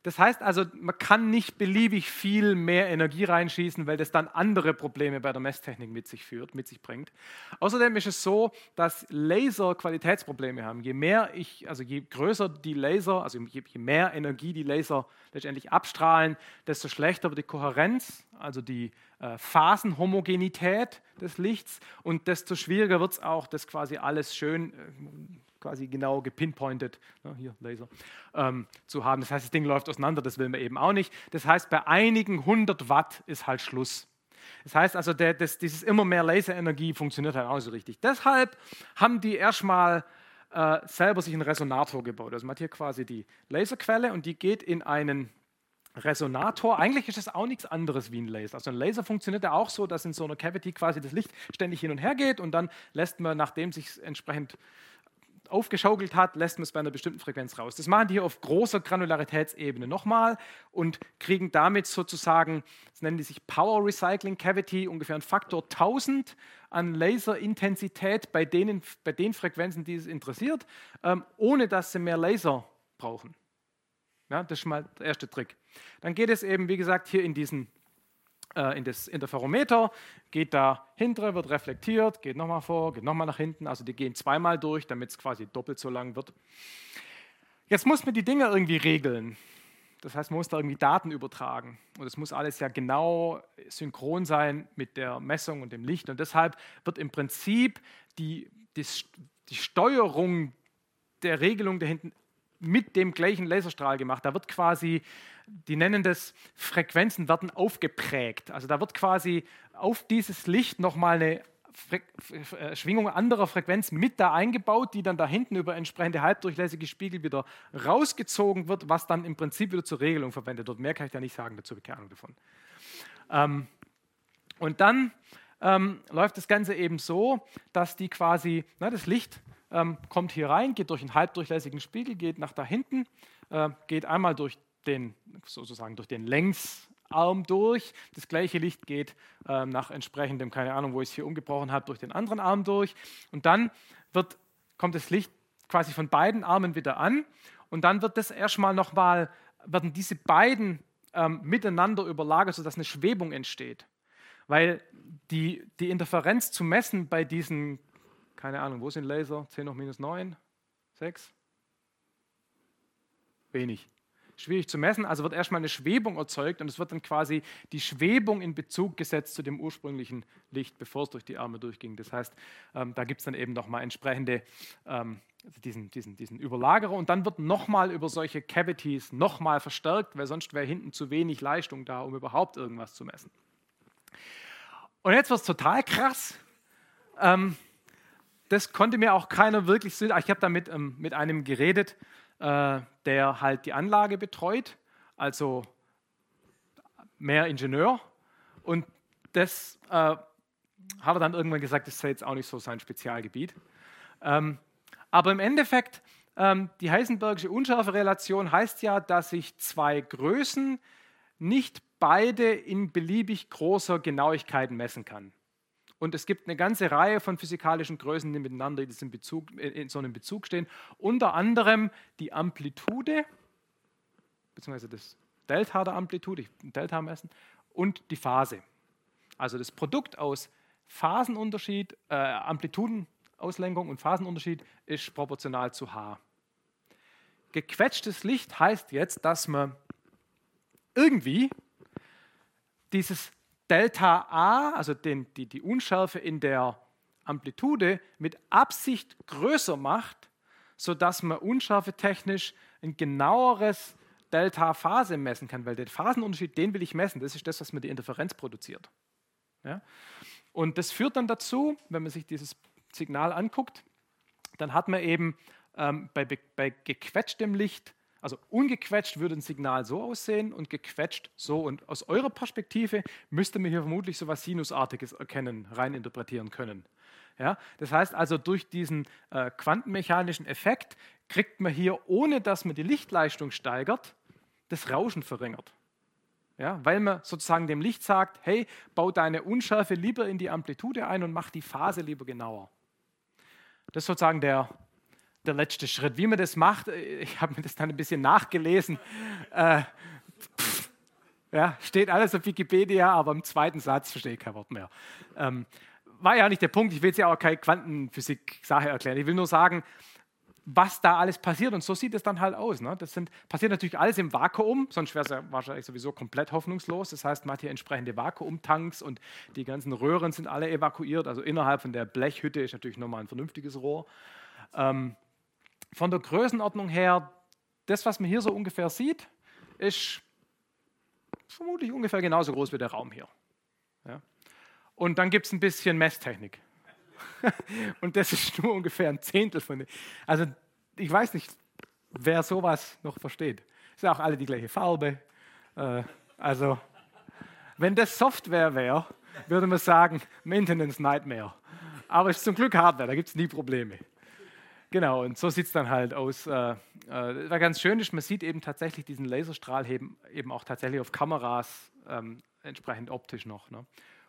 Das heißt also, man kann nicht beliebig viel mehr Energie reinschießen, weil das dann andere Probleme bei der Messtechnik mit sich führt, mit sich bringt. Außerdem ist es so, dass Laser Qualitätsprobleme haben. Je mehr ich, also je größer die Laser, also je, mehr Energie die Laser letztendlich abstrahlen, desto schlechter wird die Kohärenz, also die äh, Phasenhomogenität des Lichts und desto schwieriger wird es auch, das quasi alles schön äh, quasi genau gepinpointet, ne, hier Laser, ähm, zu haben. Das heißt, das Ding läuft auseinander, das will man eben auch nicht. Das heißt, bei einigen 100 Watt ist halt Schluss. Das heißt also, der, das, dieses immer mehr Laserenergie funktioniert halt auch nicht so richtig. Deshalb haben die erstmal äh, selber sich einen Resonator gebaut. Also man hat hier quasi die Laserquelle und die geht in einen Resonator. Eigentlich ist es auch nichts anderes wie ein Laser. Also ein Laser funktioniert ja auch so, dass in so einer Cavity quasi das Licht ständig hin und her geht und dann lässt man, nachdem sich entsprechend aufgeschaukelt hat, lässt man es bei einer bestimmten Frequenz raus. Das machen die hier auf großer Granularitätsebene nochmal und kriegen damit sozusagen, das nennen die sich Power Recycling Cavity, ungefähr einen Faktor 1000 an Laserintensität bei, denen, bei den Frequenzen, die es interessiert, ähm, ohne dass sie mehr Laser brauchen. Ja, das ist schon mal der erste Trick. Dann geht es eben, wie gesagt, hier in diesen äh, in das Interferometer, geht da hintere, wird reflektiert, geht nochmal vor, geht nochmal nach hinten. Also die gehen zweimal durch, damit es quasi doppelt so lang wird. Jetzt muss man die Dinge irgendwie regeln. Das heißt, man muss da irgendwie Daten übertragen. Und es muss alles ja genau synchron sein mit der Messung und dem Licht. Und deshalb wird im Prinzip die, die, die Steuerung der Regelung da hinten mit dem gleichen Laserstrahl gemacht. Da wird quasi die nennen das Frequenzen werden aufgeprägt. Also da wird quasi auf dieses Licht nochmal eine Fre äh, Schwingung anderer Frequenz mit da eingebaut, die dann da hinten über entsprechende halbdurchlässige Spiegel wieder rausgezogen wird, was dann im Prinzip wieder zur Regelung verwendet wird. Mehr kann ich da nicht sagen dazu, keine Ahnung davon. Ähm, und dann ähm, läuft das Ganze eben so, dass die quasi, na, das Licht ähm, kommt hier rein, geht durch einen halbdurchlässigen Spiegel, geht nach da hinten, äh, geht einmal durch den, sozusagen durch den Längsarm durch. Das gleiche Licht geht äh, nach entsprechendem, keine Ahnung, wo ich es hier umgebrochen habe, durch den anderen Arm durch. Und dann wird, kommt das Licht quasi von beiden Armen wieder an. Und dann wird das erstmal nochmal, werden diese beiden ähm, miteinander überlagert, sodass eine Schwebung entsteht. Weil die, die Interferenz zu messen bei diesen, keine Ahnung, wo sind Laser? 10 hoch minus 9? 6? Wenig schwierig zu messen. Also wird erstmal eine Schwebung erzeugt und es wird dann quasi die Schwebung in Bezug gesetzt zu dem ursprünglichen Licht, bevor es durch die Arme durchging. Das heißt, ähm, da gibt es dann eben nochmal entsprechende ähm, diesen, diesen, diesen Überlagerer und dann wird nochmal über solche Cavities nochmal verstärkt, weil sonst wäre hinten zu wenig Leistung da, um überhaupt irgendwas zu messen. Und jetzt wird es total krass. Ähm, das konnte mir auch keiner wirklich sehen. Ich habe da mit, ähm, mit einem geredet, äh, der halt die Anlage betreut, also mehr Ingenieur. Und das äh, hat er dann irgendwann gesagt, das sei jetzt auch nicht so sein Spezialgebiet. Ähm, aber im Endeffekt, ähm, die Heisenbergsche Unschärferelation heißt ja, dass sich zwei Größen nicht beide in beliebig großer Genauigkeit messen kann. Und es gibt eine ganze Reihe von physikalischen Größen, die miteinander in, Bezug, in so einem Bezug stehen. Unter anderem die Amplitude, beziehungsweise das Delta der Amplitude, Delta messen, und die Phase. Also das Produkt aus Phasenunterschied, äh, Amplitudenauslenkung und Phasenunterschied ist proportional zu h. Gequetschtes Licht heißt jetzt, dass man irgendwie dieses Delta A, also den, die, die Unschärfe in der Amplitude, mit Absicht größer macht, sodass man unschärfe technisch ein genaueres Delta-Phase messen kann, weil der Phasenunterschied, den will ich messen, das ist das, was mir die Interferenz produziert. Ja? Und das führt dann dazu, wenn man sich dieses Signal anguckt, dann hat man eben ähm, bei, bei gequetschtem Licht also ungequetscht würde ein Signal so aussehen und gequetscht so. Und aus eurer Perspektive müsste man hier vermutlich so etwas Sinusartiges erkennen, rein interpretieren können. Ja, das heißt also, durch diesen äh, quantenmechanischen Effekt kriegt man hier, ohne dass man die Lichtleistung steigert, das Rauschen verringert. Ja, weil man sozusagen dem Licht sagt, hey, bau deine Unschärfe lieber in die Amplitude ein und mach die Phase lieber genauer. Das ist sozusagen der, der letzte Schritt. Wie man das macht, äh, ich habe mir das dann ein bisschen nachgelesen. Äh, pff, ja, steht alles auf Wikipedia, aber im zweiten Satz verstehe ich kein Wort mehr. Ähm, war ja nicht der Punkt. Ich will jetzt ja auch keine Quantenphysik-Sache erklären. Ich will nur sagen, was da alles passiert. Und so sieht es dann halt aus. Ne? Das sind, passiert natürlich alles im Vakuum, sonst wäre es ja wahrscheinlich sowieso komplett hoffnungslos. Das heißt, man hat hier entsprechende Vakuumtanks und die ganzen Röhren sind alle evakuiert. Also innerhalb von der Blechhütte ist natürlich nochmal ein vernünftiges Rohr. Ähm, von der Größenordnung her, das, was man hier so ungefähr sieht, ist vermutlich ungefähr genauso groß wie der Raum hier. Ja? Und dann gibt es ein bisschen Messtechnik. und das ist nur ungefähr ein Zehntel von dem. Also ich weiß nicht, wer sowas noch versteht. Ist ja auch alle die gleiche Farbe. Äh, also wenn das Software wäre, würde man sagen, Maintenance Nightmare. Aber es ist zum Glück Hardware, da gibt es nie Probleme. Genau, und so sieht es dann halt aus. Äh, äh, was ganz schön ist, man sieht eben tatsächlich diesen Laserstrahl eben, eben auch tatsächlich auf Kameras ähm, entsprechend optisch noch. Ne?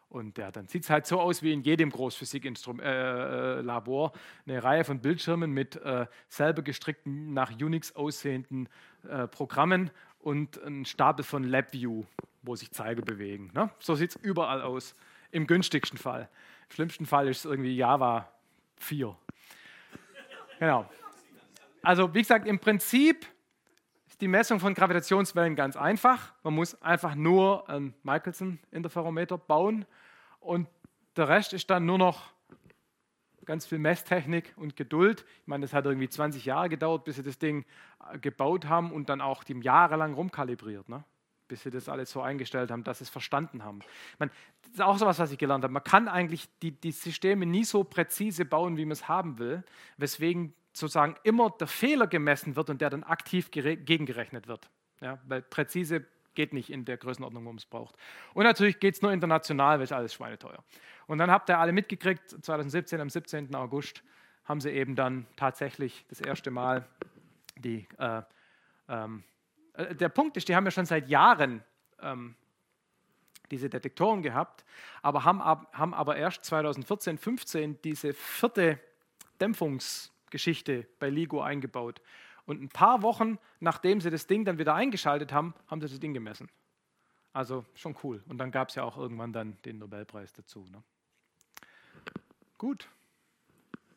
Und ja, dann sieht es halt so aus wie in jedem Großphysiklabor. Äh, äh Eine Reihe von Bildschirmen mit äh, selber gestrickten, nach Unix aussehenden äh, Programmen und ein Stapel von LabVIEW, wo sich Zeiger bewegen. Ne? So sieht es überall aus, im günstigsten Fall. Im schlimmsten Fall ist es irgendwie Java 4. Genau. Also wie gesagt, im Prinzip die Messung von Gravitationswellen ganz einfach. Man muss einfach nur ein Michelson-Interferometer bauen und der Rest ist dann nur noch ganz viel Messtechnik und Geduld. Ich meine, das hat irgendwie 20 Jahre gedauert, bis sie das Ding äh, gebaut haben und dann auch die jahrelang rumkalibriert, ne? bis sie das alles so eingestellt haben, dass sie es verstanden haben. Ich meine, ist auch so etwas, was ich gelernt habe. Man kann eigentlich die, die Systeme nie so präzise bauen, wie man es haben will, weswegen sozusagen immer der Fehler gemessen wird und der dann aktiv gegengerechnet wird. Ja, weil präzise geht nicht in der Größenordnung, wo man es braucht. Und natürlich geht es nur international, weil es alles schweineteuer. Und dann habt ihr alle mitgekriegt, 2017, am 17. August, haben sie eben dann tatsächlich das erste Mal die. Äh, ähm, äh, der Punkt ist, die haben ja schon seit Jahren ähm, diese Detektoren gehabt, aber haben, haben aber erst 2014, 15 diese vierte Dämpfungs- Geschichte bei LIGO eingebaut. Und ein paar Wochen nachdem sie das Ding dann wieder eingeschaltet haben, haben sie das Ding gemessen. Also schon cool. Und dann gab es ja auch irgendwann dann den Nobelpreis dazu. Ne? Gut.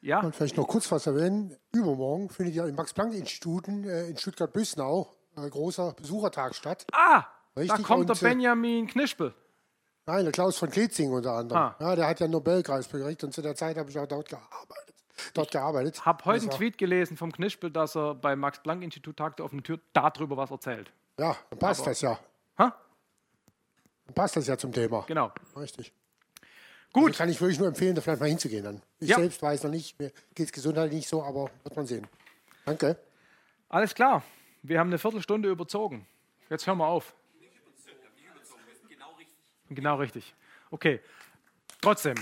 Ja. Und vielleicht noch kurz was erwähnen. Übermorgen findet ja im Max-Planck-Instituten äh, in Stuttgart-Büsnau ein großer Besuchertag statt. Ah, Richtig? da kommt Und, der äh, Benjamin Knispel. Nein, der Klaus von Klitzing unter anderem. Ah. Ja, der hat ja Nobelpreis gekriegt und zu der Zeit habe ich auch dort gearbeitet dort gearbeitet. Ich habe heute einen Tweet gelesen vom Knispel, dass er beim Max-Planck-Institut Tag der offenen Tür darüber was erzählt. Ja, dann passt Aber, das ja. Ha? Dann passt das ja zum Thema. Genau. Richtig. Gut. Also kann ich wirklich nur empfehlen, da vielleicht mal hinzugehen dann. Ich ja. selbst weiß noch nicht, mir geht es gesundheitlich nicht so, aber wird man sehen. Danke. Alles klar. Wir haben eine Viertelstunde überzogen. Jetzt hören wir auf. Nicht überzogen, nicht überzogen. Genau richtig. Genau richtig. Okay. Trotzdem.